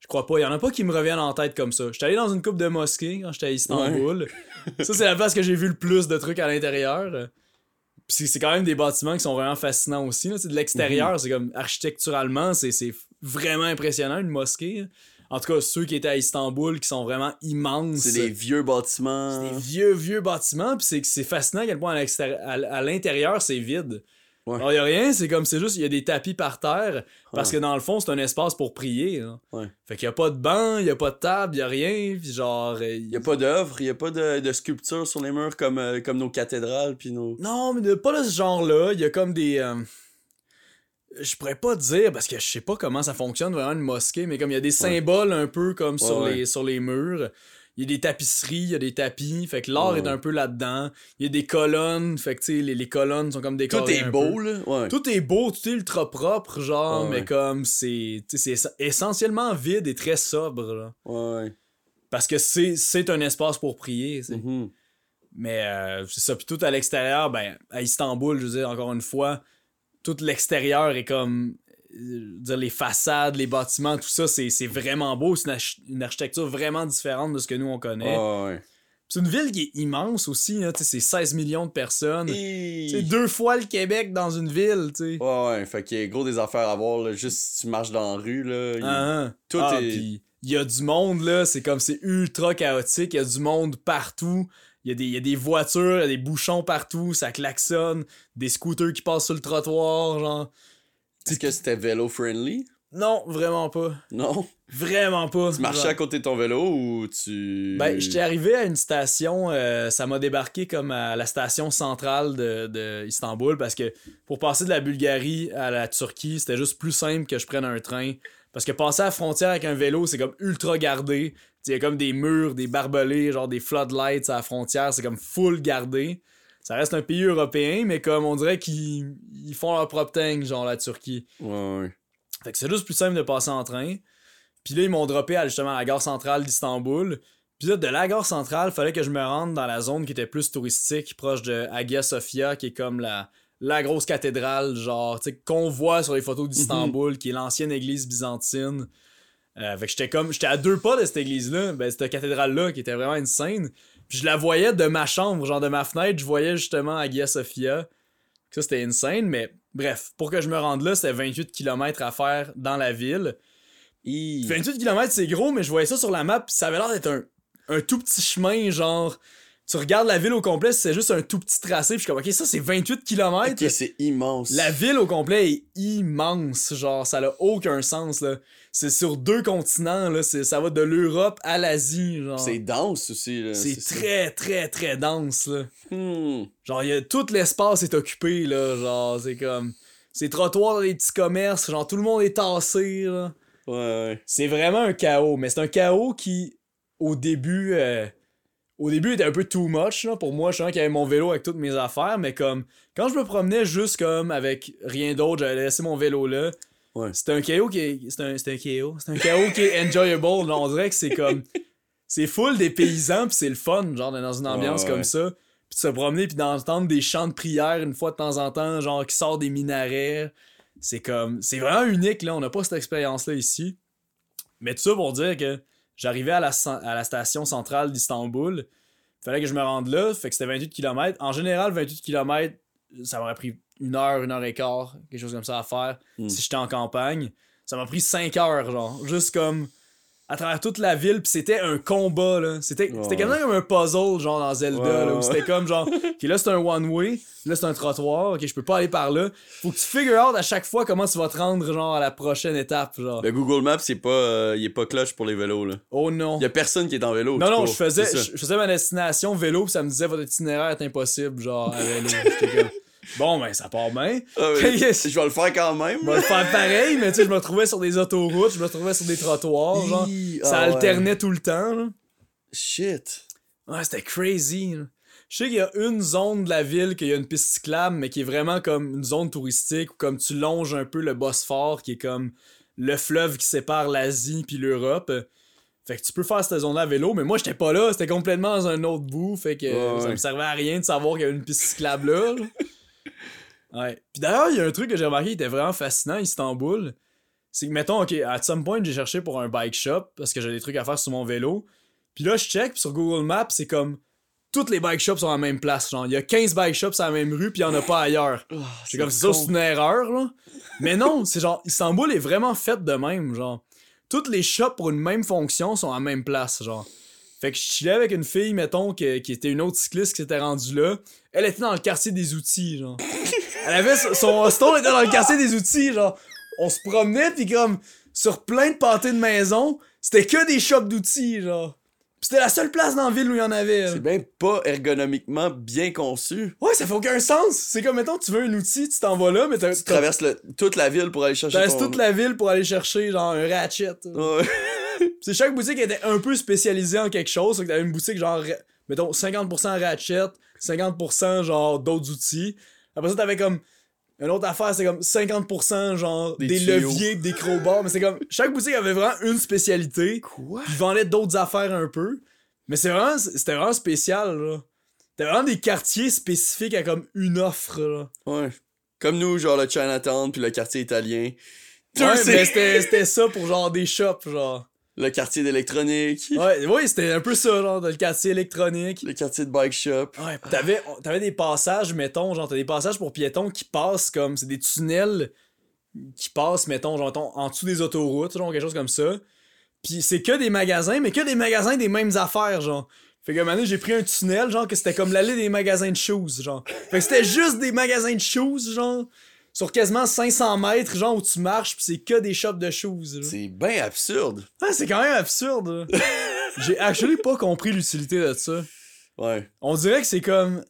je crois pas. Il y en a pas qui me reviennent en tête comme ça. J'étais allé dans une coupe de mosquée quand j'étais à Istanbul. ça, c'est la place que j'ai vu le plus de trucs à l'intérieur. Puis c'est- c'est quand même des bâtiments qui sont vraiment fascinants aussi. là. De l'extérieur, c'est comme architecturalement, c'est vraiment impressionnant, une mosquée. En tout cas, ceux qui étaient à Istanbul, qui sont vraiment immenses.
C'est des vieux bâtiments.
C'est des vieux, vieux bâtiments, puis c'est fascinant à quel point à l'intérieur, c'est vide.
Ouais.
Il y a rien, c'est comme, c'est juste, il y a des tapis par terre, parce que dans le fond, c'est un espace pour prier.
Ouais.
Fait qu'il y a pas de banc, il y a pas de table, il y a rien, puis genre... euh,
Il y a pas d'œuvre, il y a pas de, de sculpture sur les murs comme, euh, comme nos cathédrales puis nos.
Non, mais de, pas de ce genre-là, il y a comme des... euh, Je pourrais pas dire, parce que je sais pas comment ça fonctionne vraiment une mosquée, mais comme il y a des symboles un peu comme sur,
Ouais.
Les, sur les murs, il y a des tapisseries, il y a des tapis, fait que l'art est un peu là-dedans. Il y a des colonnes, fait que tu sais, les, les colonnes sont comme des
Tout est beau, là.
Tout est beau, tout est ultra propre, genre, mais comme c'est essentiellement vide et très sobre, là.
Ouais.
Parce que c'est un espace pour prier.
Mhm.
Mais euh, c'est ça. Puis tout à l'extérieur, ben, à Istanbul, je veux dire, encore une fois, tout l'extérieur est comme. euh, dire, les façades, les bâtiments, tout ça, c'est vraiment beau. C'est une, arch- une architecture vraiment différente de ce que nous on connaît.
Ouais.
C'est une ville qui est immense aussi, sais, c'est 16 millions de personnes.
Et-
C'est deux fois le Québec dans une ville, tu sais.
Ouais, ouais. Fait qu'il y a gros des affaires à voir, là. Juste si tu marches dans la rue, là. il-
Ah, ah.
tout
Ah,
est-
puis il y a du monde, là, c'est comme c'est ultra chaotique, il y a du monde partout. Il y, a des, il y a des voitures, il y a des bouchons partout, ça klaxonne, des scooters qui passent sur le trottoir, genre.
Est-ce que c'était vélo-friendly?
Non, vraiment pas.
Non?
Vraiment pas.
Tu marchais
Genre.
à côté de ton vélo ou tu.
Ben, j'étais arrivé à une station, euh, ça m'a débarqué comme à la station centrale de, de Istanbul parce que pour passer de la Bulgarie à la Turquie, c'était juste plus simple que je prenne un train. Parce que passer à la frontière avec un vélo, c'est comme ultra gardé. Il y a comme des murs, des barbelés, genre des floodlights à la frontière, c'est comme full gardé. Ça reste un pays européen, mais comme on dirait qu'ils ils font leur propre thing, genre la Turquie.
Ouais, ouais.
Fait que c'est juste plus simple de passer en train. Puis là, ils m'ont droppé à, justement à la gare centrale d'Istanbul. Puis là, de la gare centrale, fallait que je me rende dans la zone qui était plus touristique, proche de Hagia Sophia, qui est comme la, la grosse cathédrale, genre, tu sais, qu'on voit sur les photos d'Istanbul, qui est l'ancienne église byzantine. Euh, fait que j'étais comme, j'étais à deux pas de cette église-là, ben, cette cathédrale-là, qui était vraiment une scène. Puis je la voyais de ma chambre, genre de ma fenêtre, je voyais justement Hagia Sophia. Ça, c'était insane, mais bref, pour que je me rende là, c'était 28 km à faire dans la ville.
Hi.
28 km, c'est gros, mais je voyais ça sur la map, pis ça avait l'air d'être un, un tout petit chemin, genre. Tu regardes la ville au complet, c'est juste un tout petit tracé, pis je suis comme, ok, ça c'est 28 km.
Ok, c'est immense.
La ville au complet est immense, genre, ça n'a aucun sens, là. C'est sur deux continents, là, ça va de l'Europe à l'Asie, genre.
C'est dense aussi, là.
C'est
ça.
très, très, très dense, là.
Hmm.
Genre, y a, tout l'espace est occupé, là, genre, c'est comme... C'est trottoirs dans les petits commerces, genre, tout le monde est tassé, là.
Ouais, ouais.
C'est vraiment un chaos, mais c'est un chaos qui, au début, euh, au début était un peu too much là, pour moi. Je savais qu'il y avait mon vélo avec toutes mes affaires, mais comme quand je me promenais juste comme avec rien d'autre, j'avais laissé mon vélo là.
Ouais.
C'était un chaos qui est, c'est un, c'est un chaos, c'est un chaos qui est enjoyable. là. on dirait que c'est comme, c'est full des paysans puis c'est le fun, genre d'être dans une ambiance
Ouais,
comme ça. Puis de se promener puis d'entendre des chants de prière une fois de temps en temps, genre qui sort des minarets. C'est comme, c'est vraiment unique là. On n'a pas cette expérience là ici. Mais tout ça pour dire que j'arrivais à la, à la station centrale d'Istanbul. Fallait que je me rende là. Fait que c'était 28 km. En général, 28 km, ça m'aurait pris une heure, une heure et quart, quelque chose comme ça à faire
Mm.
si j'étais en campagne. Ça m'a pris 5 heures, genre. Juste comme à travers toute la ville. Puis c'était un combat, là. C'était
Ouais,
c'était comme un puzzle, genre dans Zelda,
Ouais,
là. Où c'était comme genre, ok, là c'est un one-way. Là c'est un trottoir. Ok, je peux pas aller par là. Faut que tu figure out à chaque fois comment tu vas te rendre, genre, à la prochaine étape, genre.
Le Google Maps, c'est pas, euh, il est pas clutch pour les vélos, là.
Oh non.
Y a personne qui est en vélo.
Non, non, je faisais, je faisais ma destination vélo, pis ça me disait votre itinéraire est impossible, genre à vélo. Bon, ben ça part bien.
Ah, je vais le faire quand même.
Je vais le faire pareil, mais tu sais, je me trouvais sur des autoroutes, je me trouvais sur des trottoirs, genre.
Hi,
Ça
ah ouais.
alternait tout le temps, là.
Shit.
Ouais, c'était crazy, là. Je sais qu'il y a une zone de la ville qu'il y a une piste cyclable, mais qui est vraiment comme une zone touristique, où comme tu longes un peu le Bosphore, qui est comme le fleuve qui sépare l'Asie puis l'Europe. Fait que tu peux faire cette zone-là à vélo, mais moi j'étais pas là, c'était complètement dans un autre bout, fait que
Ouais,
ça
ouais.
me servait à rien de savoir qu'il y avait une piste cyclable là. ouais. Puis d'ailleurs, il y a un truc que j'ai remarqué qui était vraiment fascinant à Istanbul. C'est que, mettons, ok, à some point, j'ai cherché pour un bike shop parce que j'ai des trucs à faire sur mon vélo. Puis là, je check, puis sur Google Maps, c'est comme toutes les bike shops sont à la même place. Genre, il y a 15 bike shops à la même rue, puis il y en a pas ailleurs. C'est comme ça, c'est une erreur, là. Mais non, c'est genre, Istanbul est vraiment faite de même, genre. Toutes les shops pour une même fonction sont à la même place, genre. Fait que je chillais avec une fille, mettons, que- qui était une autre cycliste qui s'était rendue là. Elle était dans le quartier des outils, genre. Elle avait son- hostel était dans le quartier des outils, genre. On se promenait, pis comme, sur plein de pâtés de maison, c'était que des shops d'outils, genre. C'était la seule place dans la ville où il y en avait. là.
C'est bien pas ergonomiquement bien conçu.
Ouais, ça fait aucun sens. C'est comme, mettons, tu veux un outil, tu t'en vas là, mais t'as-
Tu traverses le- toute la ville pour aller chercher
T'as
ton...
toute la ville pour aller chercher genre un ratchet.
Ouais.
c'est chaque boutique était un peu spécialisée en quelque chose. Que t'avais une boutique genre, mettons, 50% ratchet, 50% genre d'autres outils. Après ça, t'avais comme. Une autre affaire, c'est comme 50% genre
Des
des, leviers, des crowbars. Mais c'est comme. Chaque boutique avait vraiment une spécialité.
Quoi?
Ils vendaient d'autres affaires un peu. Mais c'est vraiment, c'était vraiment spécial, là. T'avais vraiment des quartiers spécifiques à comme une offre, là.
Ouais. Comme nous, genre le Chinatown puis le quartier italien.
Ouais, mais c'était c'était ça pour genre des shops, genre.
Le quartier d'électronique,
Ouais, ouais c'était un peu ça, genre, le quartier électronique.
le quartier de bike shop.
Ouais, t'avais, t'avais des passages, mettons, genre, t'as des passages pour piétons qui passent comme, c'est des tunnels qui passent, mettons, genre, en dessous des autoroutes, genre, quelque chose comme ça. Pis c'est que des magasins, mais que des magasins des mêmes affaires, genre. Fait que, maintenant, j'ai pris un tunnel, genre, que c'était comme l'allée des magasins de shoes, genre. Fait que c'était juste des magasins de shoes, genre, sur quasiment 500 mètres, genre, où tu marches, pis c'est que des shops de shoes, là.
C'est bien absurde.
Ah, c'est quand même absurde. J'ai actually pas compris l'utilité de ça.
Ouais.
On dirait que c'est comme.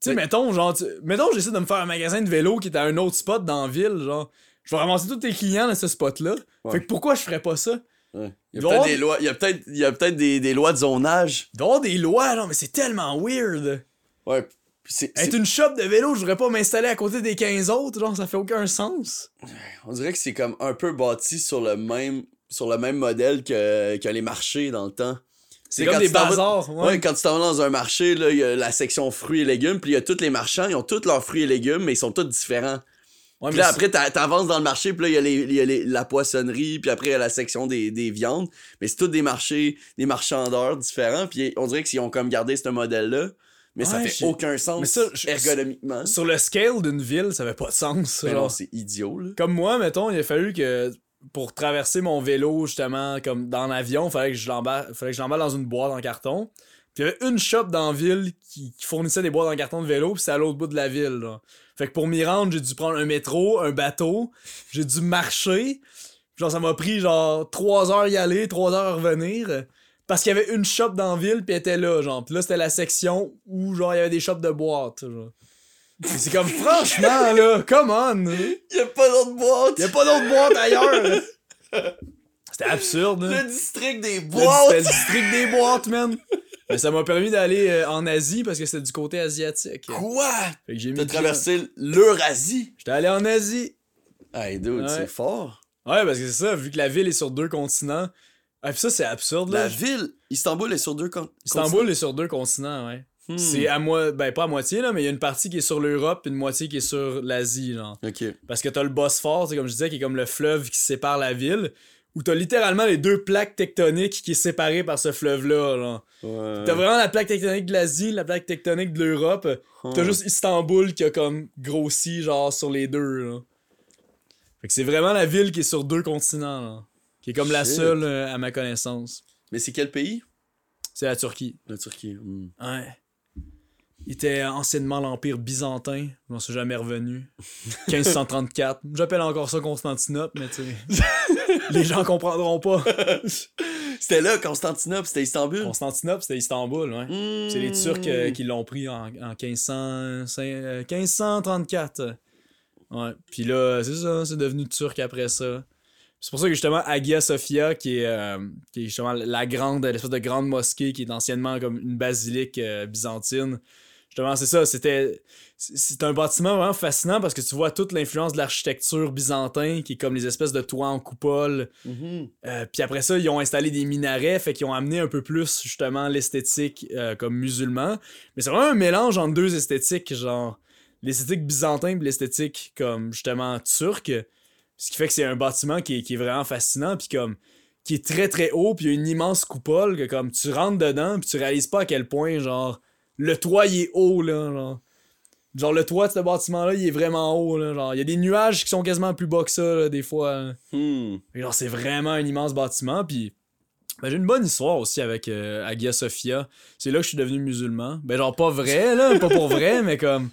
Tu sais,
Mais-
mettons, genre, tu- mettons, j'essaie de me faire un magasin de vélo qui est à un autre spot dans la ville, genre. Je vais ramasser tous tes clients dans ce spot-là.
Ouais.
Fait que pourquoi je ferais pas ça?
ouais. Il y a peut-être des lois, il y a peut-être, il y a peut-être des, des lois de zonage.
Il doit y avoir des lois, non, mais c'est tellement weird.
Ouais. C'est,
une shop de vélo, je voudrais pas m'installer à côté des 15 autres, genre, ça fait aucun sens.
on dirait que c'est comme un peu bâti sur le même, sur le même modèle que, que les marchés dans le temps.
C'est comme des bazars, ouais.
Ouais, quand tu t'en vas dans un marché, là, il y a la section fruits et légumes, puis il y a tous les marchands, ils ont tous leurs fruits et légumes, mais ils sont tous différents.
Ouais,
Puis là, après, t'a- t'avances dans le marché, puis là, il y a, les, y a les- la poissonnerie, puis après, il y a la section des, des viandes. Mais c'est tous des marchés, des marchandeurs différents, puis on dirait qu'ils ont comme gardé ce modèle-là, mais ça fait aucun sens
ça, je-
ergonomiquement.
Sur le scale d'une ville, ça fait pas de sens.
Mais
genre.
non, c'est idiot, là.
Comme moi, mettons, il a fallu que pour traverser mon vélo, justement, comme dans l'avion, il fallait que je l'emballe, fallait que je l'emballe dans une boîte en carton. Puis il y avait une shop dans la ville qui, qui fournissait des boîtes en carton de vélo, puis c'était à l'autre bout de la ville. là. Fait que pour m'y rendre, j'ai dû prendre un métro, un bateau, j'ai dû marcher. Genre, ça m'a pris genre 3 heures y aller, 3 heures à revenir. Parce qu'il y avait une shop dans la ville, puis elle était là, genre. Puis là, c'était la section où, genre, il y avait des shops de boîtes, genre. C'est comme, franchement, là, come on!
Il y a pas d'autre boîte!
Y'a pas d'autres boîtes ailleurs! C'était absurde,
Le
hein.
district des
Le-
boîtes!
C'était le district des boîtes, man! Mais ça m'a permis d'aller euh, en Asie parce que c'était du côté asiatique.
Quoi?
Fait que j'ai mis.
T'as
le
traversé l'Eurasie?
J'étais allé en Asie.
Hey, dude,
Ouais.
c'est fort.
Ouais, parce que c'est ça, vu que la ville est sur deux continents. Ah, ça, c'est absurde, là.
La ville, Istanbul est sur deux con-
Istanbul est sur deux continents, ouais.
Hmm.
C'est à moi, ben pas à moitié, là, mais il y a une partie qui est sur l'Europe et une moitié qui est sur l'Asie, genre. Parce que t'as le Bosphore, c'est comme je disais, qui est comme le fleuve qui sépare la ville, où t'as littéralement les deux plaques tectoniques qui est séparée par ce fleuve-là, genre.
Ouais.
T'as vraiment la plaque tectonique de l'Asie, la plaque tectonique de l'Europe. T'as juste Istanbul qui a comme grossi, genre, sur les deux, là. Fait que c'est vraiment la ville qui est sur deux continents, là. Qui est comme la seule, euh, à ma connaissance.
Mais c'est quel pays?
C'est la Turquie.
La Turquie. hmm.
Ouais. Il était anciennement l'Empire byzantin. Je m'en suis jamais revenu. 1534. J'appelle encore ça Constantinople, mais tu sais. les gens comprendront pas.
C'était là, Constantinople, c'était Istanbul.
Constantinople, c'était Istanbul, ouais.
Hmm.
C'est les Turcs euh, qui l'ont pris en, en 1500, cin- euh, 1534. Ouais. Puis là, c'est ça, c'est devenu turc après ça. C'est pour ça que justement Hagia Sophia, qui est, euh, qui est justement la grande, l'espèce de grande mosquée qui est anciennement comme une basilique euh, byzantine. Justement, c'est ça, c'était. c'est- un bâtiment vraiment fascinant parce que tu vois toute l'influence de l'architecture byzantin, qui est comme les espèces de toits en coupole,
Mhm.
euh, puis après ça, ils ont installé des minarets, fait qu'ils ont amené un peu plus justement l'esthétique comme musulman. Mais c'est vraiment un mélange entre deux esthétiques, genre l'esthétique byzantin et l'esthétique comme justement turc. Ce qui fait que c'est un bâtiment qui est, qui est vraiment fascinant, puis comme qui est très très haut, puis il y a une immense coupole que comme tu rentres dedans, puis tu réalises pas à quel point genre le toit il est haut là, genre. Genre le toit de ce bâtiment-là, il est vraiment haut là, genre il y a des nuages qui sont quasiment plus bas que ça là, des fois. là.
Hmm.
Genre, c'est vraiment un immense bâtiment. Puis ben, j'ai une bonne histoire aussi avec euh, Hagia Sophia. C'est là que je suis devenu musulman. Ben, genre, pas vrai, là, pas pour vrai, mais comme.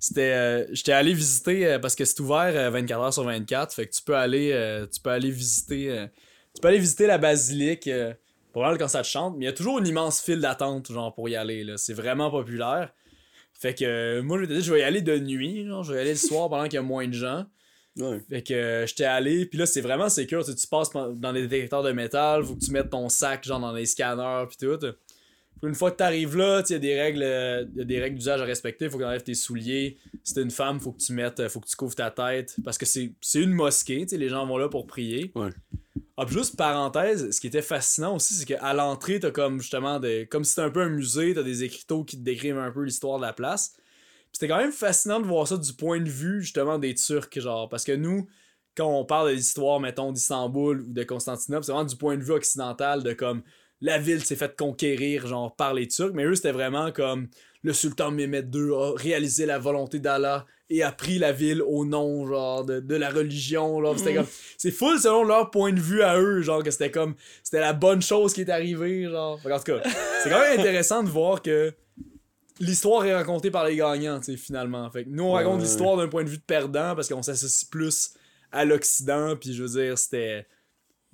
C'était. euh, J'étais allé visiter euh, parce que c'est ouvert euh, 24 heures sur 24. Fait que tu peux aller, euh, tu peux aller visiter. euh, tu peux aller visiter la basilique. euh, pour voir quand ça te chante. Mais il y a toujours une immense file d'attente, genre, pour y aller, là. C'est vraiment populaire. Fait que euh, moi, je m'étais dit, je vais y aller de nuit, genre, je vais y aller le soir pendant qu'il y a moins de gens.
Ouais.
Fait que euh, j'étais allé, puis là, c'est vraiment sécure. Tu, sais, tu passes dans les détecteurs de métal, faut que tu mettes ton sac, genre, dans les scanners, puis tout. Une fois que t'arrives là, il y a des règles, euh, il y a des règles d'usage à respecter. Faut que t'enlèves tes souliers. Si t'es une femme, faut que tu mettes, euh, faut que tu couvres ta tête. Parce que c'est une mosquée, les gens vont là pour prier.
Ouais.
Ah, puis juste parenthèse, ce qui était fascinant aussi, c'est qu'à l'entrée, t'as comme justement des. Comme si c'était un peu un musée, t'as des écriteaux qui te décrivent un peu l'histoire de la place. C'était quand même fascinant de voir ça du point de vue justement des Turcs, genre. Parce que nous, quand on parle de l'histoire, mettons, d'Istanbul ou de Constantinople, c'est vraiment du point de vue occidental de comme la ville s'est faite conquérir, genre, par les Turcs. Mais eux, c'était vraiment comme le sultan Mehmed II a réalisé la volonté d'Allah et a pris la ville au nom, genre, de, de la religion. Genre, c'était comme. C'est full selon leur point de vue à eux, genre, que c'était comme. C'était la bonne chose qui est arrivée, genre. Qu'en tout cas, c'est quand même intéressant de voir que l'histoire est racontée par les gagnants, tu sais, finalement. Fait que nous, on raconte
ouais,
l'histoire d'un point de vue de perdant parce qu'on s'associe plus à l'Occident, puis je veux dire, c'était.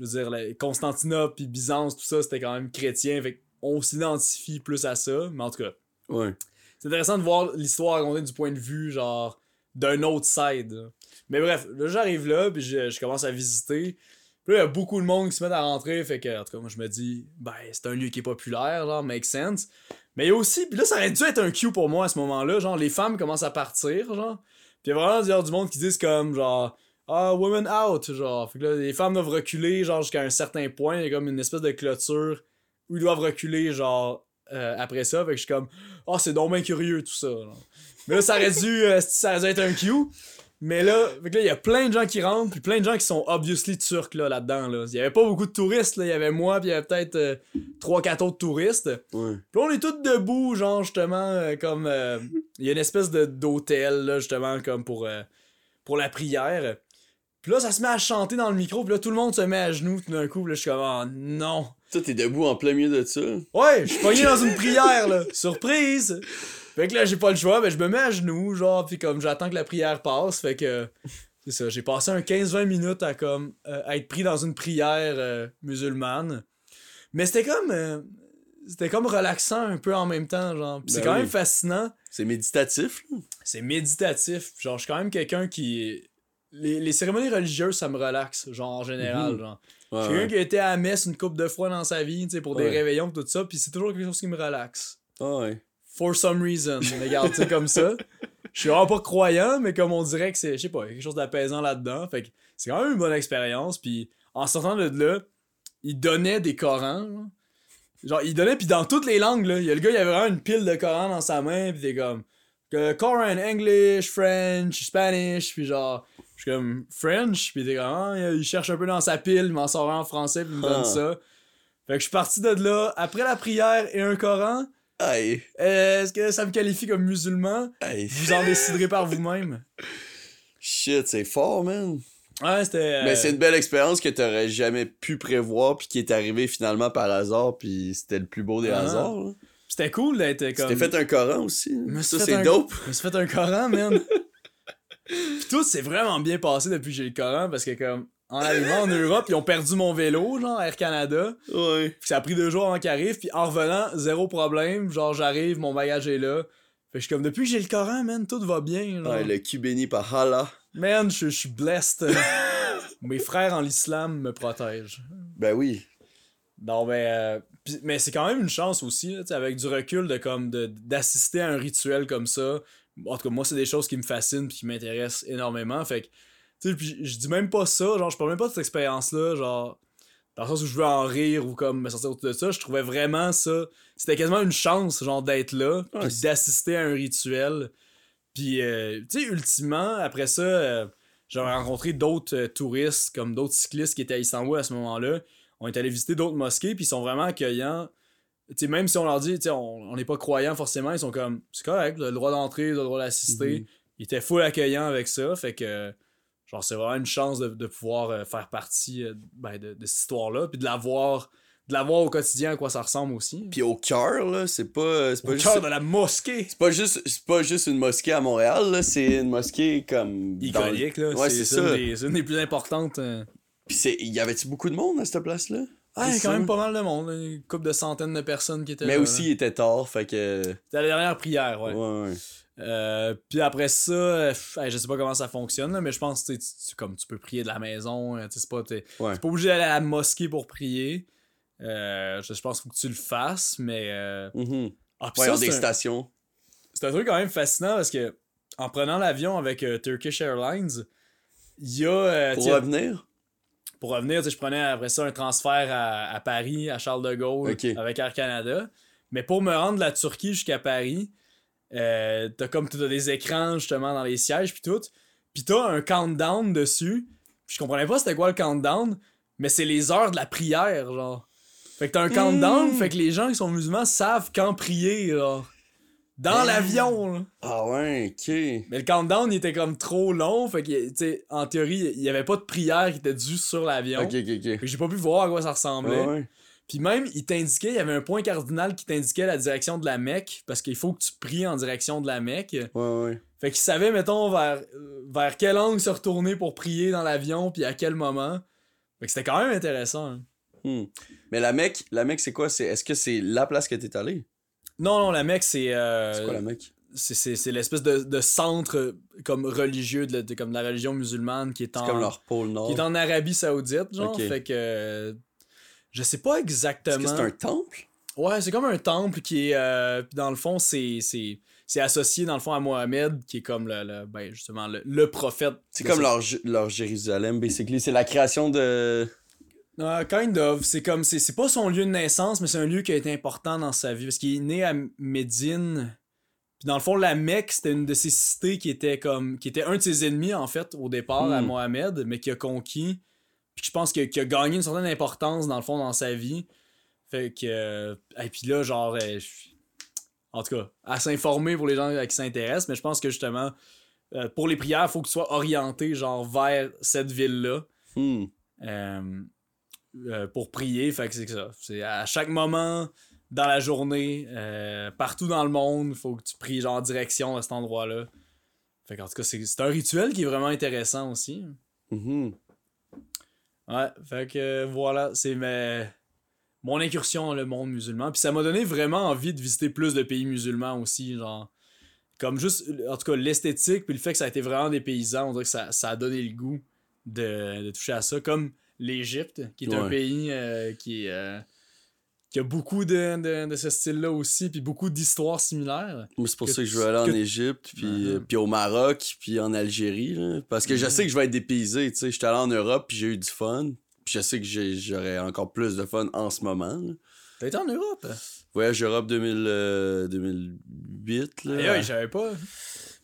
Je veux dire, Constantinople puis Byzance, tout ça, c'était quand même chrétien. Fait qu'on s'identifie plus à ça. Mais en tout cas,
Ouais.
c'est intéressant de voir l'histoire racontée du point de vue, genre, d'un autre side. Mais bref, là, j'arrive là, puis je, je commence à visiter. Puis là, il y a beaucoup de monde qui se met à rentrer, fait que, en tout cas, moi, je me dis, ben, c'est un lieu qui est populaire, genre, make sense. Mais il y a aussi, puis là, ça aurait dû être un cue pour moi à ce moment-là, genre, les femmes commencent à partir, genre. Puis il y a vraiment genre, du monde qui disent comme, genre, ah, women out, genre. Fait que là, les femmes doivent reculer, genre, jusqu'à un certain point, il y a comme une espèce de clôture où ils doivent reculer, genre, euh, après ça. Fait que je suis comme, ah, c'est donc bien curieux, tout ça, genre. Mais là, ça aurait dû, euh, ça aurait dû être un cue. Mais là, fait que là, il y a plein de gens qui rentrent, puis plein de gens qui sont obviously turcs là, là-dedans. Là. Il y avait pas beaucoup de touristes, là. Il y avait moi, puis il y avait peut-être 3-4 autres touristes.
Ouais.
Puis là, on est tous debout, genre, justement, euh, comme. euh, Il y a une espèce de d'hôtel, là, justement, comme pour, euh, pour la prière. Puis là, ça se met à chanter dans le micro, puis là, tout le monde se met à genoux tout d'un coup, puis là, je suis comme, oh non.
Toi, t'es debout en plein milieu de ça?
Ouais, je suis pogné dans une prière, là. Surprise! Fait que là, j'ai pas le choix, ben je me mets à genoux, genre, puis comme j'attends que la prière passe, fait que. C'est ça, j'ai passé un 15-20 minutes à comme euh, à être pris dans une prière euh, musulmane. Mais c'était comme. euh, c'était comme relaxant un peu en même temps, genre. Puis c'est
Ben
quand
oui.
même fascinant.
C'est méditatif, là.
C'est méditatif. Genre, je suis quand même quelqu'un qui. Les, les cérémonies religieuses, ça me relaxe, genre, en général,
Mhm.
genre.
Ouais,
suis quelqu'un qui a été à la messe une couple de fois dans sa vie, tu sais, pour des réveillons, tout ça, puis c'est toujours quelque chose qui me relaxe.
Ah ouais.
For some reason. Regarde, tu sais, comme ça. Je suis vraiment pas croyant, mais comme on dirait que c'est, je sais pas, quelque chose d'apaisant là-dedans. Fait que c'est quand même une bonne expérience. Puis en sortant de là, il donnait des Corans. Genre, il donnait, puis dans toutes les langues, là. Il y a le gars, il avait vraiment une pile de Corans dans sa main, puis t'es comme. Coran, English, French, Spanish, puis genre. Je suis comme French, puis t'es comme. Ah, il cherche un peu dans sa pile, il m'en sort un en français, puis il me donne
Ah.
ça. Fait que je suis parti de là, après la prière et un Coran.
Aïe.
Est-ce que ça me qualifie comme musulman?
Aïe.
Vous en déciderez par vous-même.
Shit, c'est fort, man.
Ouais, c'était.
Mais
euh,
c'est une belle expérience que t'aurais jamais pu prévoir, puis qui est arrivée finalement par hasard, puis c'était le plus beau des
Ah.
hasards. là.
C'était cool d'être comme.
t'es fait un Coran aussi.
me suis
Ça, c'est
un-
dope.
Je me suis fait un Coran, man. Pis tout s'est vraiment bien passé depuis que j'ai le Coran parce que, comme, en arrivant en Europe, ils ont perdu mon vélo, genre, Air Canada.
Ouais.
Puis ça a pris deux jours avant qu'il arrive. Puis en revenant, zéro problème. Genre, j'arrive, mon bagage est là. Fait que je suis comme, depuis que j'ai le Coran, man, tout va bien. Genre.
Ouais, le cul béni par Allah.
Man, je je suis blessed. Mes frères en l'islam me protègent.
Ben oui.
Non, ben. euh, pis- mais c'est quand même une chance aussi, là, tu sais, avec du recul, de comme de- d'assister à un rituel comme ça. En tout cas, moi, c'est des choses qui me fascinent puis qui m'intéressent énormément. Fait que, tu sais, puis je dis même pas ça, genre, je parle même pas de cette expérience-là, genre, dans le sens où je veux en rire ou comme me sortir autour de ça. Je trouvais vraiment ça. C'était quasiment une chance, genre, d'être là,
Ouais,
puis
c'est-
d'assister à un rituel. Puis, euh, tu sais, ultimement, après ça, euh, j'avais rencontré d'autres euh, touristes, comme d'autres cyclistes qui étaient à Istanbul à ce moment-là. On est allé visiter d'autres mosquées, puis ils sont vraiment accueillants. Même si on leur dit, on n'est pas croyants forcément, ils sont comme, c'est correct, le droit d'entrer, le droit d'assister.
Mhm.
Ils étaient full accueillants avec ça, fait que, genre, c'est vraiment une chance de, de pouvoir euh, faire partie euh, ben, de, de cette histoire-là, puis de la voir, de la voir au quotidien à quoi ça ressemble aussi.
Puis au cœur, là, c'est pas. C'est
au
pas
cœur
juste.
de la mosquée!
C'est pas juste, c'est pas juste une mosquée à Montréal, là, c'est une mosquée comme. dans
Iconique, là.
Ouais,
c'est
c'est
c'est une,
ça.
des- c'est une des plus importantes. euh,
Puis c'est, y avait-tu beaucoup de monde à cette place-là?
Ah, il y a quand même pas mal de monde, une couple de centaines de personnes qui étaient
Mais
là,
aussi,
là.
il était tard, fait que.
C'était la dernière prière, ouais.
Ouais, ouais.
Euh, puis après ça, euh, je sais pas comment ça fonctionne, là, mais je pense que tu, tu- comme tu peux prier de la maison, euh, tu sais, c'est pas, t'es
Ouais.
pas obligé d'aller à la mosquée pour prier. Euh, je, je pense qu'il faut que tu le fasses, mais. euh,
Mhm.
ah,
Ouais,
ça,
des
un-
stations.
c'est un truc quand même fascinant parce que en prenant l'avion avec Turkish Airlines, il y a.
Pour revenir?
Pour revenir, je prenais après ça un transfert à, à Paris, à Charles de Gaulle, avec Air Canada. Mais pour me rendre de la Turquie jusqu'à Paris, euh, t'as comme t'as des écrans justement dans les sièges puis tout. Puis t'as un countdown dessus. Puis je comprenais pas c'était quoi le countdown, mais c'est les heures de la prière, genre. Fait que t'as un countdown,
Mm.
fait que les gens qui sont musulmans savent quand prier, genre. Dans l'avion, là.
Ah ouais, ok.
Mais le countdown, il était comme trop long. Fait que, tu sais, en théorie, il y avait pas de prière qui était due sur l'avion.
Ok, ok, ok.
j'ai pas pu voir à quoi ça ressemblait.
Ouais, ouais.
Puis même, il t'indiquait, il y avait un point cardinal qui t'indiquait la direction de la Mecque, parce qu'il faut que tu pries en direction de la Mecque.
Ouais, ouais.
Fait qu'il savait, mettons, vers, vers quel angle se retourner pour prier dans l'avion, puis à quel moment. Fait que c'était quand même intéressant. hein.
Hmm. Mais la Mecque, la Mecque, c'est quoi? C'est, est-ce que c'est la place que t'es allé?
Non, non, la Mecque, c'est... euh,
C'est quoi la Mecque?
c'est- l'espèce de, de centre comme religieux de, comme de la religion musulmane qui est en...
C'est comme leur pôle nord.
qui est en Arabie Saoudite, genre. Fait que. euh, Je sais pas exactement.
c'est un temple?
Ouais, c'est comme un temple qui est. euh, dans le fond, c'est. c'est c'est associé dans le fond à Mohamed, qui est comme le, le- ben justement le, le prophète.
C'est comme leur, leur Jérusalem, basically. C'est la création de.
Euh, kind of. C'est comme. C'est pas son lieu de naissance, mais c'est un lieu qui a été important dans sa vie. Parce qu'il est né à Médine. Puis dans le fond, la Mecque, c'était une de ses cités qui était comme. qui était un de ses ennemis, en fait, au départ, à
Hmm.
Mohamed, mais qui a conquis. Puis je pense qu'il a gagné une certaine importance, dans le fond, dans sa vie. Fait que. euh, Et puis là, genre. euh, en tout cas, à s'informer pour les gens qui s'intéressent, mais je pense que justement, euh, pour les prières, il faut que tu sois orienté, genre, vers cette ville-là.
Hmm.
Euh, euh, pour prier. Fait que c'est ça. C'est à chaque moment dans la journée, euh, partout dans le monde, il faut que tu pries genre en direction à cet endroit-là. Fait qu'en tout cas, c'est un rituel qui est vraiment intéressant aussi.
Mhm.
Ouais, fait que euh, voilà, c'est mon incursion dans le monde musulman. Puis ça m'a donné vraiment envie de visiter plus de pays musulmans aussi, genre. Comme juste, en tout cas, l'esthétique, puis le fait que ça a été vraiment des paysans, on dirait que ça, ça a donné le goût de, de toucher à ça. Comme l'Égypte, qui est un pays euh, qui, euh, qui a beaucoup de, de, de ce style-là aussi, puis beaucoup d'histoires similaires.
Moi, c'est pour
Que
ça que je veux aller en Égypte, puis,
Mhm.
euh, puis au Maroc, puis en Algérie. là. Parce que je
Mhm.
sais que je vais être dépaysé. Tu sais, j'étais allé en Europe, puis j'ai eu du fun. Puis je sais que j'aurais encore plus de fun en ce moment.
T'as été en Europe?
Voyage Europe 2000, euh, 2008. Là.
Aïe, je savais pas.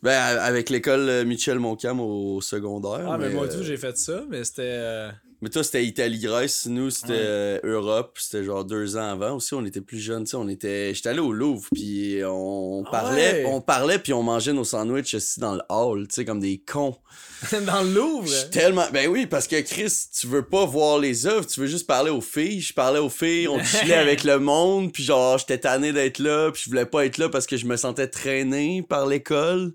Ben, avec l'école Michel Moncam au secondaire.
Ah, mais, moi,
euh,
tout, j'ai fait ça, mais c'était.
Mais toi, c'était Italie-Grèce. Nous, c'était
Ouais.
euh, Europe. C'était genre deux ans avant aussi. On était plus jeunes. tu sais, On était... J'étais allé au Louvre, puis on
Ah
parlait,
ouais?
on parlait, puis on mangeait nos sandwichs aussi dans le hall, tu sais, comme des cons.
dans le Louvre?
Je suis tellement. Ben oui, parce que Chris, tu veux pas voir les œuvres, tu veux juste parler aux filles. Je parlais aux filles, on chillait avec le monde, puis genre, j'étais tanné d'être là, puis je voulais pas être là parce que je me sentais traîné par l'école.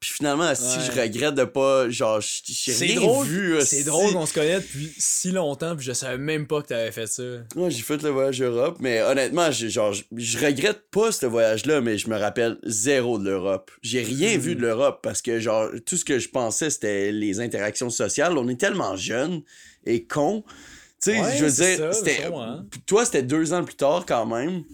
Puis finalement, si je regrette de pas. Genre, j'ai
C'est
rien
drôle,
vu.
c'est
hostie.
drôle qu'on se connaisse depuis si longtemps, puis je savais même pas que t'avais fait ça.
Ouais, j'ai fait le voyage Europe, mais honnêtement, genre, je- regrette pas ce voyage-là, mais je me rappelle zéro de l'Europe. J'ai rien vu de l'Europe parce que, genre, tout ce que je pensais, c'était les interactions sociales. On est tellement jeunes et cons. Tu sais,
Ouais,
je veux
c'est
dire,
ça,
c'était.
je comprends.
Toi, c'était deux ans plus tard quand même.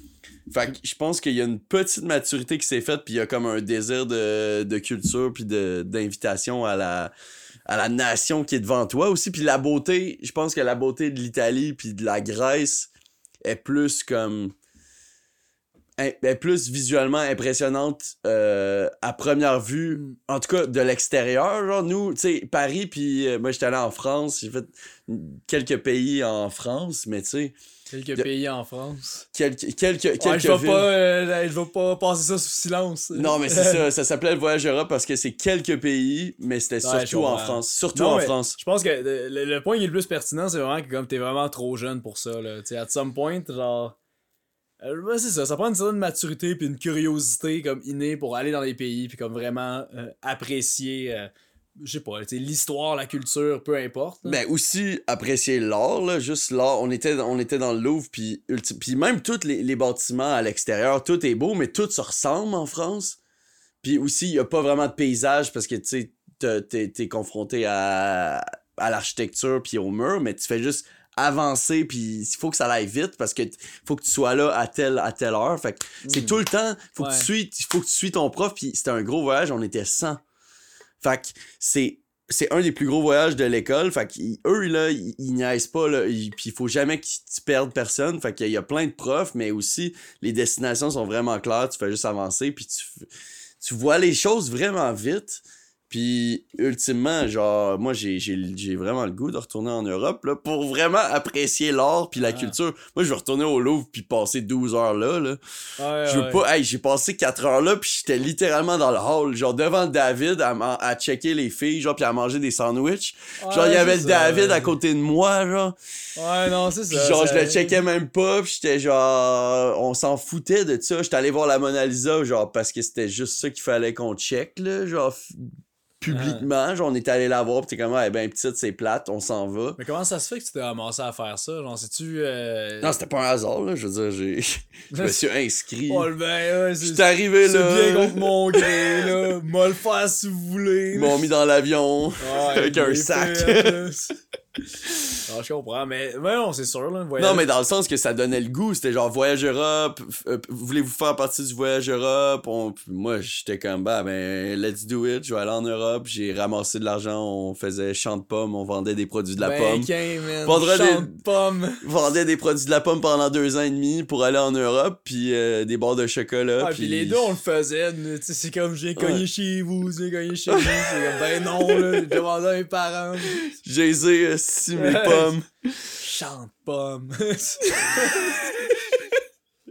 Fait que je pense qu'il y a une petite maturité qui s'est faite, puis il y a comme un désir de, de culture, puis d'invitation à la, à la nation qui est devant toi aussi. Puis la beauté, je pense que la beauté de l'Italie, puis de la Grèce est plus comme. est plus visuellement impressionnante euh, à première vue, en tout cas de l'extérieur. Genre, nous, tu sais, Paris, puis euh, moi j'étais allé en France, j'ai fait quelques pays en France, mais tu sais,
Quelques
De-
pays en France.
quelques, quelques, quelques
je vais
villes.
pas, euh, je vais pas passer ça sous silence.
Non, mais c'est ça, ça s'appelait le voyage Europe parce que c'est quelques pays, mais c'était
Ouais,
surtout en. France. Surtout
Non,
en France.
Je pense que le, le- le point qui est le plus pertinent, c'est vraiment que comme t'es vraiment trop jeune pour ça. Là. Tu sais, at some point, genre. euh, c'est ça, ça prend une certaine maturité puis une curiosité comme innée pour aller dans les pays puis comme vraiment euh, apprécier euh, je sais pas, l'histoire, la culture, peu importe. là.
Ben aussi apprécier l'art, là, juste l'art. On était, on était dans le Louvre, puis, même tous les, les bâtiments à l'extérieur, tout est beau, mais tout se ressemble en France. Puis aussi, il y a pas vraiment de paysage parce que tu t'es t'es confronté à, à l'architecture puis au mur, mais tu fais juste avancer puis il faut que ça aille vite parce que faut que tu sois là à telle à telle heure fait que c'est
Mm.
tout le temps faut que tu suis faut que tu suis ton prof puis c'était un gros voyage on était 100 fait que c'est un des plus gros voyages de l'école. Fait qu'eux, là, ils, ils niaisent pas, Puis il faut jamais qu'ils tu perdes personne. Fait qu'il y a plein de profs, mais aussi, les destinations sont vraiment claires. Tu fais juste avancer, puis tu, tu vois les choses vraiment vite. Puis, ultimement, genre, moi, j'ai, vraiment le goût de retourner en Europe, là, pour vraiment apprécier l'art puis la
Ah.
culture. Moi, je veux retourner au Louvre puis passer 12 heures là, là. Je veux pas. Hey, j'ai passé 4 heures là, puis j'étais littéralement dans le hall, genre devant David, à, à checker les filles, genre, puis à manger des sandwichs. Genre, il y avait le David à côté de moi, genre.
Ouais, non, c'est ça.
genre, je le checkais même pas, puis j'étais genre. On s'en foutait de ça. J'étais allé voir la Mona Lisa, genre, parce que c'était juste ça qu'il fallait qu'on check, là, genre, publiquement. Genre, on était allé la voir, pis t'es comme, ah, ben, petite, c'est plate, on s'en va.
Mais comment ça se fait que tu t'es ramassé à faire ça? Genre, sais-tu. Euh...
Non, c'était pas un hasard, là. Je veux dire, j'ai. Je me suis inscrit.
Oh, ben, ouais, c'est.
Arrivé
C'est
là.
bien contre mon gré, là. M'a le faire si vous voulez.
Ils m'ont mis dans l'avion.
Ouais,
avec un sac.
fait, Ah, je comprends, mais, mais non, c'est sûr, là. voyage-
Non, mais dans le sens que ça donnait le goût. C'était genre voyage Europe. euh, Voulez-vous faire partie du voyage Europe? On- moi, j'étais comme, bah, ben, let's do it. Je vais aller en Europe. J'ai ramassé de l'argent. On faisait champ de pommes. On vendait des produits de la
ben,
pomme.
qu'un, man. Champ
des-
de pommes.
Vendait des produits de la pomme pendant deux ans et demi pour aller en Europe. Puis euh, des barres de chocolat.
Ah, puis les deux, on le faisait. c'est comme j'ai cogné
Ouais.
chez vous, j'ai cogné chez vous. C'est comme, ben non, là. J'ai demandé à mes parents.
J'ai euh, si mes pommes.
Champ de pommes.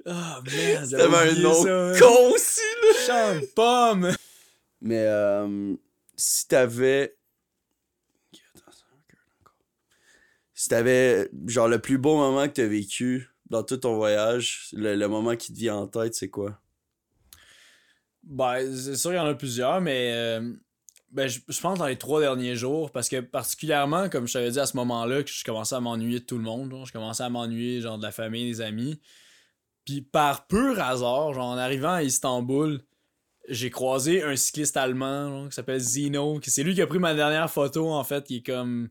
Ah, merde. j'avais
T'avais un nom
ça.
con aussi, là.
Champ de pommes.
Mais euh, si t'avais. Si t'avais, genre, le plus beau moment que t'as vécu dans tout ton voyage, le, le moment qui te vient en tête, c'est quoi?
Ben, c'est sûr, il y en a plusieurs, mais euh, ben, je, je pense dans les trois derniers jours, parce que particulièrement, comme je t'avais dit à ce moment-là, que je commençais à m'ennuyer de tout le monde, genre, je commençais à m'ennuyer genre de la famille, des amis. Puis par pur hasard, genre en arrivant à Istanbul, j'ai croisé un cycliste allemand genre, qui s'appelle Zino, qui c'est lui qui a pris ma dernière photo en fait, qui est comme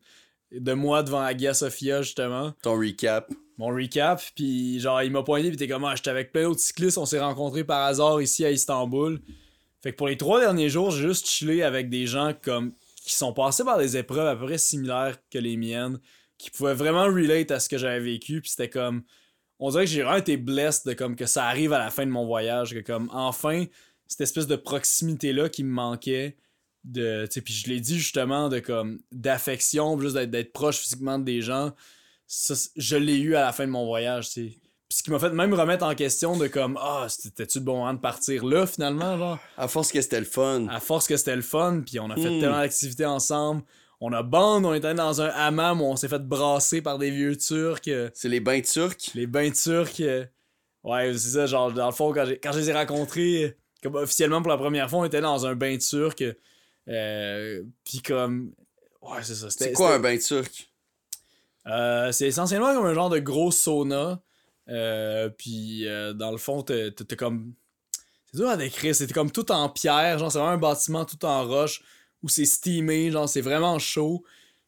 de moi devant Hagia Sophia justement
Ton recap.
mon recap, puis genre, il m'a pointé, puis t'es comme, ah, j'étais avec plein d'autres cyclistes, on s'est rencontrés par hasard ici à Istanbul. Fait que pour les trois derniers jours, j'ai juste chillé avec des gens comme qui sont passés par des épreuves à peu près similaires que les miennes, qui pouvaient vraiment relate à ce que j'avais vécu, puis c'était comme, on dirait que j'ai vraiment été blessed de comme que ça arrive à la fin de mon voyage, que comme, enfin, cette espèce de proximité-là qui me manquait, de, tu puis je l'ai dit justement, de comme, d'affection, juste d'être- proche physiquement des gens, ça, je l'ai eu à la fin de mon voyage, tu ce qui m'a fait même remettre en question de comme ah c'était-tu le bon moment de partir là finalement genre
À force que c'était le fun.
à force que c'était le fun puis on a fait
Hmm.
tellement d'activités ensemble on a bande on était dans un hammam où on s'est fait brasser par des vieux turcs
C'est les bains turcs?
les bains turcs ouais c'est ça genre dans le fond quand, quand je les ai rencontrés comme officiellement pour la première fois on était dans un bain turc euh, puis comme ouais c'est ça c'était-
C'est quoi un bain turc?
euh, c'est essentiellement comme un genre de gros sauna. Euh, puis euh, dans le fond, t'es comme. C'est dur à décrire, c'était comme tout en pierre, genre c'est vraiment un bâtiment tout en roche où c'est steamé, genre c'est vraiment chaud.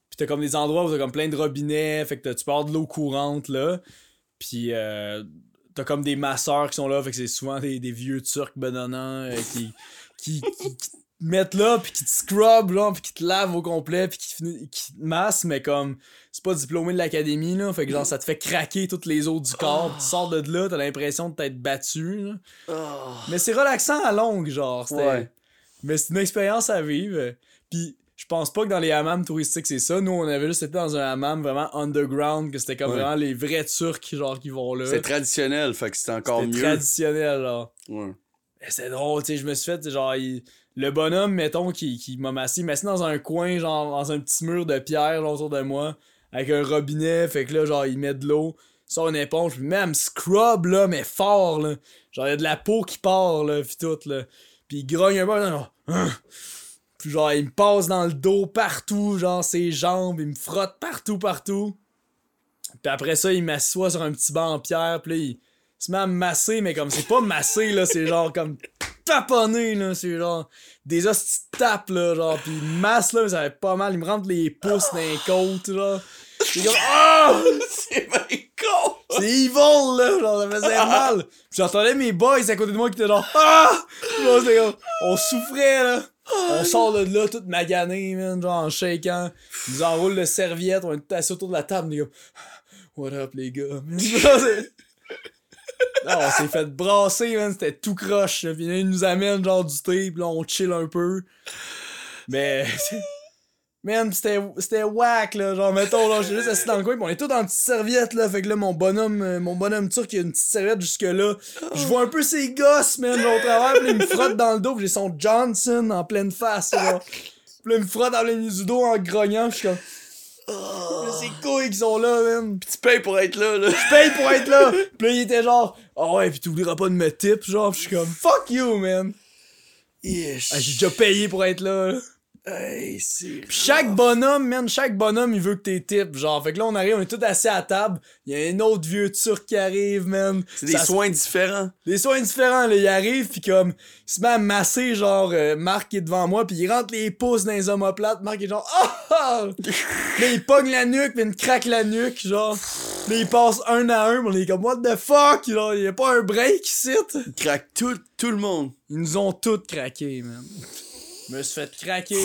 Puis t'as comme des endroits où t'as comme plein de robinets, fait que tu avoir de l'eau courante là. Puis euh, t'as comme des masseurs qui sont là, fait que c'est souvent des, vieux turcs euh, qui, qui, mettent là, puis qui te scrub là, puis qui te lavent au complet, puis qui, qui te massent, mais comme c'est pas diplômé de l'académie là, fait que genre ça te fait craquer toutes les os du corps, tu sors de là, t'as l'impression de t'être battu. là.
Oh.
Mais c'est relaxant à longue, genre.
Ouais.
Mais c'est une expérience à vivre. Puis je pense pas que dans les hammams touristiques, c'est ça. Nous, on avait juste été dans un hammam vraiment underground, que c'était comme
Ouais.
vraiment les vrais Turcs, genre, qui vont là.
C'est traditionnel, fait que c'est encore mieux.
traditionnel, genre.
Ouais.
C'est drôle, tu sais, je me suis fait, genre, le bonhomme, mettons, qui, qui m'a massé, il m'a assis dans un coin, genre, dans un petit mur de pierre, autour de moi, avec un robinet, fait que là, genre, il met de l'eau, sort une éponge, puis même scrub, là, mais fort, là. Genre, il y a de la peau qui part, là, pis tout, là. Puis il grogne un peu, genre, Hein? Puis genre, il me passe dans le dos partout, genre ses jambes, il me frotte partout, partout. Puis après ça, il m'assoit sur un petit banc en pierre, puis il se met à masser, mais comme c'est pas massé, là, c'est genre comme taponné, là, c'est genre des hosties tapes, là, genre, pis il masse, là, mais ça fait pas mal, il me rentre les pouces dans les côtes, genre. C'est comme, ah!
C'est bien con!
C'est evil, là, genre, ça faisait mal. Puis j'entendais mes boys à côté de moi qui étaient genre, ah! Genre, c'était comme, on souffrait, là. On sort de là, tout magané, man, genre, en shaking. Ils nous enroulent le serviette, on est tout assis autour de la table, on est comme, what up, les gars? Non, on s'est fait brasser, man, c'était tout croche. là. Nous amènent genre du thé, puis là, on chill un peu. Mais. Man, c'était whack, là. Genre, mettons, là, j'ai juste assis dans le coin, pis on est tous dans une petite serviette, là. Fait que là, mon bonhomme, euh, mon bonhomme turc, il a une petite serviette jusque-là. Je vois un peu ses gosses, man, au travers, pis il me frotte dans le dos, pis j'ai son Johnson en pleine face, là. Pis là, il me frotte dans le du dos en grognant, pis je suis comme. Là, C'est couilles qui sont là, man.
Tu payes pour être là, là.
Je paye pour être là. Puis là, il était genre, ah ouais, pis t'oublieras pas de me tip, genre. Pis je suis comme, fuck you, man.
Yesh.
Ah, J'ai déjà payé pour être là. là.
Hey, c'est.
Pis chaque bonhomme, man, chaque bonhomme, il veut que t'es tip, genre. Fait que là, on arrive, on est tous assis à table. Il y a un autre vieux turc qui arrive, man.
C'est des
Ça-
soins différents.
Des soins différents, là. Il arrive, pis comme, il se met à masser, genre, euh, Marc est devant moi, pis il rentre les pouces dans les omoplates. Marc est genre, ah ah! Là, il pogne la nuque, pis il me craque la nuque, genre. Là, il passe un à un, pis on est comme, what the fuck? Genre, y a pas un break ici?
Il craque tout, tout le monde.
Ils nous ont toutes craqué, man. Je me suis fait craquer.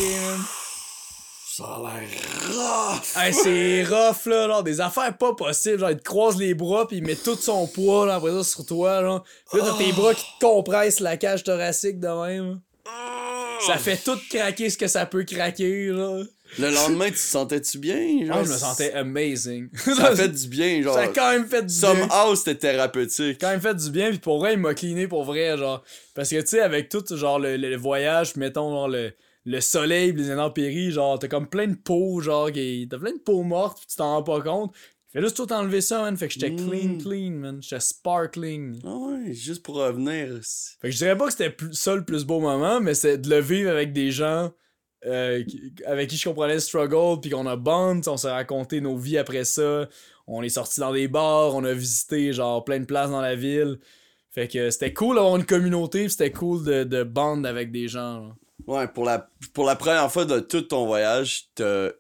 Ça a l'air rough.
Hey, c'est rough, là, genre, des affaires pas possibles. Genre, il te croise les bras, pis il met tout son poids, là, après ça, sur toi, genre. Pis là, t'as tes bras qui te compressent la cage thoracique de même. Ça fait tout craquer ce que ça peut craquer, là.
Le lendemain, tu te sentais-tu bien? Genre,
Ah, je me sentais amazing.
Ça a fait du bien, genre.
Ça a quand même fait du bien.
Somehow, c'était thérapeutique.
quand même fait du bien, puis pour vrai, il m'a cleané pour vrai, genre. Parce que, tu sais, avec tout, genre, le, le voyage, mettons, genre, le, le soleil, les intempéries, genre, t'as comme plein de peau, genre, t'as plein de peau morte, pis tu t'en rends pas compte. Fais juste tout enlever ça, man. Fait que j'étais
Mm.
clean, clean, man. J'étais sparkling.
Ah ouais, juste pour revenir. aussi.
Fait que je dirais pas que c'était ça le plus beau moment, mais c'est de le vivre avec des gens euh, avec qui je comprenais le struggle, puis qu'on a bond, on s'est raconté nos vies après ça. On est sorti dans des bars, on a visité genre plein de places dans la ville. Fait que c'était cool d'avoir une communauté, c'était cool de, de bond avec des gens. là.
Ouais, pour la, pour la première fois de tout ton voyage, t'as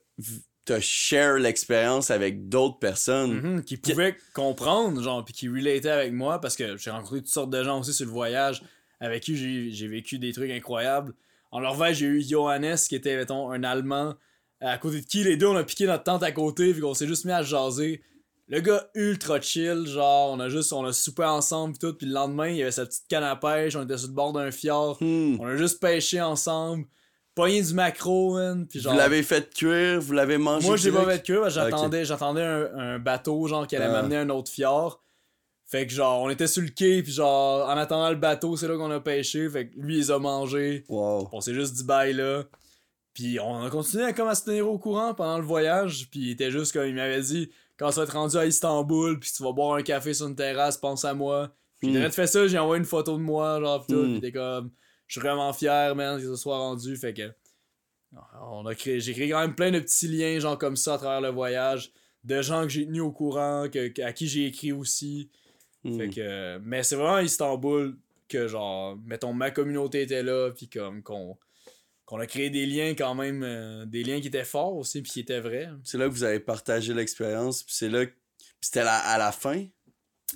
t'as share l'expérience avec d'autres personnes.
Mhm, qui pouvaient comprendre, genre, puis qui relataient avec moi, parce que j'ai rencontré toutes sortes de gens aussi sur le voyage avec qui j'ai vécu des trucs incroyables. En Norvège, j'ai eu Johannes, qui était, mettons, un Allemand, à côté de qui les deux, on a piqué notre tente à côté, puis qu'on s'est juste mis à jaser. Le gars ultra chill, genre, on a juste, on a soupé ensemble, pis tout, puis le lendemain, il y avait sa petite canne à pêche, on était sur le bord d'un fjord,
Hmm.
on a juste pêché ensemble, pogné du macro, man, puis genre...
Vous l'avez fait cuire, vous l'avez mangé.
Moi, j'ai pas fait que
Ok.
j'attendais, j'attendais un, un bateau, genre, qui allait
Ah.
m'amener à un autre fjord. Fait que, genre, on était sur le quai, puis genre, en attendant le bateau, c'est là qu'on a pêché. Fait que lui, il les a mangés.
Wow.
On s'est juste dit bye là. Puis on a continué à, comme, à se tenir au courant pendant le voyage. Puis il était juste comme, il m'avait dit, quand tu vas être rendu à Istanbul, puis tu vas boire un café sur une terrasse, pense à moi. Puis il a fait ça, j'ai envoyé une photo de moi, genre, pis tout. Il était comme, je suis vraiment fier, man, que ça soit rendu. Fait que, on a créé, j'ai créé quand même plein de petits liens, genre, comme ça, à travers le voyage. De gens que j'ai tenus au courant, que- à qui j'ai écrit aussi.
Hmm.
Fait que, mais c'est vraiment à Istanbul que, genre, mettons, ma communauté était là, puis comme qu'on qu'on a créé des liens quand même, euh, des liens qui étaient forts aussi, puis qui étaient vrais.
C'est là que vous avez partagé l'expérience, puis c'est là que... puis c'était à la fin?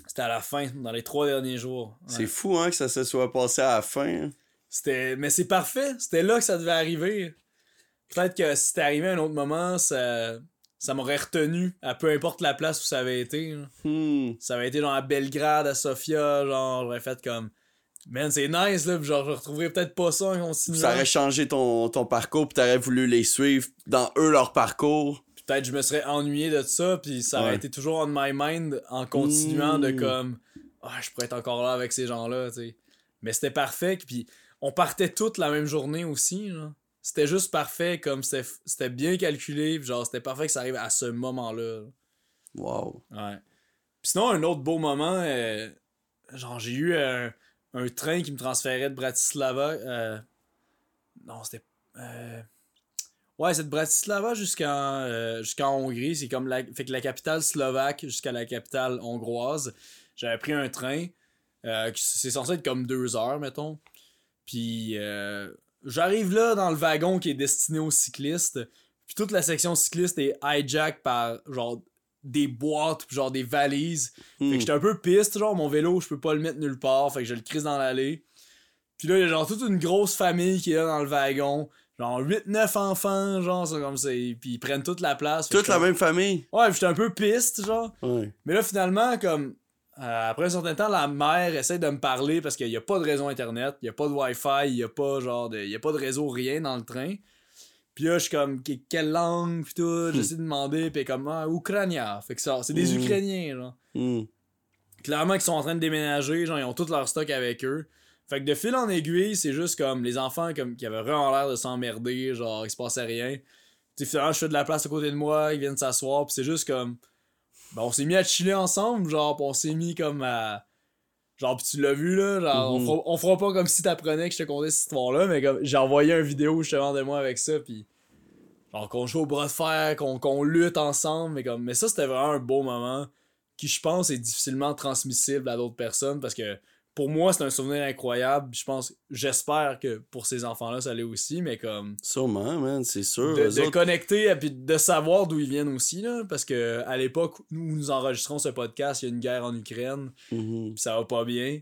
C'était à la fin, dans les trois derniers jours. Ouais.
C'est fou, hein, que ça se soit passé à la fin. hein.
C'était, mais c'est parfait, c'était là que ça devait arriver. Peut-être que si c'était arrivé à un autre moment, ça, ça m'aurait retenu, à peu importe la place où ça avait été.
Hmm.
Ça avait été genre à Belgrade, à Sofia, genre, j'aurais fait comme. Man, c'est nice, là, puis genre, je retrouverais peut-être pas ça en continuant.
Ça aurait changé ton, ton parcours, puis t'aurais voulu les suivre dans eux leur parcours.
peut-être je me serais ennuyé de ça puis ça aurait été toujours on my mind en continuant de
Mm.
comme ah je pourrais être encore là avec ces gens-là tu sais mais c'était parfait puis on partait toutes la même journée aussi là. C'était juste parfait comme c'était bien calculé genre c'était parfait que ça arrive à ce moment-là
Wow.
ouais puis sinon un autre beau moment euh, genre j'ai eu un, un train qui me transférait de Bratislava euh, non c'était euh, Ouais, c'est de Bratislava jusqu'en euh, jusqu'en Hongrie. C'est comme la. Fait que la capitale slovaque jusqu'à la capitale hongroise. J'avais pris un train. Euh, c'est censé être comme deux heures, mettons. Puis euh, j'arrive là dans le wagon qui est destiné aux cyclistes. Puis toute la section cycliste est hijack par genre des boîtes, genre des valises. Fait que
Hmm.
j'étais un peu piste, genre mon vélo, je peux pas le mettre nulle part. Fait que je le crise dans l'allée. Puis là, il y a genre toute une grosse famille qui est là dans le wagon. Genre 8-9 enfants, genre, c'est comme ça. Puis ils prennent toute la place.
Toute la même famille?
Ouais, puis j'étais un peu piste, genre.
Ouais.
Mais là, finalement, comme. Euh, après un certain temps, la mère essaie de me parler parce qu'il n'y a pas de réseau internet, il n'y a pas de Wi-Fi, il n'y a pas genre de. Y a pas de réseau, rien dans le train. Puis là, je suis comme, Que- quelle langue, pis tout, j'essaie de demander, pis comme, ah, Ukrainien. Fait que ça, c'est des
Mm.
Ukrainiens, genre.
Hmm.
Clairement qu'ils sont en train de déménager, genre, ils ont tout leur stock avec eux. Fait que de fil en aiguille, c'est juste comme les enfants comme, qui avaient vraiment l'air de s'emmerder, genre, il se passait rien. Tu finalement, je fais de la place à côté de moi, ils viennent s'asseoir, pis c'est juste comme. Ben, on s'est mis à chiller ensemble, genre, pis on s'est mis comme à. Genre, pis tu l'as vu, là, genre,
Mhm.
on, fera, on fera pas comme si t'apprenais que je te contais cette histoire-là, mais comme, j'ai envoyé une vidéo justement de moi avec ça, pis. Genre, qu'on joue au bras de fer, qu'on qu'on lutte ensemble, mais comme. Mais ça, c'était vraiment un beau moment qui, je pense, est difficilement transmissible à d'autres personnes parce que pour moi, c'est un souvenir incroyable. Je pense, j'espère que pour ces enfants-là, ça l'est aussi, mais comme
Sûrement, man, c'est sûr.
de,
Eux
de
autres-
connecter et puis de savoir d'où ils viennent aussi, là, parce que à l'époque où nous enregistrons ce podcast, il y a une guerre en Ukraine,
Mhm.
puis ça va pas bien.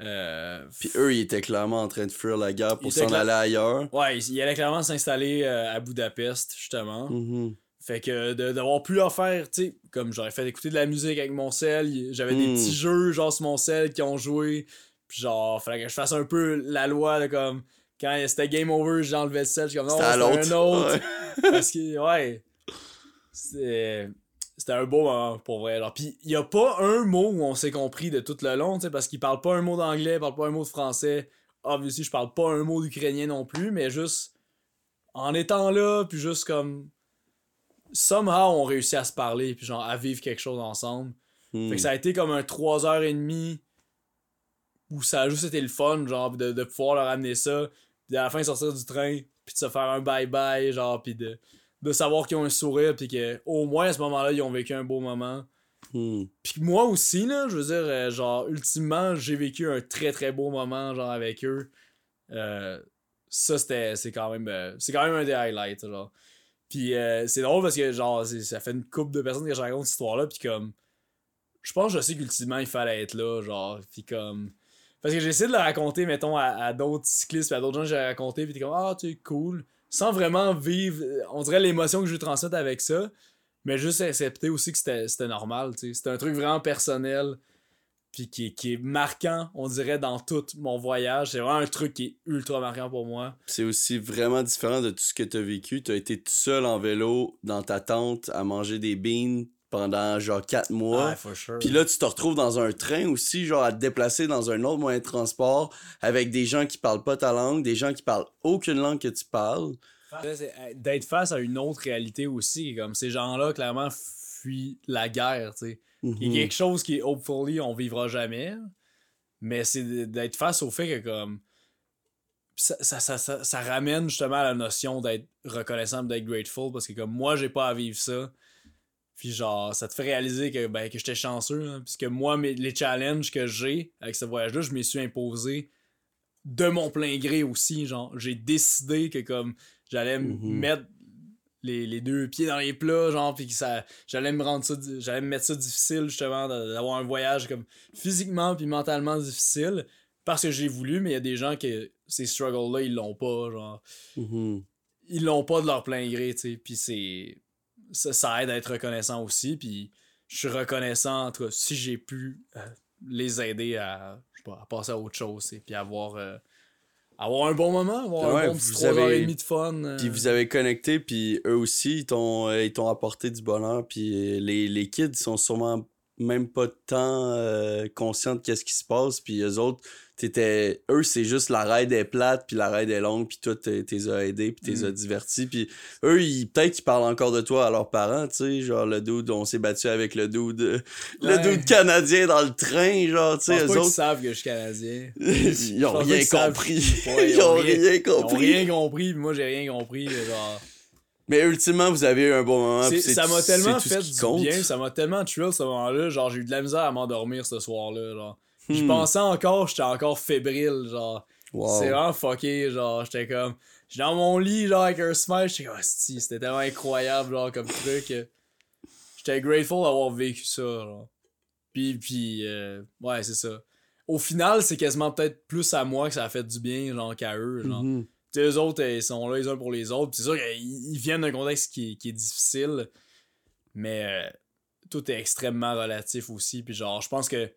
Euh,
Puis eux, ils étaient clairement en train de fuir la guerre
Ils
pour s'en
cla-
aller ailleurs.
ouais, il il allait clairement s'installer euh, à Budapest, justement.
Mhm.
Fait que de- d'avoir pu leur faire, tu sais, comme j'aurais fait écouter de la musique avec mon sel, j'avais des petits jeux genre sur mon sel qui ont joué, puis genre, fallait que je fasse un peu la loi de comme, quand c'était game over, j'enlevais le sel, je suis comme non,
C'était
un autre.
Ouais.
Parce que, ouais, c'était c'était un beau moment pour vrai. Alors, puis il y a pas un mot où on s'est compris de tout le long, tu sais, parce qu'il parle pas un mot d'anglais, parle pas un mot de français. Obviously, je parle pas un mot d'ukrainien non plus, mais juste en étant là, puis juste comme somehow on réussit à se parler, puis genre à vivre quelque chose ensemble.
Hmm.
Fait que ça a été comme un 3h30 où ça a juste été le fun, genre, de, de pouvoir leur amener ça, puis à la fin sortir du train, puis de se faire un bye-bye, genre, puis de, de savoir qu'ils ont un sourire, puis qu'au moins à ce moment-là, ils ont vécu un beau moment.
Hmm.
Puis moi aussi, là, je veux dire, euh, genre, ultimement, j'ai vécu un très très beau moment, genre, avec eux. Euh, ça, c'était, c'est quand même, euh, c'est quand même un des highlights, genre. Puis euh, c'est drôle parce que, genre, ça fait une couple de personnes que je raconte cette histoire-là, puis comme, je pense que je sais qu'ultimement, il fallait être là, genre, puis comme... Parce que j'ai essayé de le raconter, mettons, à, d'autres cyclistes, à d'autres gens que j'ai raconté, puis t'es comme, ah, tu es cool, sans vraiment vivre, euh, on dirait l'émotion que je transmette avec ça, mais juste accepter aussi que c'était normal, tu sais. C'était un truc vraiment personnel, puis qui, est- qui est marquant, on dirait, dans tout mon voyage. C'est vraiment un truc qui est ultra marquant pour moi.
C'est aussi vraiment différent de tout ce que tu as vécu. Tu as été tout seul en vélo dans ta tente à manger des beans pendant genre 4 mois.
For sure.
Puis là, tu te retrouves dans un train aussi, genre à te déplacer dans un autre moyen de transport avec des gens qui parlent pas ta langue, des gens qui parlent aucune langue que tu parles.
D'être face à une autre réalité aussi, comme ces gens-là, clairement, fuient la guerre, tu sais. Il y a quelque chose qui, hopefully, on vivra jamais. Mais c'est d'être face au fait que, comme. Ça, ça, ça, ça, ça ramène justement à la notion d'être reconnaissant, d'être grateful, parce que, comme moi, j'ai pas à vivre ça. Puis, genre, ça te fait réaliser que, ben, que j'étais chanceux, hein, puisque moi, mes, les challenges que j'ai avec ce voyage-là, je m'y suis imposé de mon plein gré aussi. Genre, j'ai décidé que, comme, j'allais me
Mhm.
mettre les, les deux pieds dans les plats, genre, puis que ça, j'allais me rendre ça, j'allais me mettre ça difficile, justement, d'avoir un voyage comme physiquement puis mentalement difficile, parce que j'ai voulu, mais il y a des gens que ces struggles-là, ils l'ont pas, genre,
Mhm.
ils l'ont pas de leur plein gré, tu sais, puis c'est, ça, ça aide à être reconnaissant aussi, puis je suis reconnaissant, en tout cas, si j'ai pu euh, les aider à, je sais pas, à passer à autre chose, sais, puis avoir, euh, avoir un bon moment, avoir
Ouais,
un bon petit
vous
3 heures
avez-
de fun. euh.
Puis vous avez connecté, puis eux aussi, ils t'ont, euh, ils t'ont apporté du bonheur. Puis euh, les, les kids, ils sont sûrement même pas tant euh, conscients de qu'est-ce qui se passe. Puis eux autres, t'étais eux c'est juste la raide est plate puis la raide est longue puis toi t'es as aidé puis t'es as
Mm.
divertis puis eux ils peut-être qu'ils parlent encore de toi à leurs parents tu sais genre le dude on s'est battu avec le dude le
Ouais.
dude canadien dans le train genre tu sais eux
pas
autres
savent que je suis canadien.
ils ont rien compris ils ont rien
Ils ont
compris
rien compris, puis moi j'ai rien compris. Genre.
mais ultimement vous avez eu un bon moment
ça m'a tellement fait du
compte.
bien, ça m'a tellement chill ce moment-là. Genre, j'ai eu de la misère à m'endormir ce soir-là. Genre, je
Hmm.
pensais encore, j'étais encore fébrile. Genre,
Wow.
c'est vraiment fucké. Genre, j'étais comme, j'étais dans mon lit, genre, avec un smile. J'étais comme, Asti, c'était tellement incroyable, genre, comme truc. J'étais grateful d'avoir vécu ça. Genre. Puis, puis euh, ouais, c'est ça. Au final, c'est quasiment peut-être plus à moi que ça a fait du bien, genre, qu'à eux. Genre. Tu sais, eux autres, ils sont là les uns pour les autres. C'est sûr qu'ils ils viennent d'un contexte qui, est- qui est difficile. Mais euh, tout est extrêmement relatif aussi. Puis genre, je pense que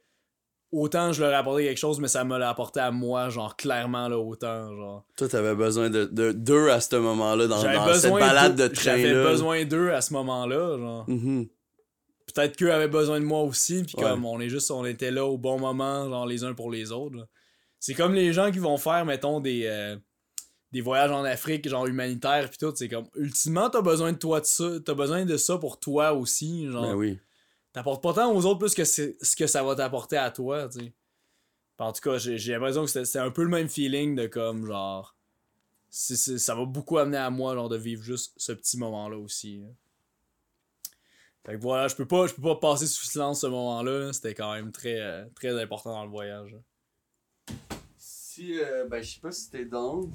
autant je leur ai apporté quelque chose, mais ça me l'a apporté à moi, genre clairement là, autant. Genre.
Toi, t'avais besoin de, de deux à ce moment-là, dans,
J'avais
dans cette balade de
J'avais
train-là.
besoin d'eux à ce moment-là. Genre.
Mhm.
Peut-être qu'eux avaient besoin de moi aussi. Puis
Ouais.
comme on est juste, on était là au bon moment, genre les uns pour les autres. là. C'est comme les gens qui vont faire, mettons, des. euh, des voyages en Afrique, genre humanitaires, puis tout, c'est comme, ultimement, t'as besoin de toi de ça, t'as besoin de ça pour toi aussi, genre,
Ben oui.
T'apportes pas tant aux autres plus que ce que ça va t'apporter à toi, tu sais. En tout cas, j'ai l'impression que c'était un peu le même feeling de comme, genre, ça va beaucoup amener à moi, genre, de vivre juste ce petit moment-là aussi. là. Fait que voilà, je peux pas, je peux pas passer sous silence ce moment-là, là. c'était quand même très, euh, très important dans le voyage.
Si, euh, ben, je sais pas si t'es down.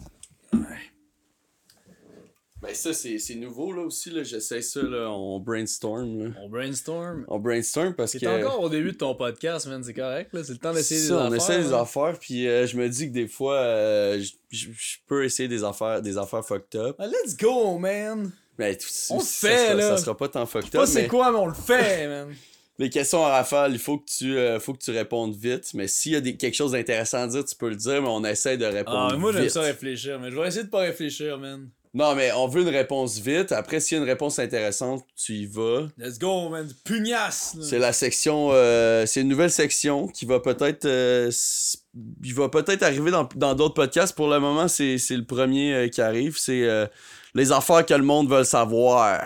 Ben, ça, c'est nouveau, là, aussi, là. J'essaie ça, là. On brainstorm, là.
On brainstorm.
On brainstorm parce que...
encore au début de ton podcast, man, c'est correct, là, c'est le temps d'essayer des
Ça,
affaires.
on essaie des affaires, puis euh, je me dis que des fois, euh, je- peux essayer des affaires, des affaires fucked up.
Ah, let's go, man!
Tout-
On le fait,
sera,
là.
Ça sera pas tant fucked up,
c'est
mais
quoi, mais on le fait, man!
les questions à rafale, il faut que tu, euh, faut que tu répondes vite. Mais s'il y a des, quelque chose d'intéressant à dire, tu peux le dire, mais on essaie de répondre
Ah, moi j'aime ça réfléchir, mais je vais essayer de pas réfléchir, man.
Non, mais on veut une réponse vite. Après, s'il y a une réponse intéressante, tu y vas.
Let's go, man! Pugnace! là.
C'est la section, euh, c'est une nouvelle section qui va peut-être, euh, il va peut-être arriver dans dans d'autres podcasts. Pour le moment, c'est c'est le premier euh, qui arrive. C'est euh, les affaires que le monde veut savoir.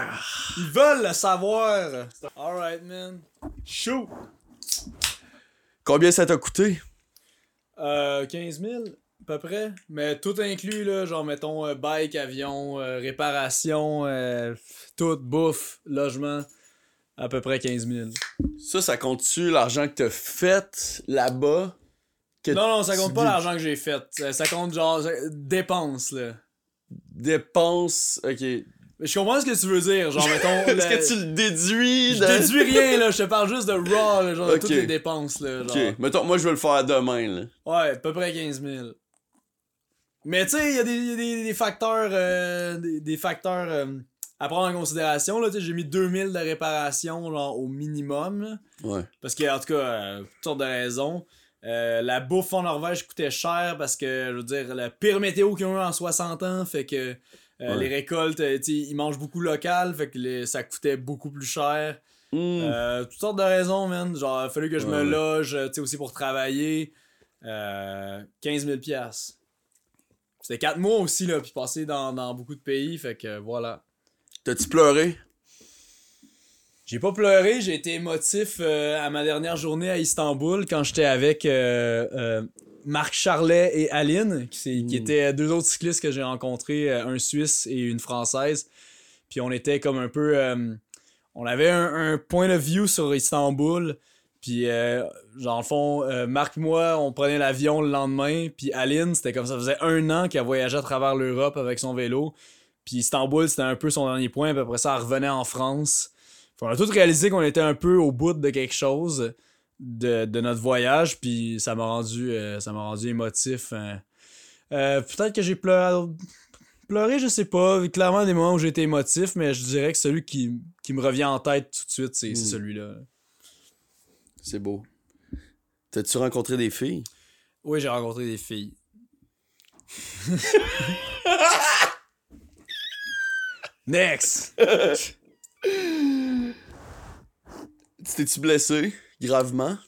Ils veulent le savoir! Alright, man. Shoot!
Combien ça t'a coûté?
Euh, 15 000, à peu près. Mais tout inclus, là, genre, mettons, euh, bike, avion, euh, réparation, euh, tout, bouffe, logement, à peu près 15 000.
Ça, ça compte-tu l'argent que t'as fait là-bas? Que
Non, non, ça compte pas l'argent que j'ai fait. Ça, compte, genre, dépenses, là.
Dépenses, ok.
Mais je comprends ce que tu veux dire, genre, mettons...
Est-ce
le-
que tu le déduis?
Je
de-
déduis rien, là, je te parle juste de raw, là, genre, de toutes les dépenses, là, genre.
Ok, mettons, moi je vais le faire demain, là.
Ouais, à peu près 15 000. Mais tu sais, il y a, des, y a des- des facteurs, euh, des, des facteurs euh, à prendre en considération. Là, j'ai mis 2000 de réparation genre, au minimum.
Ouais.
parce que, en tout cas, euh, toutes sortes de raisons. La bouffe en Norvège coûtait cher parce que, je veux dire, la pire météo qu'ils ont eu en 60 ans fait que
Ouais.
les récoltes, tu sais, ils mangent beaucoup local, fait que les- ça coûtait beaucoup plus cher.
Hmm.
Toutes sortes de raisons, man. Genre, il a fallu que je
Ouais,
me loge, tu sais, aussi pour travailler. Euh, 15 000 piastres. C'était 4 mois aussi, là, puis passé dans, dans beaucoup de pays, fait que voilà.
T'as-tu pleuré?
J'ai pas pleuré, j'ai été émotif euh, à ma dernière journée à Istanbul quand j'étais avec euh, euh, Marc Charlet et Aline, qui, qui
Mm.
étaient deux autres cyclistes que j'ai rencontrés, un Suisse et une Française. Puis on était comme un peu... on avait un, un point of view sur Istanbul. Puis, euh, genre, en fond, euh, Marc et moi, on prenait l'avion le lendemain. Puis Aline, c'était comme ça faisait un an qu'elle voyageait à travers l'Europe avec son vélo. Puis Istanbul, c'était un peu son dernier point. Puis après ça, elle revenait en France. Puis on a tous réalisé qu'on était un peu au bout de quelque chose de, de notre voyage. Puis ça m'a rendu, euh, ça m'a rendu émotif. hein. Euh, Peut-être que j'ai pleuré. Pleuré, je sais pas. Clairement, des moments où j'ai été émotif, mais je dirais que celui qui, qui me revient en tête tout de suite, c'est c'est
Mm.
celui-là.
C'est beau. T'as-tu rencontré des filles?
Oui, j'ai rencontré des filles. Next!
Tu T'es-tu blessé? Gravement?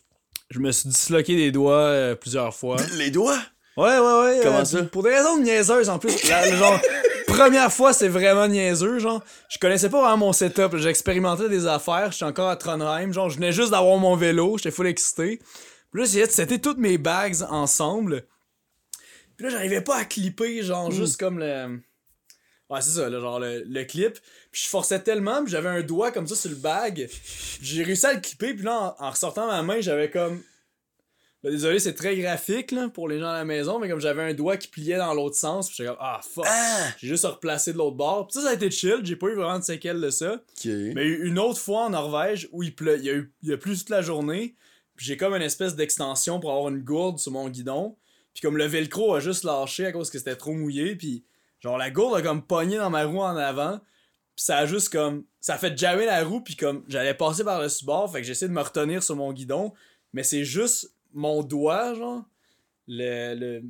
je me suis disloqué des doigts euh, plusieurs fois.
Les doigts?
Ouais, ouais, ouais.
Comment
euh,
ça?
Pour des raisons niaiseuses en plus. La- le genre, première fois, c'est vraiment niaiseux. Genre, je connaissais pas vraiment mon setup. J'expérimentais des affaires. J'étais encore à Trondheim. Genre, je venais juste d'avoir mon vélo. J'étais full excité. Puis là, j'essayais de setter toutes mes bags ensemble. Puis là, j'arrivais pas à clipper, genre, juste comme le. Ouais, c'est ça, là, genre le, le clip. Puis je forçais tellement, puis j'avais un doigt comme ça sur le bag. J'ai réussi à le clipper, puis là, en, en ressortant ma main, j'avais comme. Là, désolé, c'est très graphique là, pour les gens à la maison, mais comme j'avais un doigt qui pliait dans l'autre sens, j'étais comme ah fuck.
Ah!
J'ai juste replacé de l'autre bord. Puis ça, ça a été chill, j'ai pas eu vraiment de séquelles de ça. Mais une autre fois en Norvège où il pleut, il y a eu il y a plu toute la journée, puis j'ai comme une espèce d'extension pour avoir une gourde sur mon guidon. Puis comme le velcro a juste lâché à cause que c'était trop mouillé, puis genre la gourde a comme pogné dans ma roue en avant. Puis ça a juste comme ça a fait jammer la roue puis comme j'allais passer par le bord, fait que j'essaie de me retenir sur mon guidon, mais c'est juste mon doigt genre le le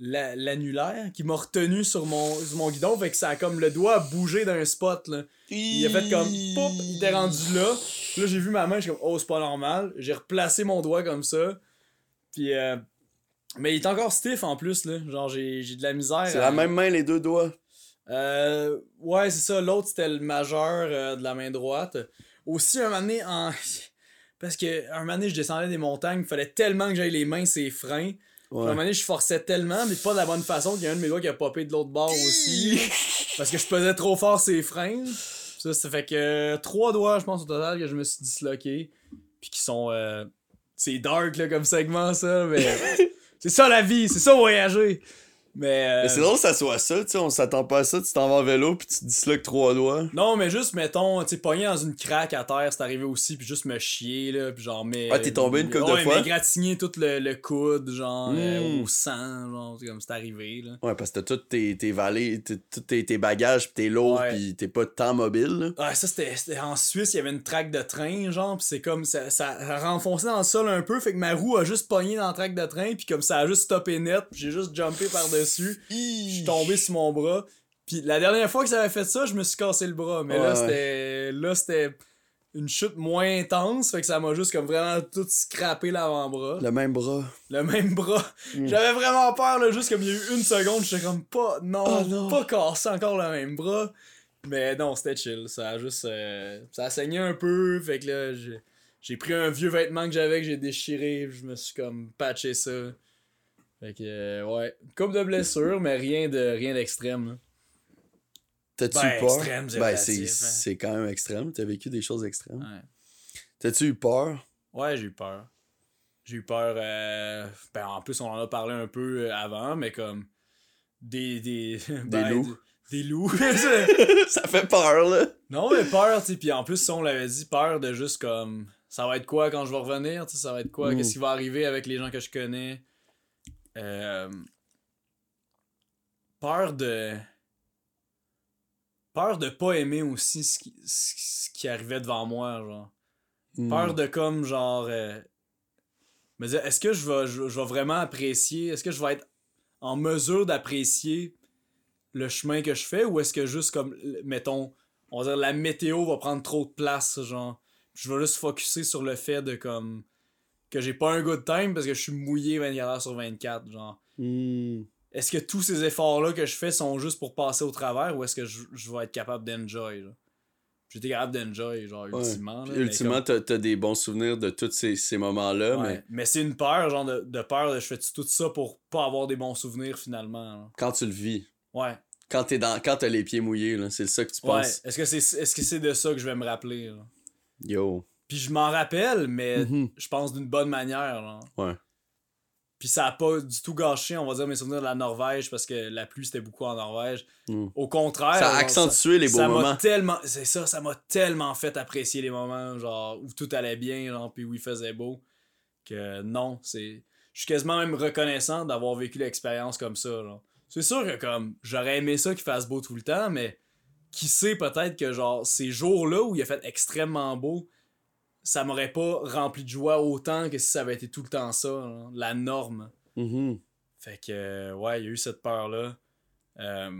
la- l'annulaire qui m'a retenu sur mon sur mon guidon, fait que ça a comme le doigt a bougé d'un spot là. Il a fait comme pop, il était rendu là. Là, j'ai vu ma main, je suis comme oh, c'est pas normal. J'ai replacé mon doigt comme ça. Puis euh, mais il est encore stiff en plus là, genre j'ai j'ai de la misère.
C'est
à-
la même main, les deux doigts.
euh, ouais, c'est ça. L'autre, c'était le majeur euh, de la main droite. Aussi, un moment donné, en... Parce que un moment donné, je descendais des montagnes, il fallait tellement que j'aille les mains ses freins. Puis Un moment
Ouais.
donné, je forçais tellement, mais pas de la bonne façon, qu'il y a un de mes doigts qui a popé de l'autre bord aussi. parce que je pesais trop fort ses freins. Ça, ça fait que euh, trois doigts, je pense, au total, que je me suis disloqué. Puis qui sont... euh, C'est dark, là, comme segment, ça, mais... c'est ça, la vie! C'est ça, voyager! Mais... euh,
Mais c'est drôle que ça soit ça, tu sais, on s'attend pas à ça, tu t'en vas en vélo puis tu te disloques trois doigts.
Non, mais juste, mettons, tu sais, pogné dans une craque à terre, c'est arrivé aussi, puis juste me chier, là, puis genre, mais...
Ah, t'es tombé une couple de
ouais,
fois?
m'égratigner tout le, le coude, genre, euh,
Mm.
au sang, genre, c'est comme c'est arrivé, là.
Ouais, parce que t'as tous tes, tes valets, t'as tous tes, tes bagages pis t'es lourd
Ouais.
pis t'es pas tant mobile, là.
Ouais, ça, c'était en Suisse, il y avait une traque de train, genre, puis c'est comme, ça, ça a renfoncé dans le sol un peu, fait que ma roue a juste pogné dans la traque de train, puis comme ça a juste stoppé net, puis j'ai juste jumpé par-dessus, je suis tombé sur mon bras. Puis la dernière fois que ça avait fait ça, je me suis cassé le bras. Mais là, c'était. Là, c'était une chute moins intense. Fait que ça m'a juste comme vraiment tout scrappé l'avant-bras.
Le même bras.
Le même bras.
Mm.
J'avais vraiment peur, là, juste comme il y a eu une seconde, j'étais comme pas. Non,
Oh non.
pas cassé encore le même bras. Mais non, c'était chill. Ça a juste. euh, ça a saigné un peu. Fait que là, j'ai. Pris un vieux vêtement que j'avais que j'ai déchiré, je me suis comme patché ça. Fait que euh, ouais, une couple de blessures, mais rien de rien d'extrême. là.
T'as-tu
Ben,
eu peur?
extrême,
ben, c'est,
hein.
c'est quand même extrême. T'as vécu des choses extrêmes.
Ouais.
T'as-tu eu peur?
Ouais, j'ai eu peur. J'ai eu peur. euh, Ben, en plus, on en a parlé un peu euh, avant, mais comme. Des. Des, ben,
loups.
Des, des loups.
ça fait peur, là.
non, mais peur, tu sais. Puis en plus, si on l'avait dit, peur de juste comme. Ça va être quoi quand je vais revenir, ça va être quoi,
Mm.
qu'est-ce qui va arriver avec les gens que je connais? Euh, Peur de. Peur de pas aimer aussi ce qui, ce ce qui arrivait devant moi, genre.
Hmm.
Peur de comme genre euh, me dire est-ce que je vais je, je vais vraiment apprécier est-ce que je vais être en mesure d'apprécier le chemin que je fais ou est-ce que juste comme mettons on va dire la météo va prendre trop de place genre je vais juste focuser sur le fait de comme que j'ai pas un good time parce que je suis mouillé 24 heures sur 24 genre
Hmm.
est-ce que tous ces efforts là que je fais sont juste pour passer au travers ou est-ce que je, je vais être capable d'enjoy j'étais capable d'enjoy genre
Ouais.
ultimement là,
ultimement,
comme-
t'as, t'as des bons souvenirs de tous ces, ces moments-là,
Ouais,
mais
mais c'est une peur, genre de, de peur de je fais tout ça pour pas avoir des bons souvenirs finalement. là?
quand tu le vis,
Ouais.
quand, t'es dans, quand t'as les pieds mouillés, là, c'est ça que tu
Ouais.
penses.
Est-ce que c'est que c'est de ça que je vais me rappeler? là?
Yo.
Puis je m'en rappelle, mais
Mhm.
je pense d'une bonne manière. là.
Ouais.
Puis ça a pas du tout gâché, on va dire, mes souvenirs de la Norvège parce que la pluie c'était beaucoup en Norvège.
Mm.
Au contraire.
Ça a
genre,
accentué les beaux
ça
moments.
tellement c'est ça ça m'a tellement fait apprécier les moments genre où tout allait bien genre puis où il faisait beau que non c'est je suis quasiment même reconnaissant d'avoir vécu l'expérience comme ça c'est sûr que comme j'aurais aimé ça qu'il fasse beau tout le temps mais qui sait peut-être que genre ces jours là où il a fait extrêmement beau ça m'aurait pas rempli de joie autant que si ça avait été tout le temps ça genre, la norme
Mhm.
fait que, euh, ouais, il y a eu cette peur-là. Euh,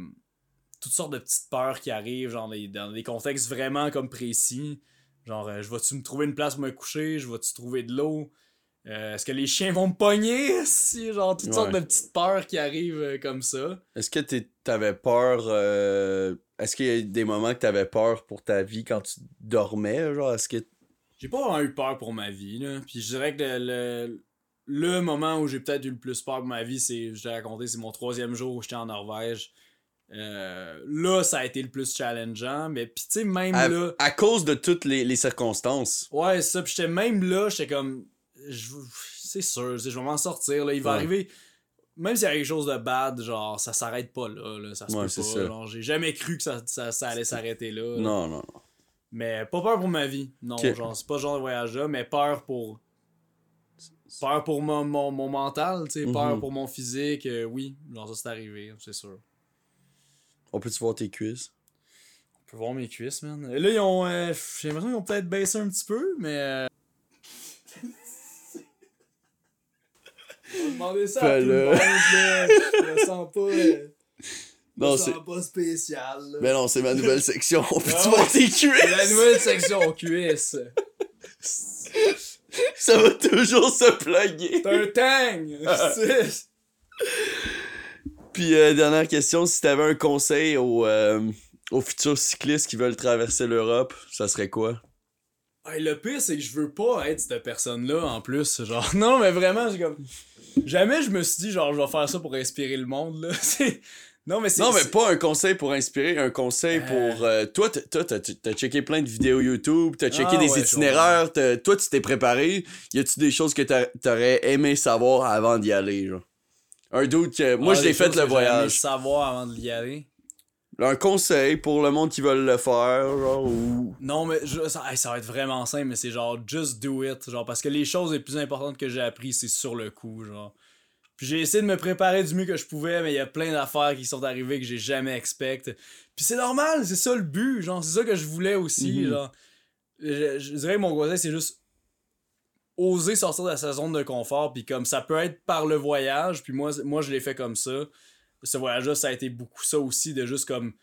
toutes sortes de petites peurs qui arrivent, genre des- dans des contextes vraiment comme précis. Genre, euh, je vais-tu me trouver une place pour me coucher? Je vais-tu trouver de l'eau? Euh, Est-ce que les chiens vont me pogner? Si, genre, toutes sortes de petites peurs qui arrivent comme ça.
Est-ce que t'avais peur. Est-ce qu'il y a des moments que t'avais peur pour ta vie quand tu dormais? Genre, est-ce que.
J'ai pas vraiment eu peur pour ma vie, là. Puis je dirais que le, le, le moment où j'ai peut-être eu le plus peur pour ma vie, c'est, je t'ai raconté, c'est mon troisième jour où j'étais en Norvège. Euh, là, ça a été le plus challengeant. Mais puis tu sais, même
À,
là.
à cause de toutes les, les circonstances.
Ouais, ça. Puis j'étais même là, j'étais comme. C'est sûr, je vais m'en sortir. Là. Il va
Ouais.
arriver. Même s'il y a quelque chose de bad, genre, ça s'arrête pas là. là ça se
Ouais,
peut pas. Genre, j'ai jamais cru que ça, ça, ça allait s'arrêter là. là.
Non, non, non.
Mais pas peur pour ma vie. Non, genre, c'est pas ce genre de voyage-là, mais peur pour. Peur pour mon, mon, mon mental, tu sais, peur
Mhm.
pour mon physique, euh, oui, genre ça c'est arrivé, c'est sûr.
On peut-tu voir tes cuisses?
On peut voir mes cuisses, man. Et là, ils ont. euh, J'ai l'impression qu'ils ont peut-être baissé un petit peu, mais. euh, On va demander ça à tout le
Fais-le.
monde, là. Je sens pas.
Non, c'est.
pas spécial, là.
Mais non, c'est ma nouvelle section.
Ah
voir tes
C'est
cuisses?
la nouvelle section cuisses.
Ça va toujours se plugger.
C'est un tang!
Puis, euh, dernière question, si t'avais un conseil aux, euh, aux futurs cyclistes qui veulent traverser l'Europe, ça serait quoi?
Hey, le pire, c'est que je veux pas être cette personne-là en plus. Genre, non, mais vraiment, j'ai comme. Jamais je me suis dit, genre, je vais faire ça pour inspirer le monde, là. C'est- Non, mais c'est.
Non, mais pas un conseil pour inspirer, un conseil
Euh.
pour. euh, toi, t'as- checké plein de vidéos YouTube, t'as checké
Ah,
des
ouais,
itinéraires, toi, tu t'es préparé. Y a-tu des choses que t'a- t'aurais aimé savoir avant d'y aller, genre? Un doute que. Moi,
Ah,
je l'ai fait le
j'aurais aimé
voyage.
savoir avant de y aller.
Un conseil pour le monde qui veut le faire, genre, ou?
Non, mais je- ça, ça va être vraiment simple, mais c'est genre, just do it. Genre, parce que les choses les plus importantes que j'ai appris, c'est sur le coup, genre. Puis j'ai essayé de me préparer du mieux que je pouvais, mais il y a plein d'affaires qui sont arrivées que j'ai jamais expect. Puis c'est normal, c'est ça le but, genre, c'est ça que je voulais aussi,
Mhm.
genre. Je, je dirais que mon conseil, c'est juste oser sortir de sa zone de confort, puis comme ça peut être par le voyage, puis moi, moi je l'ai fait comme ça. Ce voyage-là, ça a été beaucoup ça aussi, de juste comme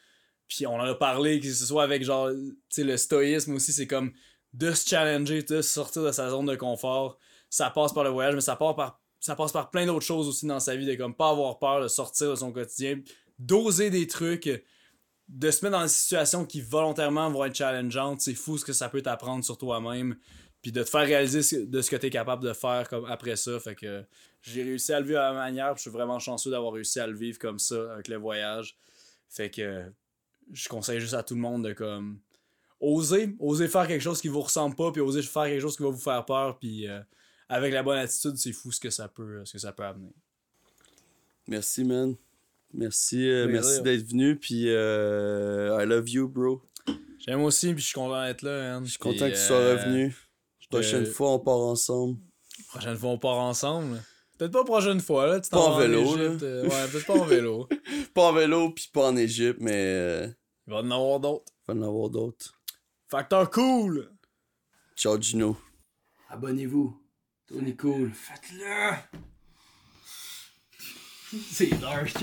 puis on en a parlé, que ce soit avec genre, tu sais, le stoïsme aussi, c'est comme de se challenger, de sortir de sa zone de confort. Ça passe par le voyage, mais ça, part par, ça passe par plein d'autres choses aussi dans sa vie, de comme pas avoir peur de sortir de son quotidien, d'oser des trucs, de se mettre dans des situations qui volontairement vont être challengeantes. C'est fou ce que ça peut t'apprendre sur toi-même, puis de te faire réaliser de ce que tu es capable de faire comme après ça. Fait que j'ai réussi à le vivre à ma manière, je suis vraiment chanceux d'avoir réussi à le vivre comme ça avec le voyage. Fait que je conseille juste à tout le monde de comme oser, oser faire quelque chose qui vous ressemble pas, puis oser faire quelque chose qui va vous faire peur, puis euh, avec la bonne attitude, c'est fou ce que ça peut, ce que ça peut amener.
Merci, man. Merci, euh, merci d'être venu, puis euh, I love you, bro.
J'aime aussi, puis je suis content d'être là. man.
Je suis content que tu sois
euh,
revenu. Prochaine fois, on part ensemble.
Prochaine fois, on part ensemble. Peut-être pas prochaine fois, là. Tu
Pas
t'en
en vélo,
Égypte, euh, ouais, peut-être pas en vélo.
Pas en vélo, puis pas en Égypte, mais euh,
Il va en avoir d'autres.
il va en avoir d'autres.
Facteur cool!
Ciao, Gino.
Abonnez-vous. Tournez cool. Faites-le. C'est dark.